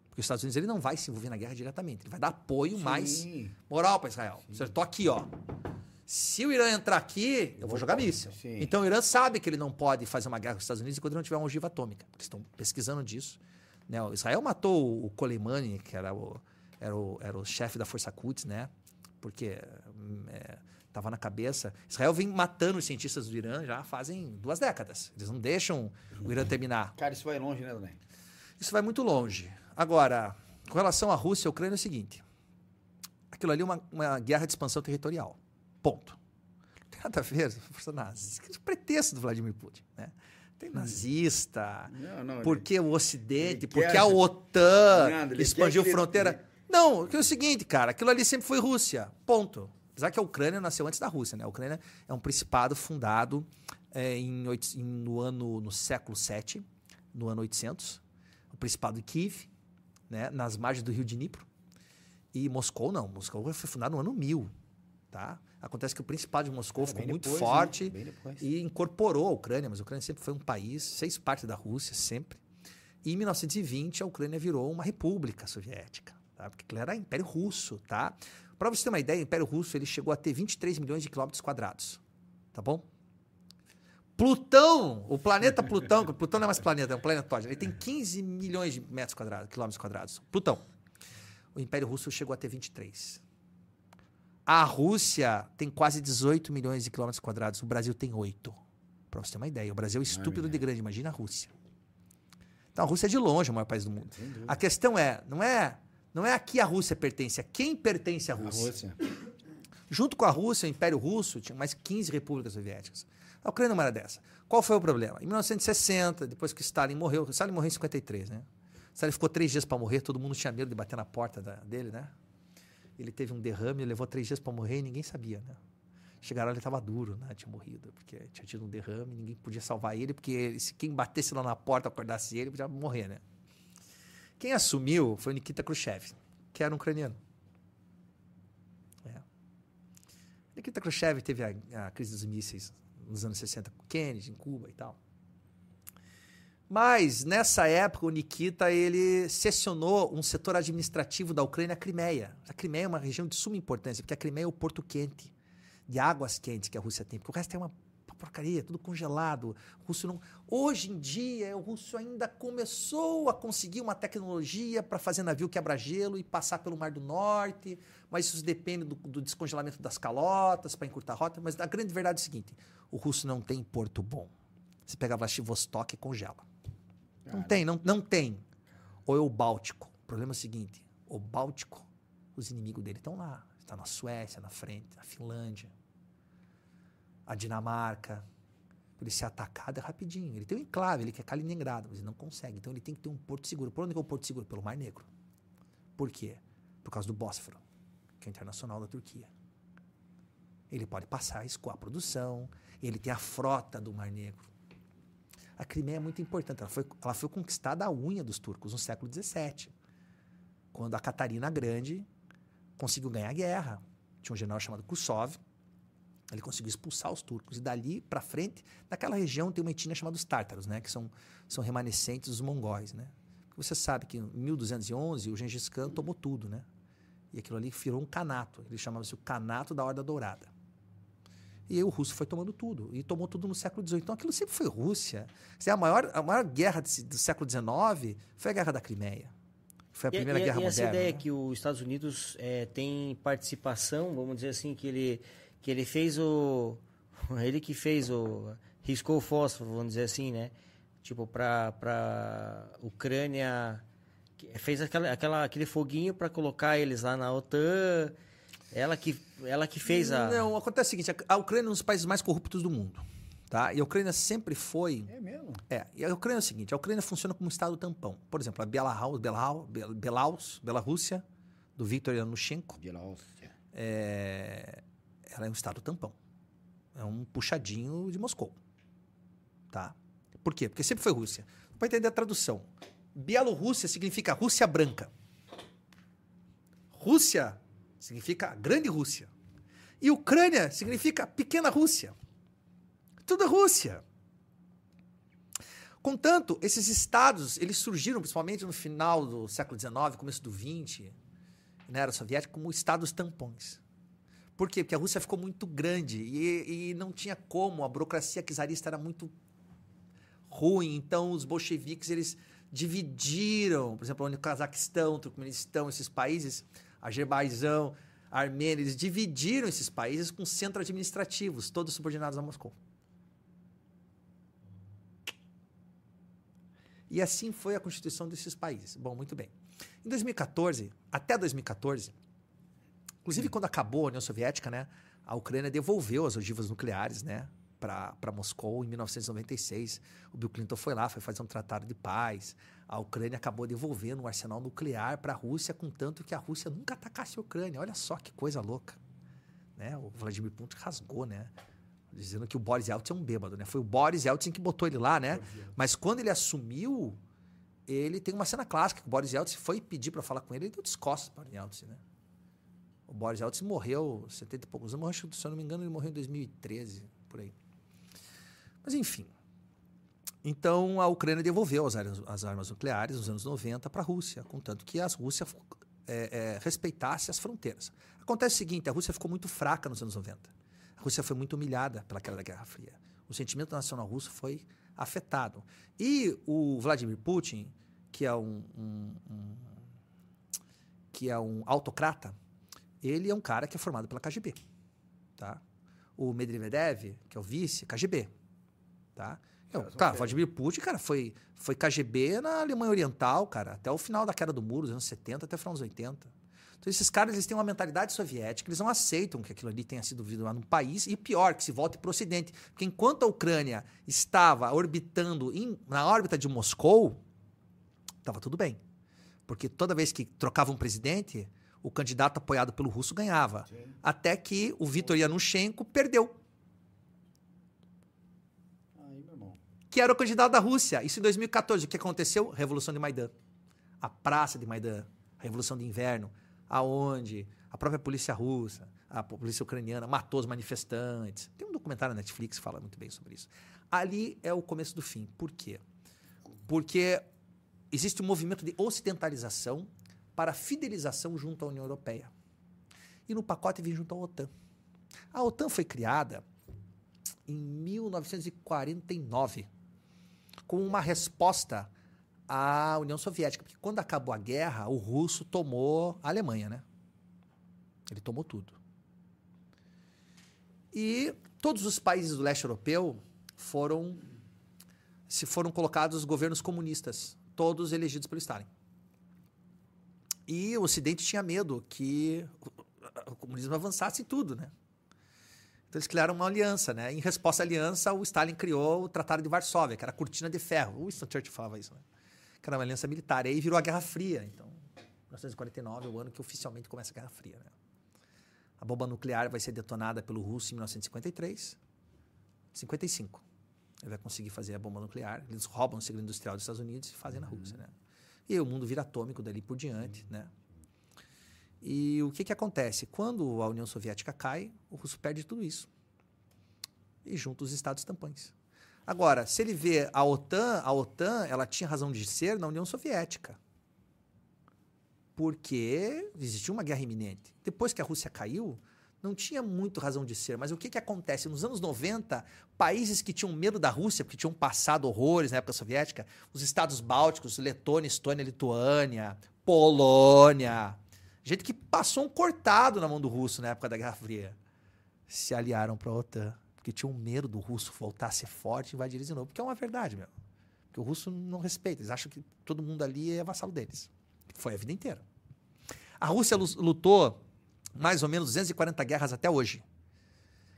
Porque os Estados Unidos ele não vai se envolver na guerra diretamente, ele vai dar apoio mais Sim. moral para Israel. Eu tô aqui, ó. Se o Irã entrar aqui, eu vou jogar míssil. Sim. Então o Irã sabe que ele não pode fazer uma guerra com os Estados Unidos enquanto não tiver uma ogiva atômica. Eles estão pesquisando disso. Né? O Israel matou o Soleimani, que era o, era o, era o chefe da Força Quds, né? Porque estava na cabeça. Israel vem matando os cientistas do Irã já fazem duas décadas. Eles não deixam o Irã terminar. Cara, isso vai longe, né, Dona? Isso vai muito longe. Agora, com relação à Rússia e Ucrânia, é o seguinte: aquilo ali é uma, uma guerra de expansão territorial. Ponto. Não tem nada a ver força nazista. Que é o pretexto do Vladimir Putin. Né? Tem nazista. Não, não. Porque o Ocidente, ele porque quer- a OTAN Nada, ele expandiu ele- fronteira. Não, que é o seguinte, cara, aquilo ali sempre foi Rússia. Ponto. Apesar que a Ucrânia nasceu antes da Rússia, né? A Ucrânia é um principado fundado é, em, em- no ano no século VII, no ano 800, o principado de Kiev, né, nas margens do rio Dnipro. E Moscou não, Moscou foi fundado no ano 1000, tá? Acontece que o principado de Moscou É, ficou muito depois, né? forte e incorporou a Ucrânia, mas a Ucrânia sempre foi um país, fez parte da Rússia sempre. E em 1920 a Ucrânia virou uma república soviética, tá? Porque aquilo era Império Russo, tá? Para você ter uma ideia, o Império Russo ele chegou a ter 23 milhões de quilômetros quadrados, tá bom? Plutão, o planeta Plutão, Plutão não é mais planeta, é um planetóide, ele tem 15 milhões de metros quadrados, quilômetros quadrados. Plutão. O Império Russo chegou a ter 23. A Rússia tem quase 18 milhões de quilômetros quadrados, o Brasil tem 8. Para você ter uma ideia, o Brasil é estúpido de grande, imagina a Rússia. Então a Rússia é de longe o maior país do mundo. A questão é, não é, não é a que a Rússia pertence, é quem pertence à A Rússia. Rússia. Junto com a Rússia, o Império Russo tinha mais 15 repúblicas soviéticas. A Ucrânia não era dessa. Qual foi o problema? Em 1960, depois que Stalin morreu, Stalin morreu em 53, né? Stalin ficou três dias para morrer, todo mundo tinha medo de bater na porta da- dele, né? Ele teve um derrame, levou três dias para morrer e ninguém sabia, né? Chegaram lá, ele estava duro, né? Tinha morrido, porque tinha tido um derrame, ninguém podia salvar ele, porque ele- se quem batesse lá na porta, acordasse ele, podia morrer, né? Quem assumiu foi Nikita Khrushchev, que era um ucraniano. É. Nikita Khrushchev teve a, a crise dos mísseis nos anos 60 com Kennedy, em Cuba e tal. Mas, nessa época, o Nikita ele cessionou um setor administrativo da Ucrânia, a Crimeia. A Crimeia é uma região de suma importância, porque a Crimeia é o porto quente, de águas quentes que a Rússia tem. Porque o resto é uma porcaria, tudo congelado. O russo não... Hoje em dia, o russo ainda começou a conseguir uma tecnologia para fazer navio quebra-gelo e passar pelo Mar do Norte, mas isso depende do, do descongelamento das calotas para encurtar a rota. Mas a grande verdade é o seguinte: o russo não tem porto bom. Você pega Vladivostok e congela. Não tem, não, não tem. Ou é o Báltico. O problema é o seguinte: o Báltico, os inimigos dele estão lá. Está na Suécia, na frente, na Finlândia, a Dinamarca. Pra ele ser atacado é rapidinho. Ele tem um enclave, ele quer Kaliningrado, mas ele não consegue. Então ele tem que ter um porto seguro. Por onde é o porto seguro? Pelo Mar Negro. Por quê? Por causa do Bósforo, que é internacional da Turquia. Ele pode passar, escoar a produção. Ele tem a frota do Mar Negro. A Crimeia é muito importante. Ela foi, ela foi conquistada à unha dos turcos no século XVII, quando a Catarina Grande conseguiu ganhar a guerra. Tinha um general chamado Kussov. Ele conseguiu expulsar os turcos. E dali para frente, naquela região tem uma etnia chamada os tártaros, né? que são, são remanescentes dos mongóis. Né? Porque você sabe que em 1211 o Gengis Khan tomou tudo. Né? E aquilo ali virou um canato. Ele chamava-se o Canato da Horda Dourada. E aí o russo foi tomando tudo. E tomou tudo no século XVIII. Então aquilo sempre foi Rússia. A, maior, a maior guerra desse- do século XIX foi a Guerra da Crimeia. Foi a E- primeira e, guerra e essa moderna. ideia né? que os Estados Unidos eh, tem participação, vamos dizer assim, que ele, que ele fez o. Ele que fez o. riscou o fósforo, vamos dizer assim, né? Tipo, pra, pra Ucrânia. Fez aquela, aquela, aquele foguinho para colocar eles lá na OTAN. Ela que, ela que fez a. Não, acontece o seguinte: a Ucrânia é um dos países mais corruptos do mundo. Tá? E a Ucrânia sempre foi. É mesmo? É, e a Ucrânia é o seguinte: a Ucrânia funciona como um estado tampão. Por exemplo, a Belarus, Belarus, Bel- Belarus, Belarússia, do Viktor Yanushchenko, Bielorrússia. é, ela é um estado tampão. É um puxadinho de Moscou. Tá? Por quê? Porque sempre foi Rússia. Para entender a tradução. Bielorrússia significa Rússia branca. Rússia significa grande Rússia. E Ucrânia significa pequena Rússia. Tudo é Rússia. Contanto, esses estados, eles surgiram principalmente no final do século XIX, começo do XX, na era soviética, como estados tampões. Por quê? Porque a Rússia ficou muito grande e, e não tinha como, a burocracia czarista era muito ruim, então os bolcheviques eles dividiram, por exemplo, o Cazaquistão, o Turcomenistão, esses países, Azerbaijão, Armênia, eles dividiram esses países com centros administrativos, todos subordinados a Moscou. E assim foi a constituição desses países. Bom, muito bem. Em 2014, até 2014, inclusive quando acabou a União Soviética, né, a Ucrânia devolveu as ogivas nucleares, né, para Moscou em 1996. O Bill Clinton foi lá, foi fazer um tratado de paz. A Ucrânia acabou devolvendo um arsenal nuclear para a Rússia, contanto que a Rússia nunca atacasse a Ucrânia. Olha só que coisa louca. Né? O Vladimir Putin rasgou, né? Dizendo que o Boris Yeltsin é um bêbado, né? Foi o Boris Yeltsin que botou ele lá, né? Mas quando ele assumiu, ele tem uma cena clássica que o Boris Yeltsin foi pedir para falar com ele, ele deu descostas para o Yeltsin, né? O Boris Yeltsin morreu 70 e poucos anos, se eu não me engano, ele morreu em 2013, por aí. Mas enfim. Então a Ucrânia devolveu as armas, as armas nucleares nos anos 90 para a Rússia, contanto que a Rússia é, é, respeitasse as fronteiras. Acontece o seguinte: a Rússia ficou muito fraca nos anos 90. A Rússia foi muito humilhada pela queda da Guerra Fria. O sentimento nacional russo foi afetado. E o Vladimir Putin, que é um, um, um que é um autocrata, ele é um cara que é formado pela KGB, tá? O Medvedev, que é o vice, KGB, tá? Eu, cara, Vladimir Putin, cara, foi, foi KGB na Alemanha Oriental, cara, até o final da queda do muro, dos anos 70 até o final dos 80. Então, esses caras eles têm uma mentalidade soviética, eles não aceitam que aquilo ali tenha sido vivido lá no país, e pior, que se volte para o Ocidente. Porque enquanto a Ucrânia estava orbitando em, na órbita de Moscou, estava tudo bem. Porque toda vez que trocava um presidente, o candidato apoiado pelo russo ganhava. Sim. Até que o Viktor Yanushchenko perdeu, Aí, meu irmão. que era o candidato da Rússia. Isso em 2014. O que aconteceu? Revolução de Maidan. A praça de Maidan. A Revolução de Inverno. Aonde a própria polícia russa, a polícia ucraniana matou os manifestantes. Tem um documentário na Netflix que fala muito bem sobre isso. Ali é o começo do fim. Por quê? Porque existe um movimento de ocidentalização para fidelização junto à União Europeia. E no pacote vem junto à OTAN. A OTAN foi criada em 1949 como uma resposta à União Soviética. Porque quando acabou a guerra, o russo tomou a Alemanha, né? Ele tomou tudo. E todos os países do leste europeu foram se foram colocados governos comunistas, todos elegidos pelo Stalin. E o Ocidente tinha medo que o comunismo avançasse em tudo, né? Então eles criaram uma aliança, né? Em resposta à aliança, o Stalin criou o Tratado de Varsóvia, que era a cortina de ferro. O Winston Churchill falava isso, né? Que era uma aliança militar. E aí virou a Guerra Fria. Então, 1949 é o ano que oficialmente começa a Guerra Fria, né? A bomba nuclear vai ser detonada pelo russo em 1953. 55. Ele vai conseguir fazer a bomba nuclear. Eles roubam o segredo industrial dos Estados Unidos e fazem na Rússia, né? E o mundo vira atômico dali por diante, né? E o que, que acontece? Quando a União Soviética cai, o russo perde tudo isso. E junto os estados tampões. Agora, se ele vê a OTAN, a OTAN ela tinha razão de ser na União Soviética. Porque existia uma guerra iminente. Depois que a Rússia caiu, não tinha muito razão de ser. Mas o que, que acontece? Nos anos 90, países que tinham medo da Rússia, porque tinham passado horrores na época soviética, os estados bálticos, Letônia, Estônia, Lituânia, Polônia, gente que passou um cortado na mão do russo na época da Guerra Fria, se aliaram para a OTAN, porque tinham medo do russo voltar a ser forte e invadir eles de novo. Porque é uma verdade, meu. Porque o russo não respeita, eles acham que todo mundo ali é vassalo deles. Foi a vida inteira. A Rússia lu- lutou mais ou menos 240 guerras até hoje.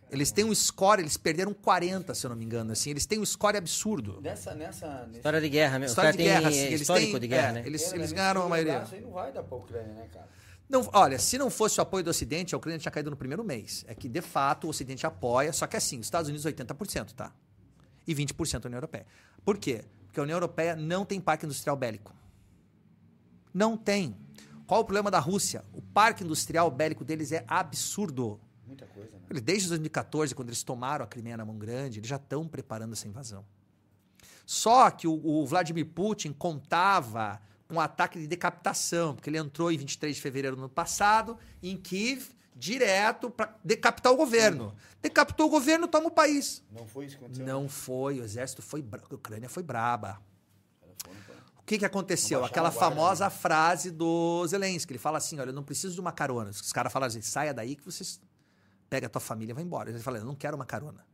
Eles têm um score, eles perderam 40, se eu não me engano. Assim, eles têm um score absurdo. Nessa, nessa... nesse- História de guerra mesmo. História de guerra, assim, eles histórico têm- de guerra, é, né? eles- É, mas ganharam a maioria. Isso aí não vai dar pra Ucrânia, né, cara? Não, olha, se não fosse o apoio do Ocidente, a Ucrânia tinha caído no primeiro mês. É que, de fato, o Ocidente apoia, só que assim, os Estados Unidos 80%, tá? E 20% a União Europeia. Por quê? Porque a União Europeia não tem parque industrial bélico. Não tem. Qual o problema da Rússia? O parque industrial bélico deles é absurdo. Muita coisa, né? Eles, Desde 2014, quando eles tomaram a Crimeia na mão grande, eles já estão preparando essa invasão. Só que o, o Vladimir Putin contava com um ataque de decapitação, porque ele entrou em 23 de fevereiro do ano passado em Kiev, direto para decapitar o governo. Decapitou o governo, toma o país. Não foi isso que aconteceu? Não foi, o exército foi a Ucrânia foi braba. Ela foi, não foi. O que, que aconteceu? Aquela guarda, famosa frase do Zelensky. Ele fala assim: olha, eu não preciso de uma carona. Os caras falam assim: saia daí que vocês pega a tua família e vai embora. Ele fala: eu não quero uma carona,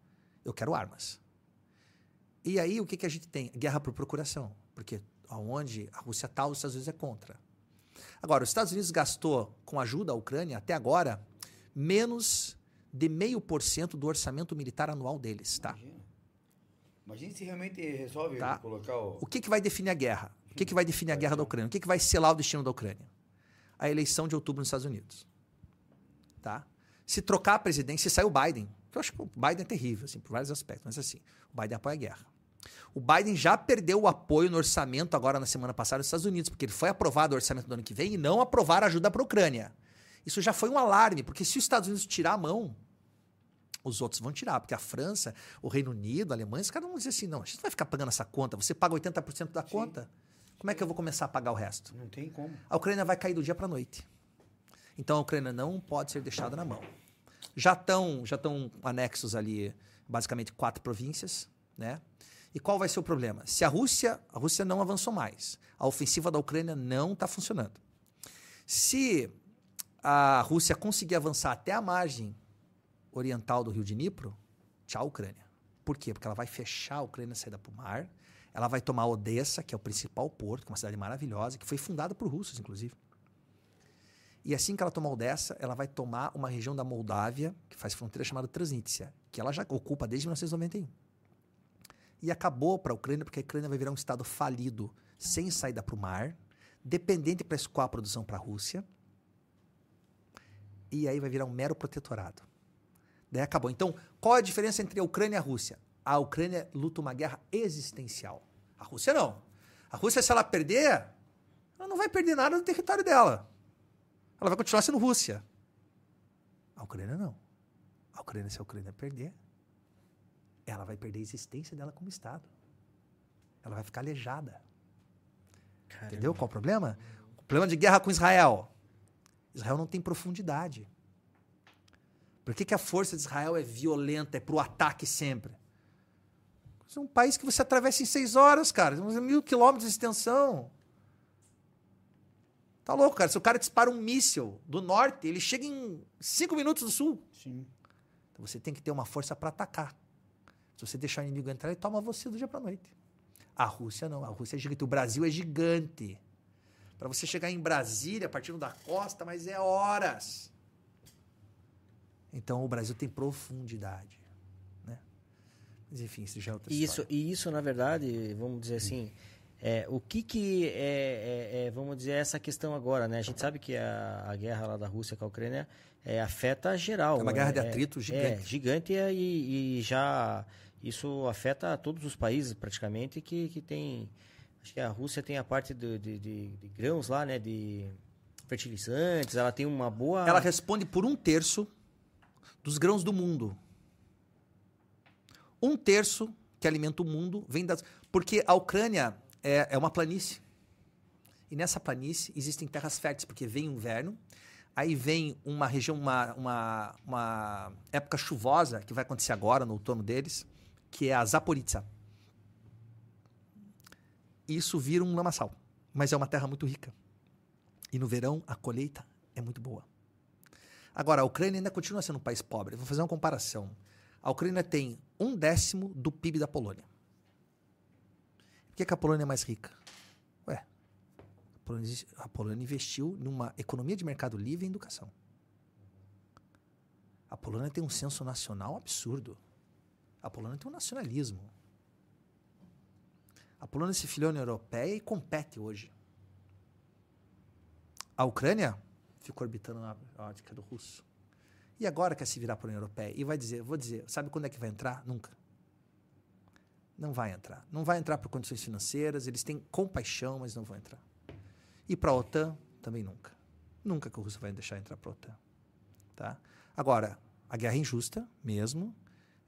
eu quero armas. E aí o que, que a gente tem? Guerra por procuração. Porque aonde a Rússia está, os Estados Unidos é contra. Agora, os Estados Unidos gastou, com ajuda à Ucrânia, até agora, menos de meio por cento do orçamento militar anual deles, tá? Imagina. Imagina se realmente resolve Tá. colocar o... O que, que vai definir a guerra? O que, que vai definir a guerra da Ucrânia? O que, que vai selar o destino da Ucrânia? A eleição de outubro nos Estados Unidos. Tá? Se trocar a presidência, se sair o Biden, que eu acho que o Biden é terrível, assim, por vários aspectos, mas assim, o Biden apoia a guerra. O Biden já perdeu o apoio no orçamento agora na semana passada nos Estados Unidos, porque ele foi aprovado o orçamento do ano que vem e não aprovaram ajuda para a Ucrânia. Isso já foi um alarme, porque se os Estados Unidos tirar a mão, os outros vão tirar, porque a França, o Reino Unido, a Alemanha, os caras vão dizer assim: não, a gente não vai ficar pagando essa conta, você paga 80% da conta. Como é que eu vou começar a pagar o resto? Não tem como. A Ucrânia vai cair do dia para a noite. Então a Ucrânia não pode ser deixada na mão. Já estão já estão anexos ali, basicamente quatro províncias, né? E qual vai ser o problema? Se a Rússia, a Rússia não avançou mais, a ofensiva da Ucrânia não está funcionando. Se a Rússia conseguir avançar até a margem oriental do Rio de Dnipro, tchau Ucrânia. Por quê? Porque ela vai fechar a Ucrânia saída para o mar, ela vai tomar Odessa, que é o principal porto, que é uma cidade maravilhosa, que foi fundada por russos, inclusive. E assim que ela tomar Odessa, ela vai tomar uma região da Moldávia, que faz fronteira chamada Transnistria, que ela já ocupa desde 1991. E acabou para a Ucrânia, porque a Ucrânia vai virar um estado falido, sem saída para o mar, dependente para escoar a produção para a Rússia. E aí vai virar um mero protetorado. Daí acabou. Então, qual a diferença entre a Ucrânia e a Rússia? A Ucrânia luta uma guerra existencial. A Rússia não. A Rússia, se ela perder, ela não vai perder nada do território dela. Ela vai continuar sendo Rússia. A Ucrânia não. A Ucrânia, se a Ucrânia perder, ela vai perder a existência dela como Estado. Ela vai ficar aleijada. Caramba. Entendeu qual o problema? O problema de guerra com Israel. Israel não tem profundidade. Por que, que a força de Israel é violenta, é pro ataque sempre? É um país que você atravessa em seis horas, cara. Mil quilômetros de extensão. Tá louco, cara. Se o cara dispara um míssil do norte, ele chega em cinco minutos do sul. Sim. Então você tem que ter uma força para atacar. Se você deixar o inimigo entrar, ele toma você do dia para noite. A Rússia não. A Rússia é gigante. O Brasil é gigante. Para você chegar em Brasília, partindo da costa, mas é horas. Então o Brasil tem profundidade. Mas enfim, isso já é outra E isso, história. e isso, na verdade, vamos dizer assim, é, o que que é, é- é, vamos dizer, essa questão agora, né? A gente sabe que a, a guerra lá da Rússia com a Ucrânia é, afeta geral. É uma guerra de atrito gigante. É, gigante é, e, e já isso afeta todos os países praticamente que, que tem... Acho que a Rússia tem a parte do- de, de- de grãos lá, né? De fertilizantes, ela tem uma boa... Ela responde por um terço dos grãos do mundo. Um terço que alimenta o mundo vem das. Porque a Ucrânia é, é uma planície. E nessa planície existem terras férteis, porque vem o inverno, aí vem uma região, uma, uma, uma época chuvosa, que vai acontecer agora, no outono deles, que é a Zaporizhia. Isso vira um lamaçal. Mas é uma terra muito rica. E no verão, a colheita é muito boa. Agora, a Ucrânia ainda continua sendo um país pobre. Vou fazer uma comparação. A Ucrânia tem um décimo do PIB da Polônia. Por que, que a Polônia é mais rica? Ué, a Polônia, a Polônia investiu numa economia de mercado livre e educação. A Polônia tem um senso nacional absurdo. A Polônia tem um nacionalismo. A Polônia se filiou na Europeia e compete hoje. A Ucrânia ficou orbitando na ótica do russo. E agora quer se virar para a União Europeia e vai dizer, vou dizer, sabe quando é que vai entrar? Nunca. Não vai entrar. Não vai entrar por condições financeiras, eles têm compaixão, mas não vão entrar. E para a OTAN, também nunca. Nunca que o russo vai deixar entrar para a OTAN. Tá? Agora, a guerra é injusta mesmo,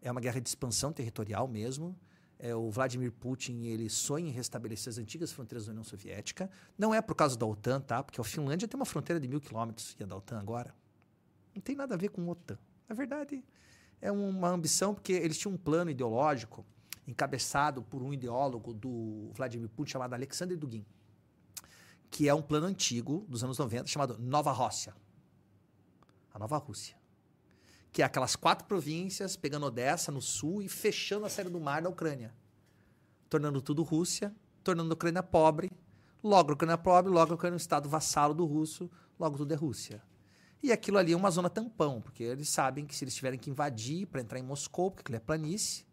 é uma guerra de expansão territorial mesmo. É, o Vladimir Putin ele sonha em restabelecer as antigas fronteiras da União Soviética. Não é por causa da OTAN, tá? Porque a Finlândia tem uma fronteira de mil quilômetros e a da OTAN agora. Não tem nada a ver com OTAN. Na verdade, é uma ambição porque eles tinham um plano ideológico encabeçado por um ideólogo do Vladimir Putin chamado Alexander Dugin, que é um plano antigo dos anos 90 chamado Nova Rússia. A Nova Rússia que é aquelas quatro províncias, pegando Odessa no sul e fechando a saída do mar da Ucrânia. Tornando tudo Rússia, tornando a Ucrânia pobre. Logo a Ucrânia pobre, logo a Ucrânia é um estado vassalo do russo, logo tudo é Rússia. E aquilo ali é uma zona tampão, porque eles sabem que se eles tiverem que invadir para entrar em Moscou, porque aquilo é planície,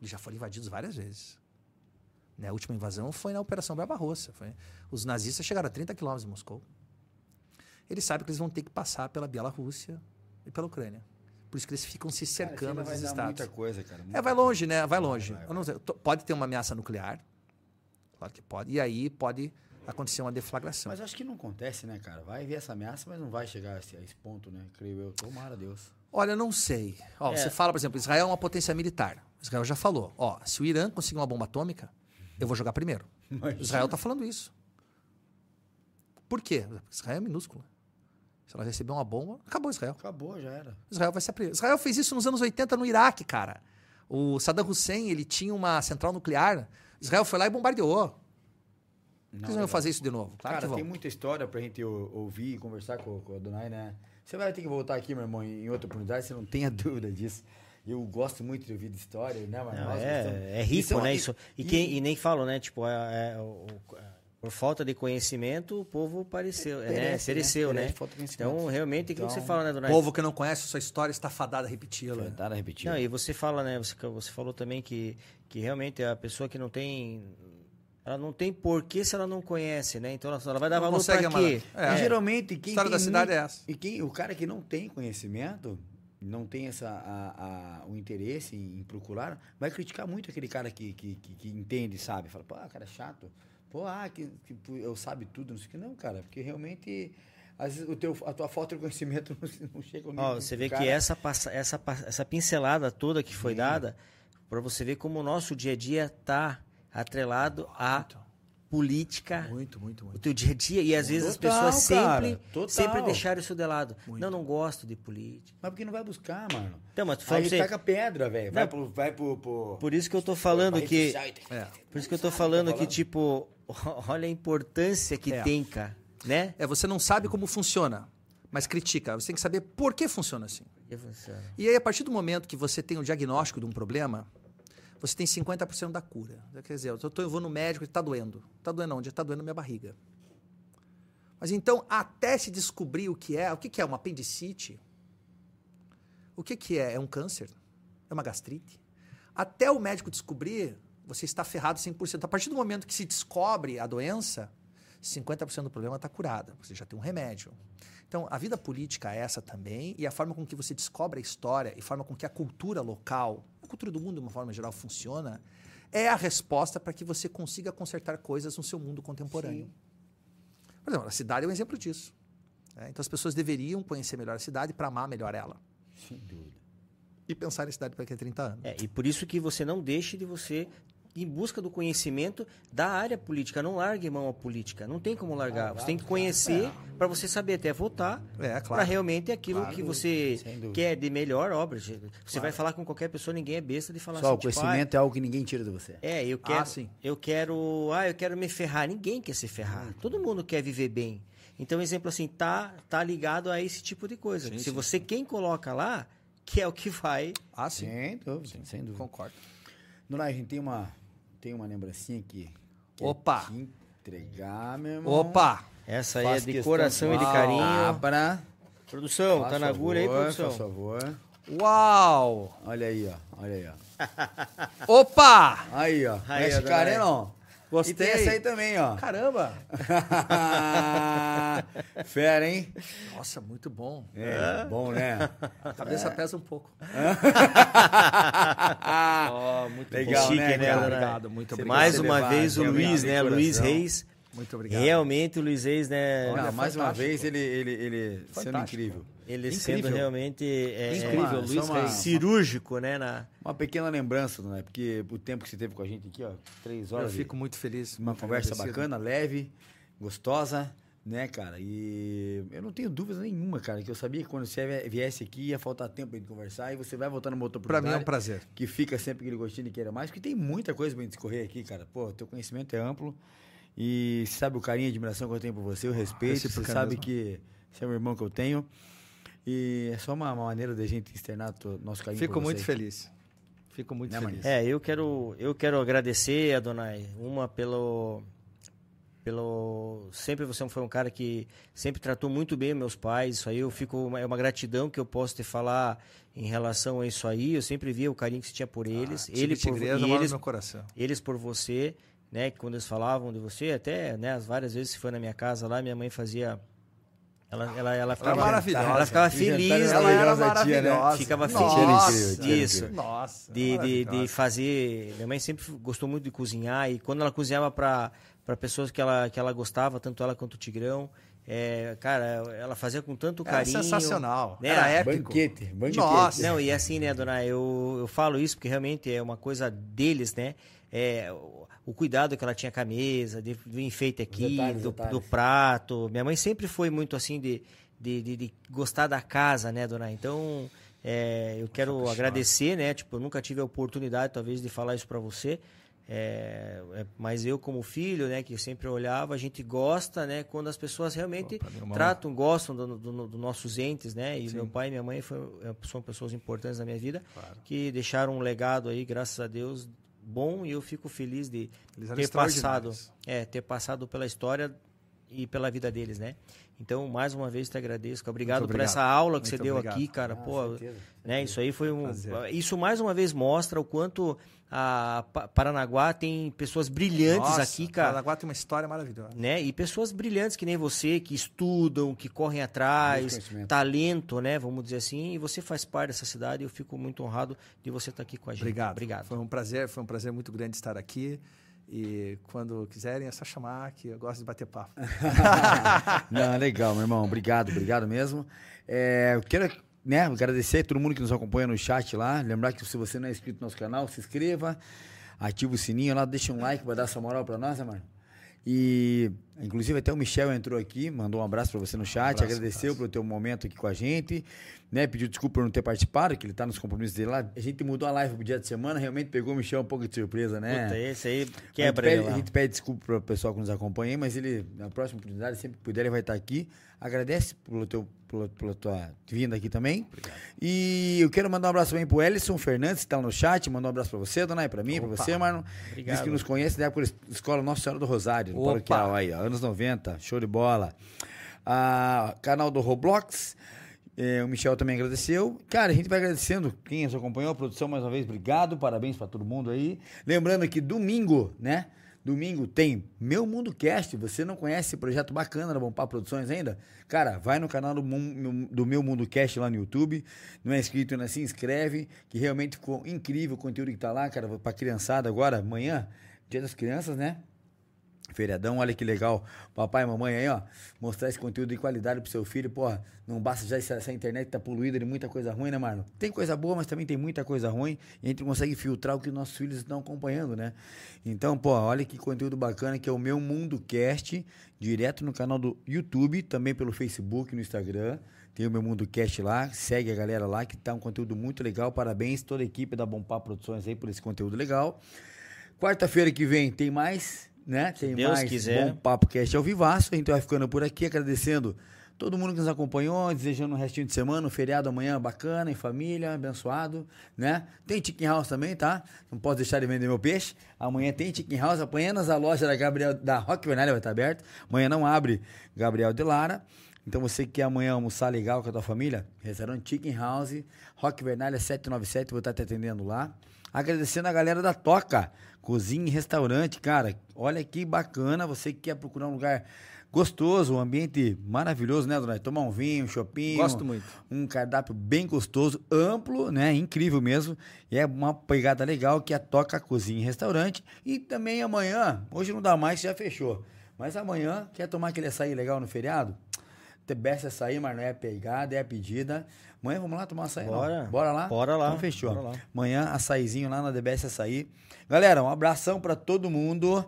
eles já foram invadidos várias vezes. Né? A última invasão foi na Operação Barbarossa. Foi... Os nazistas chegaram a 30 quilômetros de Moscou. Eles sabem que eles vão ter que passar pela Bielorrússia e pela Ucrânia. Por isso que eles ficam se Cara, cercando vai dar estados. muita coisa, cara. É, muita vai coisa. longe, né? Vai longe. vai, Eu não sei, Pode ter uma ameaça nuclear. Claro que pode. E aí pode acontecer uma deflagração. Mas acho que não acontece, né, cara? Vai ver essa ameaça, mas não vai chegar a esse, a esse ponto, né? Creio eu. Tomara Deus. Olha, não sei. Ó, É. Você fala, por exemplo, Israel é uma potência militar. Israel já falou. Ó, se o Irã conseguir uma bomba atômica, eu vou jogar primeiro. Israel está falando isso. Por quê? Israel é minúsculo. Se ela receber uma bomba, acabou Israel. Acabou, já era. Israel vai ser a primeira. Israel fez isso nos anos 80 no Iraque, cara. O Saddam Hussein, ele tinha uma central nuclear. Israel foi lá e bombardeou. Não, eles vão fazer isso de novo? Claro Cara, que vão. tem muita história pra gente ou- ouvir e conversar com, com a Donai, né? Você vai ter que voltar aqui, meu irmão, em outra oportunidade, você não tenha dúvida disso. Eu gosto muito de ouvir de história, né? Mas Não, nós é, gostamos. é rico, é uma- né? Isso, e, quem, e nem falo, né? Tipo, é, é, o- o- por falta de conhecimento, o povo pareceu, Perece, né? né? Pereceu, né? Perece, falta de conhecimento. Então, realmente, aquilo que você Então, fala, né, dona Povo que não conhece sua história está fadado a repeti-la. Nada a repetir. Não, e você fala, né? Você, você falou também que, que realmente a pessoa que não tem. Ela não tem porquê se ela não conhece, né? Então ela, ela vai dar Não valor amar. quê? É. E geralmente quem História tem da cidade muito- é essa. E quem, o cara que não tem conhecimento, não tem essa, a, a- o interesse em, em procurar, vai criticar muito aquele cara que, que, que, que entende, sabe? Fala, pô, cara é chato. Pô, ah, que, que eu sabe tudo, não sei o que. Não, cara, porque realmente, às vezes, o teu, a tua falta de conhecimento não, não chega ao Ó, nível você vê cara. que essa, essa, essa pincelada toda que foi dada, para você ver como o nosso dia a dia tá atrelado à política, Muito, muito, o muito. teu dia a dia. E às vezes as Total, pessoas cara, sempre, total. sempre deixaram isso de lado. Muito. Não, não gosto de política. Mas porque não vai buscar, mano. Então, mas tu fala Aí você, taca pedra, velho. Vai pro... Vai pro, pro por isso que eu tô falando que É. Por isso que eu tô falando que, tipo, olha a importância que É. tem, cara. Né? É, você não sabe como funciona, mas critica. Você tem que saber por que funciona assim. Que funciona. E aí, a partir do momento que você tem o diagnóstico de um problema, você tem 50% da cura. Quer dizer, eu, tô, eu vou no médico e está doendo. Está doendo onde? Está doendo minha barriga. Mas então, até se descobrir o que é, o que, que é uma apendicite, o que, que é? É um câncer? É uma gastrite? Até o médico descobrir, você está ferrado 100%. A partir do momento que se descobre a doença, 50% do problema está curado. Você já tem um remédio. Então, a vida política é essa também, e a forma com que você descobre a história, e a forma com que a cultura local, a cultura do mundo de uma forma geral funciona, é a resposta para que você consiga consertar coisas no seu mundo contemporâneo. Por exemplo, a cidade é um exemplo disso. né? Então, as pessoas deveriam conhecer melhor a cidade para amar melhor ela. Sem dúvida. E pensar em cidade para daqui a 30 anos. É, e por isso que você não deixe de você em busca do conhecimento da área política. Não largue mão à política. Não tem como largar. Você tem que conhecer para você saber até votar É, para claro. realmente aquilo Claro, que você quer de melhor obra. Você vai falar com qualquer pessoa, ninguém é besta de falar Só o assim, tipo, ah, conhecimento é algo que ninguém tira de você. É, eu quero, sim. eu quero, ah, eu quero me ferrar. Ninguém quer se Hum. ferrar. Todo mundo quer viver bem. Então, exemplo assim, tá, tá ligado a esse tipo de coisa. Sim, Se sim, você quem coloca lá, que é o que vai. Ah, sim. Sem dúvida, sem dúvida. Concordo. Dona, a gente tem uma, tem uma lembrancinha aqui. Opa! é te entregar, meu irmão. Opa! Essa aí é Faz de questão coração e de Ah, carinho. Para. Produção, tá na agulha aí, produção. Por favor. Uau! Olha aí, ó. Olha aí, ó. Opa! Aí, ó. Aí, Esse ó, cara aí, Dona não. Gostei. E tem essa aí também, ó. Caramba! Fera, hein? Nossa, muito bom. É, bom, né? A cabeça pesa um pouco. Ó, muito Legal, chique, né, né, cara? Dona? Obrigado, muito obrigado. Mais uma levar, vez o Luiz, né? Luiz. Reis. Muito obrigado. Realmente o Luiz Reis, né? Olha, mais uma vez ele, ele, ele sendo incrível. Ele Incrível. sendo realmente é, Incrível, é, Luiz Reis. cirúrgico, né? Na, Uma pequena lembrança, né? Porque o tempo que você teve com a gente aqui, ó, três Eu horas. de- fico muito feliz. Uma muito conversa agradecido. bacana, leve, gostosa, né, cara? E eu não tenho dúvida nenhuma, cara, que eu sabia que quando você viesse aqui ia faltar tempo pra gente conversar e você vai voltar numa outra Pra mim é um oportunidade. prazer. Que fica sempre aquele gostinho de querer mais, porque tem muita coisa pra gente escorrer aqui, cara. Pô, teu conhecimento é amplo e você sabe o carinho e admiração que eu tenho por você, o respeito. Você recíproca sabe mesmo. que você é um irmão que eu tenho. E é só uma, uma maneira da gente externar nosso carinho Fico por muito feliz. Fico muito Né, feliz. É, eu quero, eu quero agradecer a Donai, uma pelo pelo sempre você foi um cara que sempre tratou muito bem meus pais, isso aí eu fico é uma gratidão que eu posso te falar em relação a isso aí, eu sempre via o carinho que você tinha por eles, Ah, ele por e eles meu coração. eles por você, né, que quando eles falavam de você, até, né, as várias vezes que foi na minha casa lá, minha mãe fazia ela ela ela ficava maravilhosa. ela ficava feliz? Ela era maravilhosa, tia, né? Ficava Nossa, feliz. Tia era Isso. incrível. Nossa. de, de, de fazer. Minha mãe sempre gostou muito de cozinhar e quando ela cozinhava para pessoas que ela, que ela gostava, tanto ela quanto o Tigrão, é, cara, ela fazia com tanto Era carinho. sensacional. né? Era épico. Banquete, banquete. Nossa. Não, e assim, né, dona, eu, eu falo isso porque realmente é uma coisa deles, né? É, o, cuidado que ela tinha com a mesa, de- do enfeite aqui, detalhes, do, detalhes. do prato. Minha mãe sempre foi muito assim de, de, de, de gostar da casa, né, dona? Então, é, eu quero agradecer, né? Tipo, eu nunca tive a oportunidade, talvez, de falar isso para você. É, é, mas eu como filho, né, que sempre olhava, a gente gosta, né, quando as pessoas realmente Opa, tratam, gostam dos do, do nossos entes, né, e meu pai e minha mãe é, são pessoas importantes na minha vida, que deixaram um legado aí, graças a Deus, bom e eu fico feliz de ter passado, é, ter passado pela história e pela vida deles, né? Então, mais uma vez te agradeço, obrigado, por obrigado. essa aula que Muito você deu obrigado. aqui, cara. Ah, Pô, certeza, né? Isso aí foi um, Prazer. isso mais uma vez mostra o quanto a Pa- Paranaguá tem pessoas brilhantes Nossa, aqui, cara Paranaguá tem uma história maravilhosa. né? E pessoas brilhantes que nem você, que estudam, que correm atrás, talento, né? Vamos dizer assim. E você faz parte dessa cidade. e Eu fico muito honrado de você estar aqui com a gente. Obrigado. Obrigado. Foi um prazer, foi um prazer muito grande estar aqui. E quando quiserem é só chamar, que eu gosto de bater papo. Não, legal, meu irmão. Obrigado, obrigado mesmo. É, eu quero né, agradecer a todo mundo que nos acompanha no chat lá. Lembrar que se você não é inscrito no nosso canal, se inscreva, ativa o sininho lá, deixa um like para dar essa moral para nós, né, mano? E, inclusive, até o Michel entrou aqui, mandou um abraço para você no chat, abraço, agradeceu pelo teu momento aqui com a gente, né? Pediu desculpa por não ter participado, que ele tá nos compromissos dele lá. A gente mudou a live pro dia de semana, realmente pegou o Michel um pouco de surpresa, né? Puta, esse aí A gente quebra pede- ele lá. A gente pede desculpa para o pessoal que nos acompanha, aí, mas ele, na próxima oportunidade, sempre que puder, ele vai estar aqui. Agradece pelo teu, pela, pela tua vinda aqui também. E eu quero mandar um abraço também pro Ellison Fernandes, que está no chat. Mandar um abraço para você, dona, para mim, para você, Marlon. Obrigado. Diz que nos conhece da época Escola Nossa Senhora do Rosário, no paroquial aí, ó, anos 90, show de bola. Ah, canal do Roblox. é, o Michel também agradeceu. Cara, a gente vai agradecendo quem nos acompanhou, a produção mais uma vez, obrigado, parabéns para todo mundo aí. Lembrando que domingo, né? Domingo tem Meu Mundo Cast. Você não conhece esse projeto bacana da Bompar Produções ainda? Cara, vai no canal do, do Meu Mundo Cast lá no YouTube. Não é inscrito ainda, se inscreve, que realmente ficou incrível o conteúdo que tá lá, cara, pra criançada agora, amanhã, Dia das Crianças, né? Feriadão, olha que legal. Papai e mamãe aí, ó, mostrar esse conteúdo de qualidade pro seu filho. Porra, não basta já essa, essa internet tá poluída de muita coisa ruim, né, Marlon? Tem coisa boa, mas também tem muita coisa ruim. E a gente consegue filtrar o que nossos filhos estão acompanhando, né? Então, pô, olha que conteúdo bacana que é o Meu Mundo Cast, direto no canal do YouTube, também pelo Facebook, no Instagram. Tem o Meu Mundo Cast lá, segue a galera lá, que tá um conteúdo muito legal. Parabéns toda a equipe da Bompar Produções aí por esse conteúdo legal. Quarta-feira que vem tem mais, né? Tem Deus mais quiser. Bom Papo Cast ao vivaço. A gente vai ficando por aqui, agradecendo todo mundo que nos acompanhou, desejando um restinho de semana, um feriado amanhã bacana, em família, abençoado, né? Tem Chicken House também, tá? Não posso deixar de vender meu peixe. Amanhã tem Chicken House, apenas a loja da Gabriel da Rock Vernalha vai estar aberta. Amanhã não abre Gabriel de Lara. Então você que quer amanhã almoçar legal com a tua família, restaurante Chicken House, Rock Vernalha 797, vou estar te atendendo lá. Agradecendo a galera da Toca, cozinha e restaurante, cara. Olha que bacana, você que quer procurar um lugar gostoso, um ambiente maravilhoso, né, Dona? Tomar um vinho, um shopping. Gosto muito. Um cardápio bem gostoso, amplo, né? Incrível mesmo. E é uma pegada legal que é a Toca Cozinha e Restaurante. E também amanhã, hoje não dá mais, já fechou. Mas amanhã, quer tomar aquele açaí legal no feriado? The best açaí, mas não é pegada, é a pedida. Amanhã vamos lá tomar açaí? não? Bora. Bora lá? Bora lá. Então fechou. Bora lá. Amanhã, açaizinho lá na Best Açaí. Galera, um abração pra todo mundo.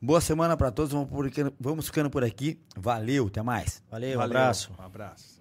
Boa semana pra todos. Vamos, por- vamos ficando por aqui. Valeu, até mais. Valeu, um Valeu, abraço. Um abraço.